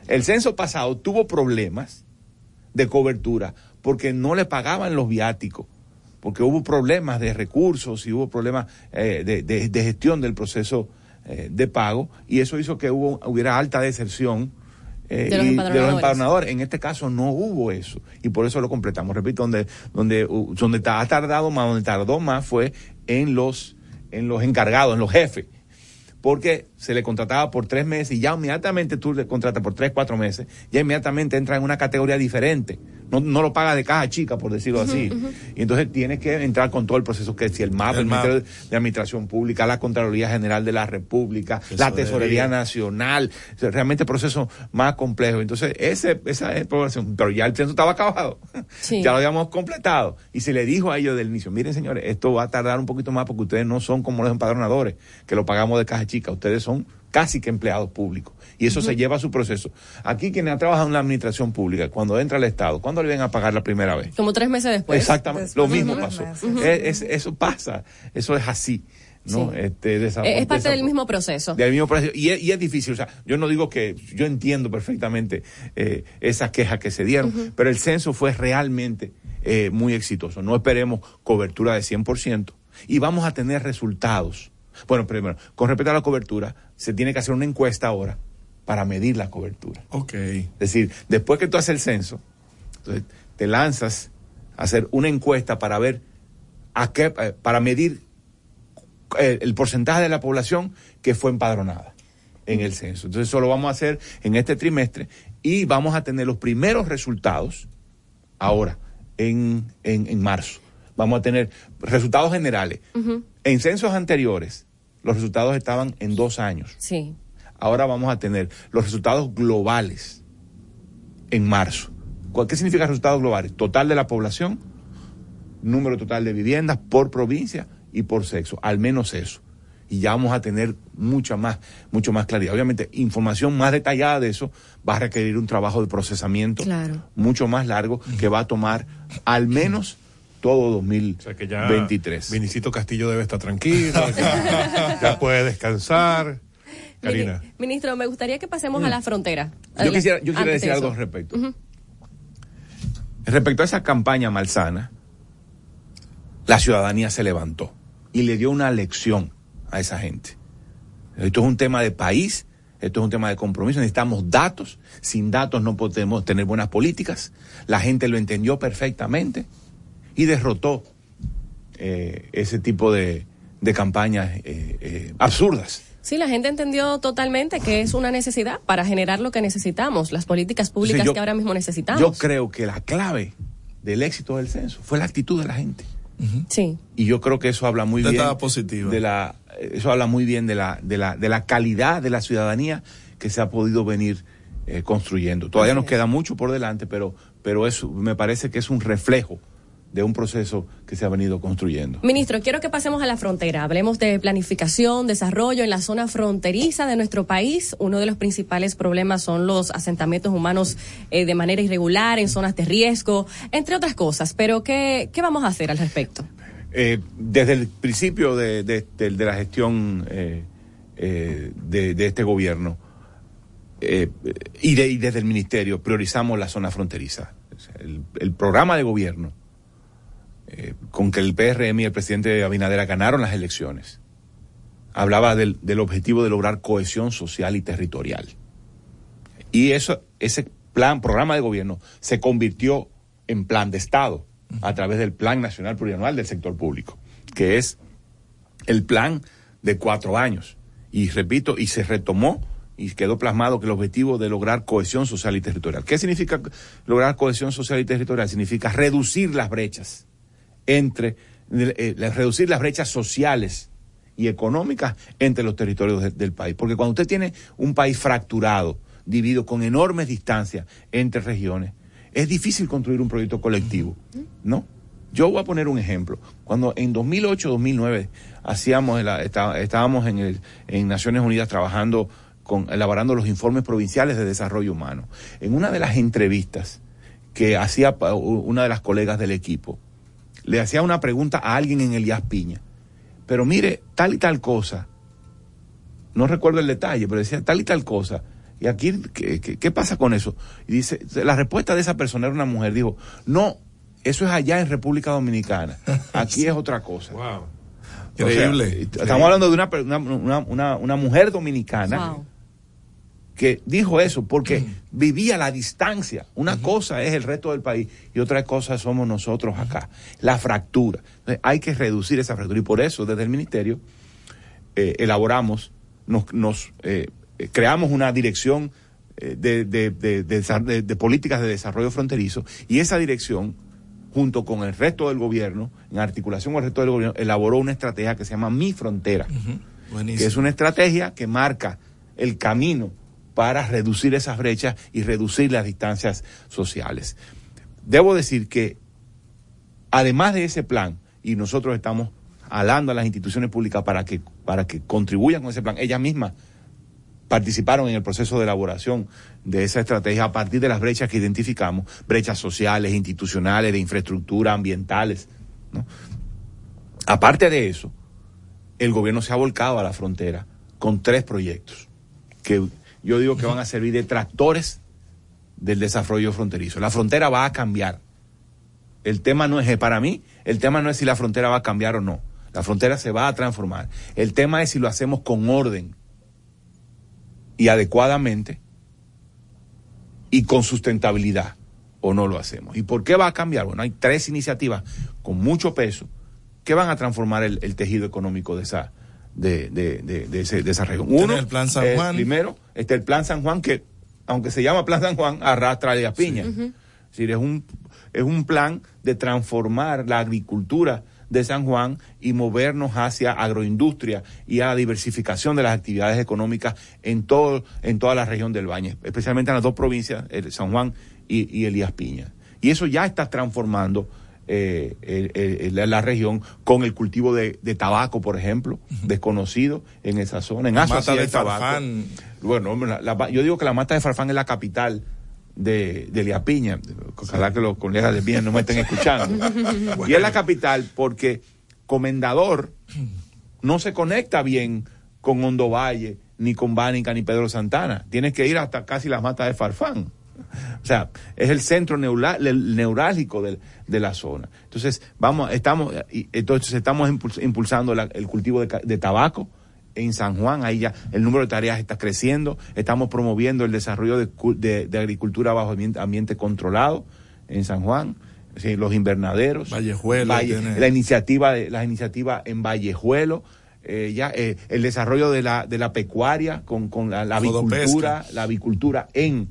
El censo pasado tuvo problemas de cobertura porque no le pagaban los viáticos porque hubo problemas de recursos y hubo problemas eh, de, de, gestión del proceso eh, de pago y eso hizo que hubo, hubiera alta deserción eh, de, los empadronadores. En este caso no hubo eso y por eso lo completamos. Repito, donde donde donde ha tardado más, donde tardó más fue en los en los encargados, en los jefes, porque se le contrataba por tres meses y ya inmediatamente tú le contratas por tres, cuatro meses, ya inmediatamente entra en una categoría diferente no, no lo paga de caja chica, por decirlo así. Y entonces tiene que entrar con todo el proceso que si el MAP, el, El MAP. Ministerio de Administración Pública, la Contraloría General de la República, la Tesorería Nacional, o sea, realmente el proceso más complejo. Entonces, ese, esa es población, pero ya el censo estaba acabado, Sí. ya lo habíamos completado. Y se le dijo a ellos del inicio, miren señores, esto va a tardar un poquito más porque ustedes no son como los empadronadores, que lo pagamos de caja chica, ustedes son casi que empleados públicos. Y eso se lleva a su proceso. Aquí quienes han trabajado en la administración pública, cuando entra el Estado, ¿cuándo le ven a pagar la primera vez? Como tres meses después. Exactamente, lo mismo pasó. Ujú. Es- es- eso pasa, eso es así. ¿no? Sí. Este, es parte del mismo proceso. Del mismo proceso. Y es, y es difícil, o sea, yo no digo que, yo entiendo perfectamente eh, esas quejas que se dieron, pero el censo fue realmente eh, muy exitoso. No esperemos cobertura de 100% y vamos a tener resultados. Bueno, primero, con respecto a la cobertura, se tiene que hacer una encuesta ahora para medir la cobertura. Ok. Es decir, después que tú haces el censo, entonces, te lanzas a hacer una encuesta para ver a qué, eh, para medir eh, el porcentaje de la población que fue empadronada en el censo. Entonces eso lo vamos a hacer en este trimestre y vamos a tener los primeros resultados ahora, en, en, en marzo. Vamos a tener resultados generales. En censos anteriores, los resultados estaban en dos años. Sí. Ahora vamos a tener los resultados globales en marzo. ¿Cuál- ¿Qué significa resultados globales? Total de la población, número total de viviendas por provincia y por sexo, al menos eso. Y ya vamos a tener mucha más, mucho más claridad. Obviamente, información más detallada de eso va a requerir un trabajo de procesamiento Claro. mucho más largo que va a tomar al menos todo 2023. Ya Vinicito Castillo debe estar tranquilo, ya, ya puede descansar. Karina. Ministro, me gustaría que pasemos a la frontera. Yo quisiera, yo quisiera Antes decir de algo al respecto. Respecto a esa campaña malsana, la ciudadanía se levantó y le dio una lección a esa gente. Esto es un tema de país, esto es un tema de compromiso, necesitamos datos, sin datos no podemos tener buenas políticas, la gente lo entendió perfectamente y derrotó eh, ese tipo de, de campañas eh, eh, absurdas. Sí, la gente entendió totalmente que es una necesidad para generar lo que necesitamos, las políticas públicas Sí, yo- que ahora mismo necesitamos. Yo creo que la clave del éxito del censo fue la actitud de la gente. Sí. Y yo creo que eso habla muy De bien estaba positiva. de la eso habla muy bien de la de la de la calidad de la ciudadanía que se ha podido venir eh, construyendo. Todavía nos queda mucho por delante, pero pero eso me parece que es un reflejo de un proceso que se ha venido construyendo. Ministro, quiero que pasemos a la frontera. Hablemos de planificación, desarrollo en la zona fronteriza de nuestro país. Uno de los principales problemas son los asentamientos humanos eh, de manera irregular en zonas de riesgo, entre otras cosas. Pero, ¿qué, qué vamos a hacer al respecto? Eh, desde el principio de, de- de- de la gestión eh, eh, de, de este gobierno eh, y, y desde el ministerio priorizamos la zona fronteriza. El programa de gobierno eh, con que el PRM y el presidente Abinadera ganaron las elecciones hablaba del, objetivo de lograr cohesión social y territorial. Y eso, ese plan, programa de gobierno, se convirtió en plan de Estado a través del Plan Nacional Plurianual del Sector Público, que es el plan de cuatro años. Y repito, y se retomó y quedó plasmado que el objetivo de lograr cohesión social y territorial. ¿Qué significa lograr cohesión social y territorial? Significa reducir las brechas entre, eh, reducir las brechas sociales y económicas entre los territorios de- del país. Porque cuando usted tiene un país fracturado, dividido con enormes distancias entre regiones, es difícil construir un proyecto colectivo, ¿no? Yo voy a poner un ejemplo. Cuando en 2008-2009 hacíamos, está- estábamos en, el- en Naciones Unidas trabajando con, elaborando los informes provinciales de desarrollo humano. En una de las entrevistas que hacía una de las colegas del equipo, le hacía una pregunta a alguien en Elías Piña. Pero mire, tal y tal cosa, no recuerdo el detalle, pero decía tal y tal cosa. Y aquí, ¿qué, qué- qué pasa con eso? Y dice, la respuesta de esa persona era una mujer, dijo, no, eso es allá en República Dominicana, aquí es otra cosa. Wow. Increíble. estamos hablando de una, una, una, una- una mujer dominicana que dijo eso porque vivía la distancia. Una cosa es el resto del país y otra cosa somos nosotros acá. La fractura. Entonces, hay que reducir esa fractura. Y por eso desde el ministerio eh, elaboramos, nos, nos eh, creamos una dirección eh, de, de, de, de, de políticas de desarrollo fronterizo. Y esa dirección junto con el resto del gobierno, en articulación con el resto del gobierno, elaboró una estrategia que se llama Mi Frontera, que es una estrategia que marca el camino para reducir esas brechas y reducir las distancias sociales. Debo decir que, además de ese plan, y nosotros estamos alando a las instituciones públicas para que, para que contribuyan con ese plan, ellas mismas participaron en el proceso de elaboración de esa estrategia a partir de las brechas que identificamos, brechas sociales, institucionales, de infraestructura, ambientales. ¿no? Aparte de eso, el gobierno se ha volcado a la frontera con tres proyectos que yo digo que van a servir de tractores del desarrollo fronterizo. La frontera va a cambiar. El tema no es, para mí, el tema no es si la frontera va a cambiar o no. La frontera se va a transformar. El tema es si lo hacemos con orden, y adecuadamente y con sustentabilidad o no lo hacemos. ¿Y por qué va a cambiar? Bueno, hay tres iniciativas con mucho peso que van a transformar el, el tejido económico de esa, de, de, de, de, ese, de esa región. Uno, el plan San eh, Juan. primero, está el plan San Juan que, aunque se llama plan San Juan, arrastra a Elías Piña. Sí. Es decir, es un, es un plan de transformar la agricultura de San Juan y movernos hacia agroindustria y a la diversificación de las actividades económicas en todo en toda la región del Baño, especialmente en las dos provincias, el San Juan y, y Elías Piña. Y eso ya está transformando eh, el- la región con el cultivo de, de tabaco, por ejemplo, desconocido en esa zona. En La Azua mata sí de. Farfán. Bueno, hombre, la- la- yo digo que la mata de Farfán es la capital de, de Piña. Ojalá que los colegas de Piña no me estén escuchando. Y es la capital porque Comendador no se conecta bien con Hondo Valle, ni con Bánica, ni Pedro Santana. Tienes que ir hasta casi las matas de Farfán. O sea, es el centro el neurálgico de, la zona. Entonces, vamos, estamos, entonces estamos impuls- impulsando la- el cultivo de, tabaco en San Juan, ahí ya el número de tareas está creciendo, estamos promoviendo el desarrollo de, cu- de- de agricultura bajo ambiente, ambiente controlado en San Juan, sí, los invernaderos, Vallejuelo Valle- la iniciativa de, las iniciativas en Vallejuelo, eh, ya eh, el desarrollo de la, de la pecuaria con, con la, la avicultura, la avicultura en,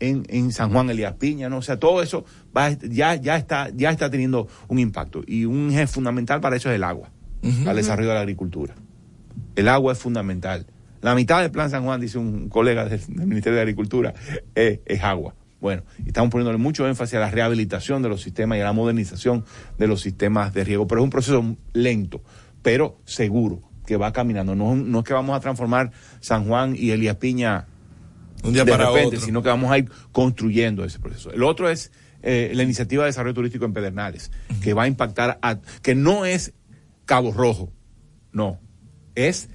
en, en San Juan Elías Piña, ¿no? O sea, todo eso va, ya, ya está, ya está teniendo un impacto. Y un eje fundamental para eso es el agua, para el desarrollo de la agricultura. El agua es fundamental. La mitad del plan San Juan, dice un colega del, del Ministerio de Agricultura, es agua. Bueno, estamos poniéndole mucho énfasis a la rehabilitación de los sistemas y a la modernización de los sistemas de riego. Pero es un proceso lento, pero seguro, que va caminando. No, no es que vamos a transformar San Juan y Elías Piña Un día de para repente, otro. sino que vamos a ir construyendo ese proceso. El otro es eh, la iniciativa de desarrollo turístico en Pedernales, que va a impactar, a, que no es Cabo Rojo, no, es,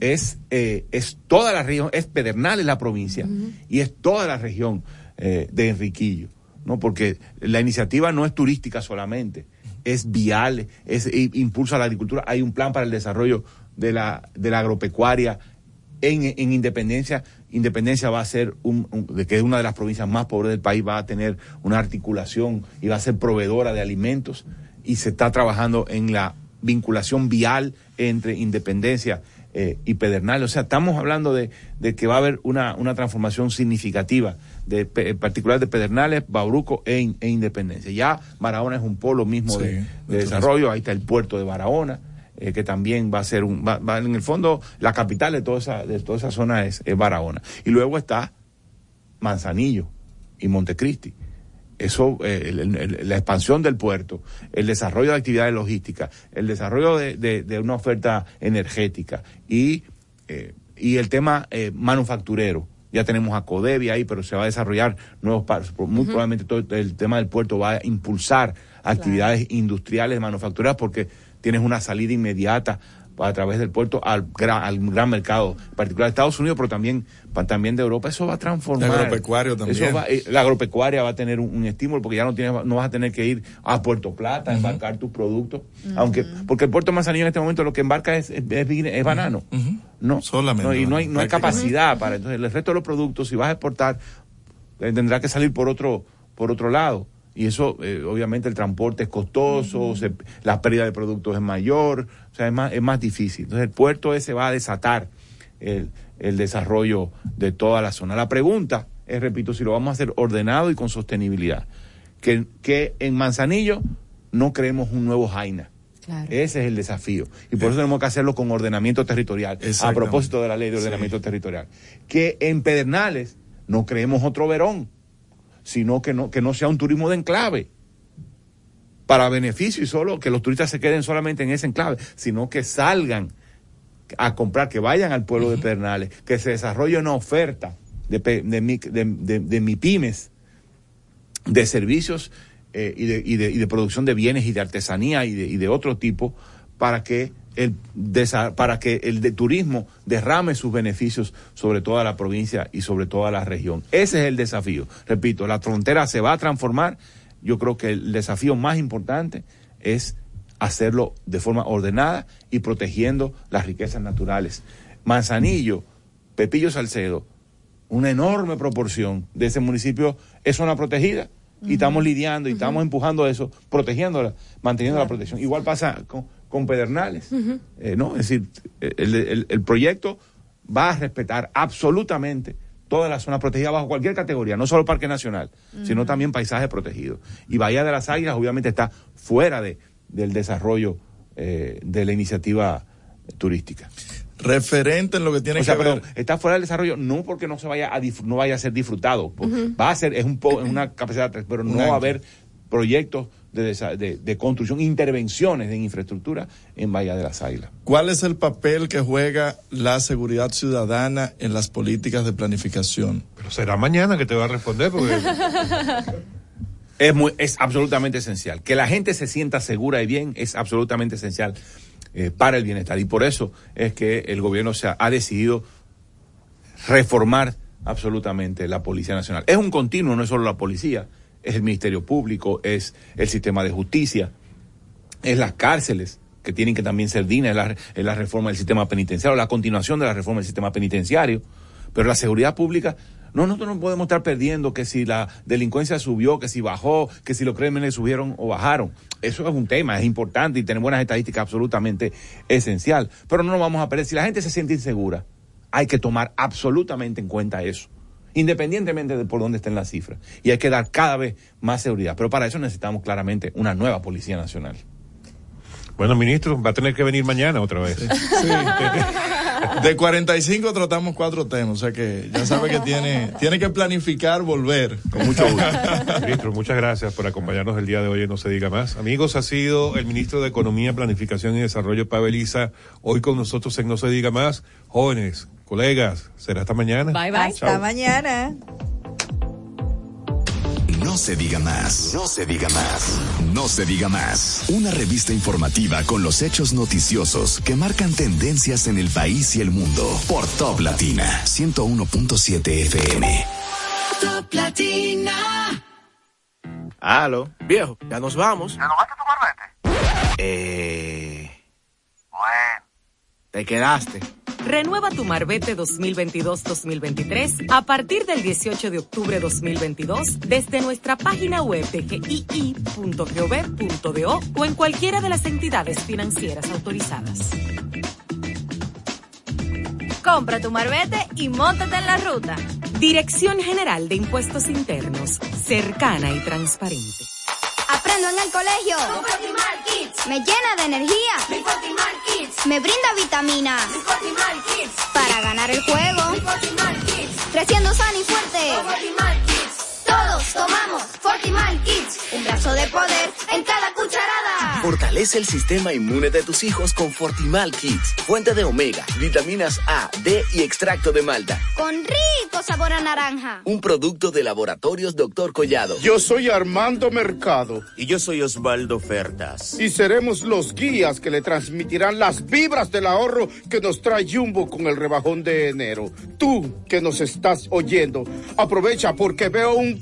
es, eh, es toda la región, es Pedernales la provincia y es toda la región eh, de Enriquillo, ¿no? Porque la iniciativa no es turística solamente, es vial, es impulso a la agricultura, hay un plan para el desarrollo de la, de la agropecuaria en, en Independencia, Independencia va a ser, un, un- de que es una de las provincias más pobres del país, va a tener una articulación y va a ser proveedora de alimentos y se está trabajando en la vinculación vial entre Independencia eh, y Pedernales. O sea, estamos hablando de, de que va a haber una, una transformación significativa, de, en particular de Pedernales, Bauruco e, e Independencia. Ya Barahona es un polo mismo Sí, de de desarrollo, ahí está el puerto de Barahona eh, que también va a ser un, va- va- en el fondo, la capital de toda esa, de toda esa zona es, es Barahona. Y luego está Manzanillo y Montecristi. Eso, eh, el- el- la expansión del puerto, el desarrollo de actividades logísticas, el desarrollo de, de- de una oferta energética y, eh, y el tema eh, manufacturero. Ya tenemos a Codevi ahí, pero se va a desarrollar nuevos pasos. Muy probablemente todo el tema del puerto va a impulsar actividades industriales, manufactureras, porque tienes una salida inmediata a través del puerto al gran, al gran mercado, en particular de Estados Unidos, pero también, también de Europa. Eso va a transformar. El agropecuario también. Eso va- eh, la agropecuaria va a tener un, un estímulo porque ya no tienes, no vas a tener que ir a Puerto Plata a embarcar tus productos. Aunque, porque el puerto de Manzanillo en este momento lo que embarca es, es, es vine- es banano. No, Solamente no, y no hay, no hay capacidad para. Entonces, el resto de los productos, si vas a exportar, eh, tendrá que salir por otro, por otro lado. Y eso, eh, obviamente, el transporte es costoso, se- la pérdida de productos es mayor, o sea, es más, es más difícil. Entonces, el puerto ese va a desatar el, el desarrollo de toda la zona. La pregunta es, repito, si lo vamos a hacer ordenado y con sostenibilidad. Que, que en Manzanillo no creemos un nuevo Jaina. Ese es el desafío. Y por eso tenemos que hacerlo con ordenamiento territorial. A propósito de la ley de ordenamiento territorial. Que en Pedernales no creemos otro Verón, sino que no, que no sea un turismo de enclave. Para beneficio y solo que los turistas se queden solamente en ese enclave, sino que salgan a comprar, que vayan al pueblo de Pedernales, que se desarrolle una oferta de, de, de, de, mi pymes, de servicios eh, y, de, y, de, y, de, producción de bienes y de artesanía y de, y de otro tipo para que el para que el de turismo derrame sus beneficios sobre toda la provincia y sobre toda la región. Ese es el desafío. Repito, la frontera se va a transformar. Yo creo que el desafío más importante es hacerlo de forma ordenada y protegiendo las riquezas naturales. Manzanillo, Pepillo Salcedo, una enorme proporción de ese municipio es zona protegida y estamos lidiando y estamos empujando eso, protegiéndola, manteniendo la protección. Igual pasa con, con Pedernales, eh, ¿no? Es decir, el, el, proyecto va a respetar absolutamente toda la zona protegida bajo cualquier categoría, no solo Parque Nacional, sino también paisaje protegido. Y Bahía de las Águilas obviamente está fuera de, del desarrollo eh, de la iniciativa turística. Referente en lo que tiene o sea, que perdón, está fuera del desarrollo no porque no se vaya a no vaya a ser disfrutado, va a ser es un po, una capacidad, pero no va a haber proyectos de, de, de, construcción, intervenciones en infraestructura en Bahía de las Águilas. ¿Cuál es el papel que juega la seguridad ciudadana en las políticas de planificación? Pero será mañana que te va a responder porque es, muy, es absolutamente esencial. Que la gente se sienta segura y bien es absolutamente esencial eh, para el bienestar. Y por eso es que el gobierno se ha, ha, decidido reformar absolutamente la Policía Nacional. Es un continuo, no es solo la policía, es el Ministerio Público, es el sistema de justicia, es las cárceles que tienen que también ser dignas, es la, reforma del sistema penitenciario, la continuación de la reforma del sistema penitenciario. Pero la seguridad pública no, nosotros no podemos estar perdiendo que si la delincuencia subió, que si bajó, que si los crímenes subieron o bajaron. Eso es un tema, es importante y tener buenas estadísticas absolutamente esencial. Pero no nos vamos a perder. Si la gente se siente insegura, hay que tomar absolutamente en cuenta eso independientemente de por dónde estén las cifras. Y hay que dar cada vez más seguridad. Pero para eso necesitamos claramente una nueva Policía Nacional. Bueno, ministro, va a tener que venir mañana otra vez. Sí. De 45 tratamos cuatro temas, o sea que ya sabe que tiene, tiene que planificar volver. Con mucho gusto. ministro, muchas gracias por acompañarnos el día de hoy No Se Diga Más. Amigos, ha sido el ministro de Economía, Planificación y Desarrollo, Pabeliza, hoy con nosotros en No Se Diga Más. Jóvenes, colegas, será hasta mañana. Bye, bye. Hasta mañana. No se diga más. No se diga más. No se diga más. Una revista informativa con los hechos noticiosos que marcan tendencias en el país y el mundo. Por Top Latina 101.7 FM. Top Latina. Aló, viejo, ya nos vamos. ¿Ya vas a tu marbete? Eh. Bueno. Te quedaste. Renueva tu Marbete 2022-2023 a partir del 18 de octubre 2022 desde nuestra página web de gii.gov.do o en cualquiera de las entidades financieras autorizadas. Compra tu Marbete y montate en la ruta. Dirección General de Impuestos Internos, cercana y transparente. Aprendo en el colegio. Kids. Me llena de energía. Mi Kids. Me brinda vitaminas. Mi Kids. Para ganar el juego. Mi Kids. Creciendo sano y fuerte. Kids. Todos tomamos Fortimal Kids. Un brazo de poder en cada cucharada. Fortalece el sistema inmune de tus hijos con Fortimal Kids. Fuente de omega, vitaminas A, D y extracto de malta. Con rico sabor a naranja. Un producto de laboratorios Doctor Collado. Yo soy Armando Mercado. Y yo soy Osvaldo Fertas. Y seremos los guías que le transmitirán las vibras del ahorro que nos trae Jumbo con el rebajón de enero. Tú que nos estás oyendo, aprovecha porque veo un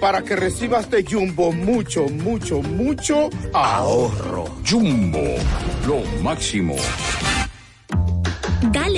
para que recibas de Jumbo mucho, mucho, mucho ahorro. Jumbo, lo máximo.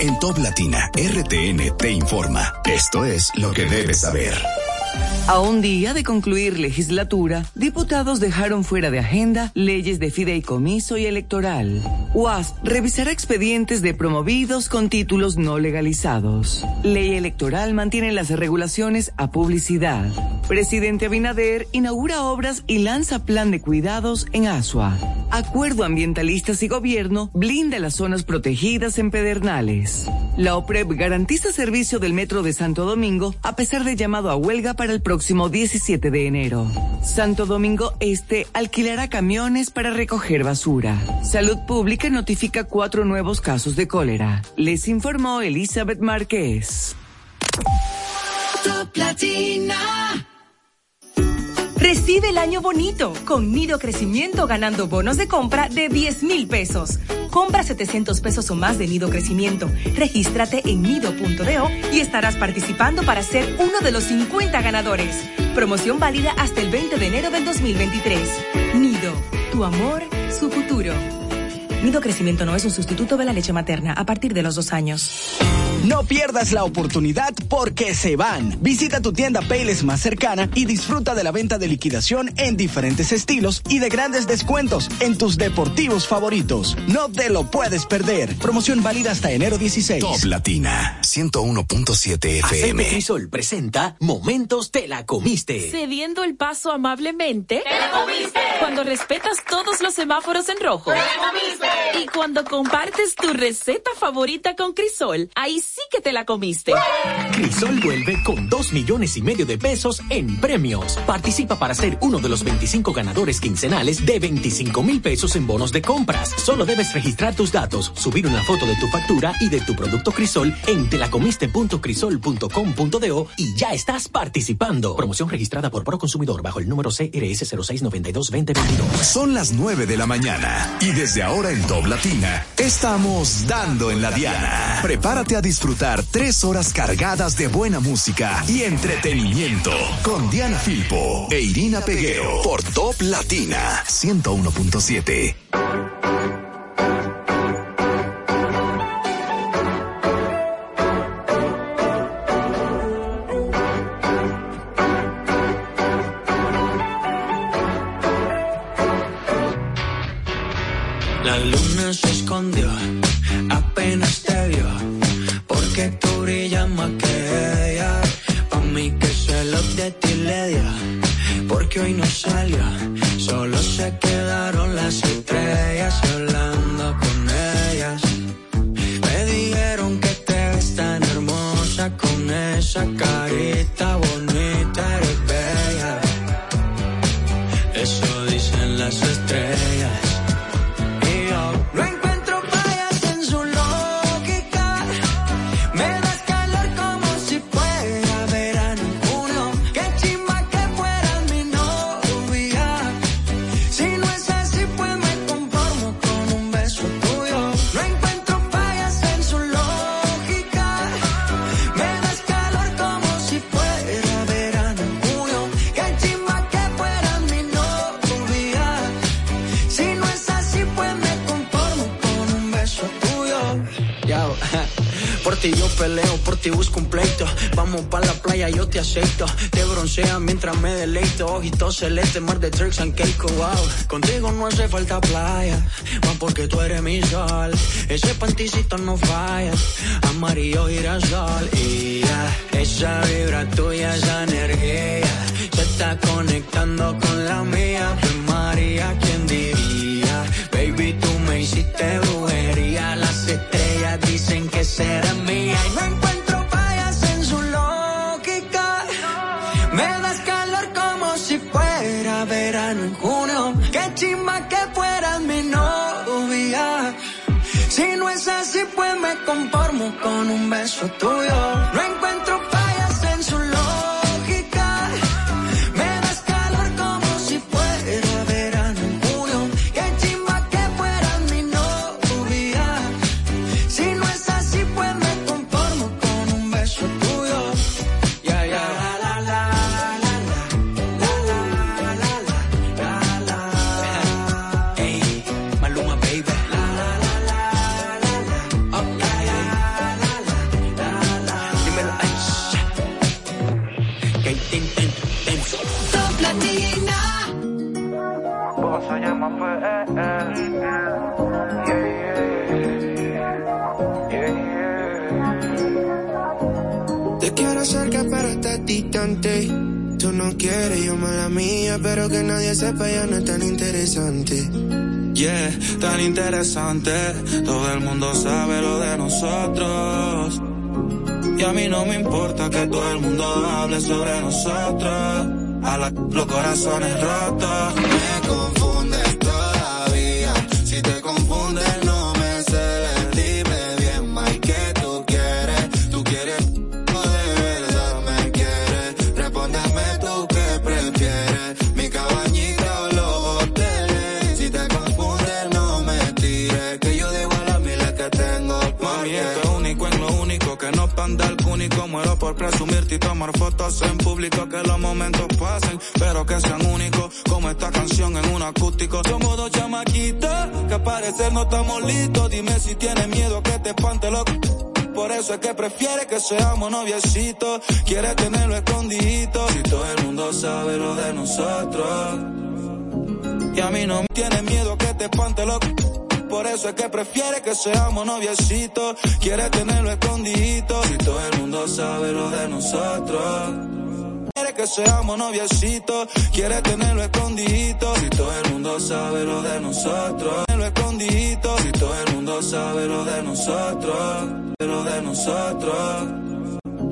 En Top Latina, RTN te informa. Esto es lo que debes saber. A un día de concluir legislatura, diputados dejaron fuera de agenda leyes de fideicomiso y electoral. UAS revisará expedientes de promovidos con títulos no legalizados. Ley electoral mantiene las regulaciones a publicidad. Presidente Abinader inaugura obras y lanza plan de cuidados en Asua. Acuerdo ambientalistas y gobierno blinda las zonas protegidas en Pedernales. La OPREP garantiza servicio del Metro de Santo Domingo a pesar de llamado a huelga para el próximo 17 de enero. Santo Domingo Este alquilará camiones para recoger basura. Salud Pública notifica cuatro nuevos casos de cólera. Les informó Elizabeth Márquez. Recibe el año bonito con Nido Crecimiento ganando bonos de compra de 10 mil pesos. Compra 700 pesos o más de Nido Crecimiento. Regístrate en nido.do y estarás participando para ser uno de los 50 ganadores. Promoción válida hasta el 20 de enero del 2023. Nido, tu amor, su futuro. Nido Crecimiento no es un sustituto de la leche materna a partir de los dos años. No pierdas la oportunidad porque se van. Visita tu tienda Payless más cercana y disfruta de la venta de liquidación en diferentes estilos y de grandes descuentos en tus deportivos favoritos. No te lo puedes perder. Promoción válida hasta enero 16. Top Latina 101.7 Aceite FM. Crisol presenta Momentos te la comiste. Cediendo el paso amablemente. ¡Te la comiste! Cuando respetas todos los semáforos en rojo. ¡Te la comiste! Y cuando compartes tu receta favorita con Crisol, ahí sí que te la comiste. Crisol vuelve con 2 millones y medio de pesos en premios. Participa para ser uno de los 25 ganadores quincenales de 25 mil pesos en bonos de compras. Solo debes registrar tus datos, subir una foto de tu factura y de tu producto Crisol en telacomiste.crisol.com.do y ya estás participando. Promoción registrada por Proconsumidor bajo el número CRS 0692-2022. Son las 9 de la mañana y desde ahora en Top Latina estamos dando en la diana. Prepárate a disfrutar tres horas cargadas de buena música y entretenimiento con Diana Filpo e Irina Peguero por Top Latina 101.7. Se escondió, apenas te vio, porque tú brillas más que ella. Pa' mí que se lo de ti le dio, porque hoy no salió, solo se quedaron las estrellas. Hablando te acepto. Te broncea mientras me deleito. Ojitos celeste, mar de Turks and Caicos, wow. Contigo no hace falta playa, más porque tú eres mi sol. Ese panticito no falla, amarillo girasol. Y ya, esa vibra tuya, esa energía, se está conectando con la mía. Pues María, ¿quién diría? Baby, tú me hiciste brujería. Las estrellas dicen que será mía. Y no así, pues me conformo con un beso tuyo. Mía, pero que nadie sepa ya no es tan interesante. Yeah, tan interesante. Todo el mundo sabe lo de nosotros. Y a mí no me importa que todo el mundo hable sobre nosotros. A la, los corazones rotos. Me confundes y tomar fotos en público. Que los momentos pasen, pero que sean únicos. Como esta canción en un acústico. Somos dos chamaquitos que al parecer no estamos listos. Dime si tienes miedo que te espante loco. Por eso es que prefiere que seamos noviecitos. Quiere tenerlo escondidito. Si todo el mundo sabe lo de nosotros. Y a mí no me tiene miedo que te espante loco. Por eso es que prefiere que seamos noviecitos. Quiere tenerlo escondidito. Si todo el mundo sabe lo de nosotros. Quiere que seamos noviecitos. Quiere tenerlo escondidito. Si todo el mundo sabe lo de nosotros. Lo escondidito. Si todo el mundo sabe lo de nosotros. Lo de nosotros.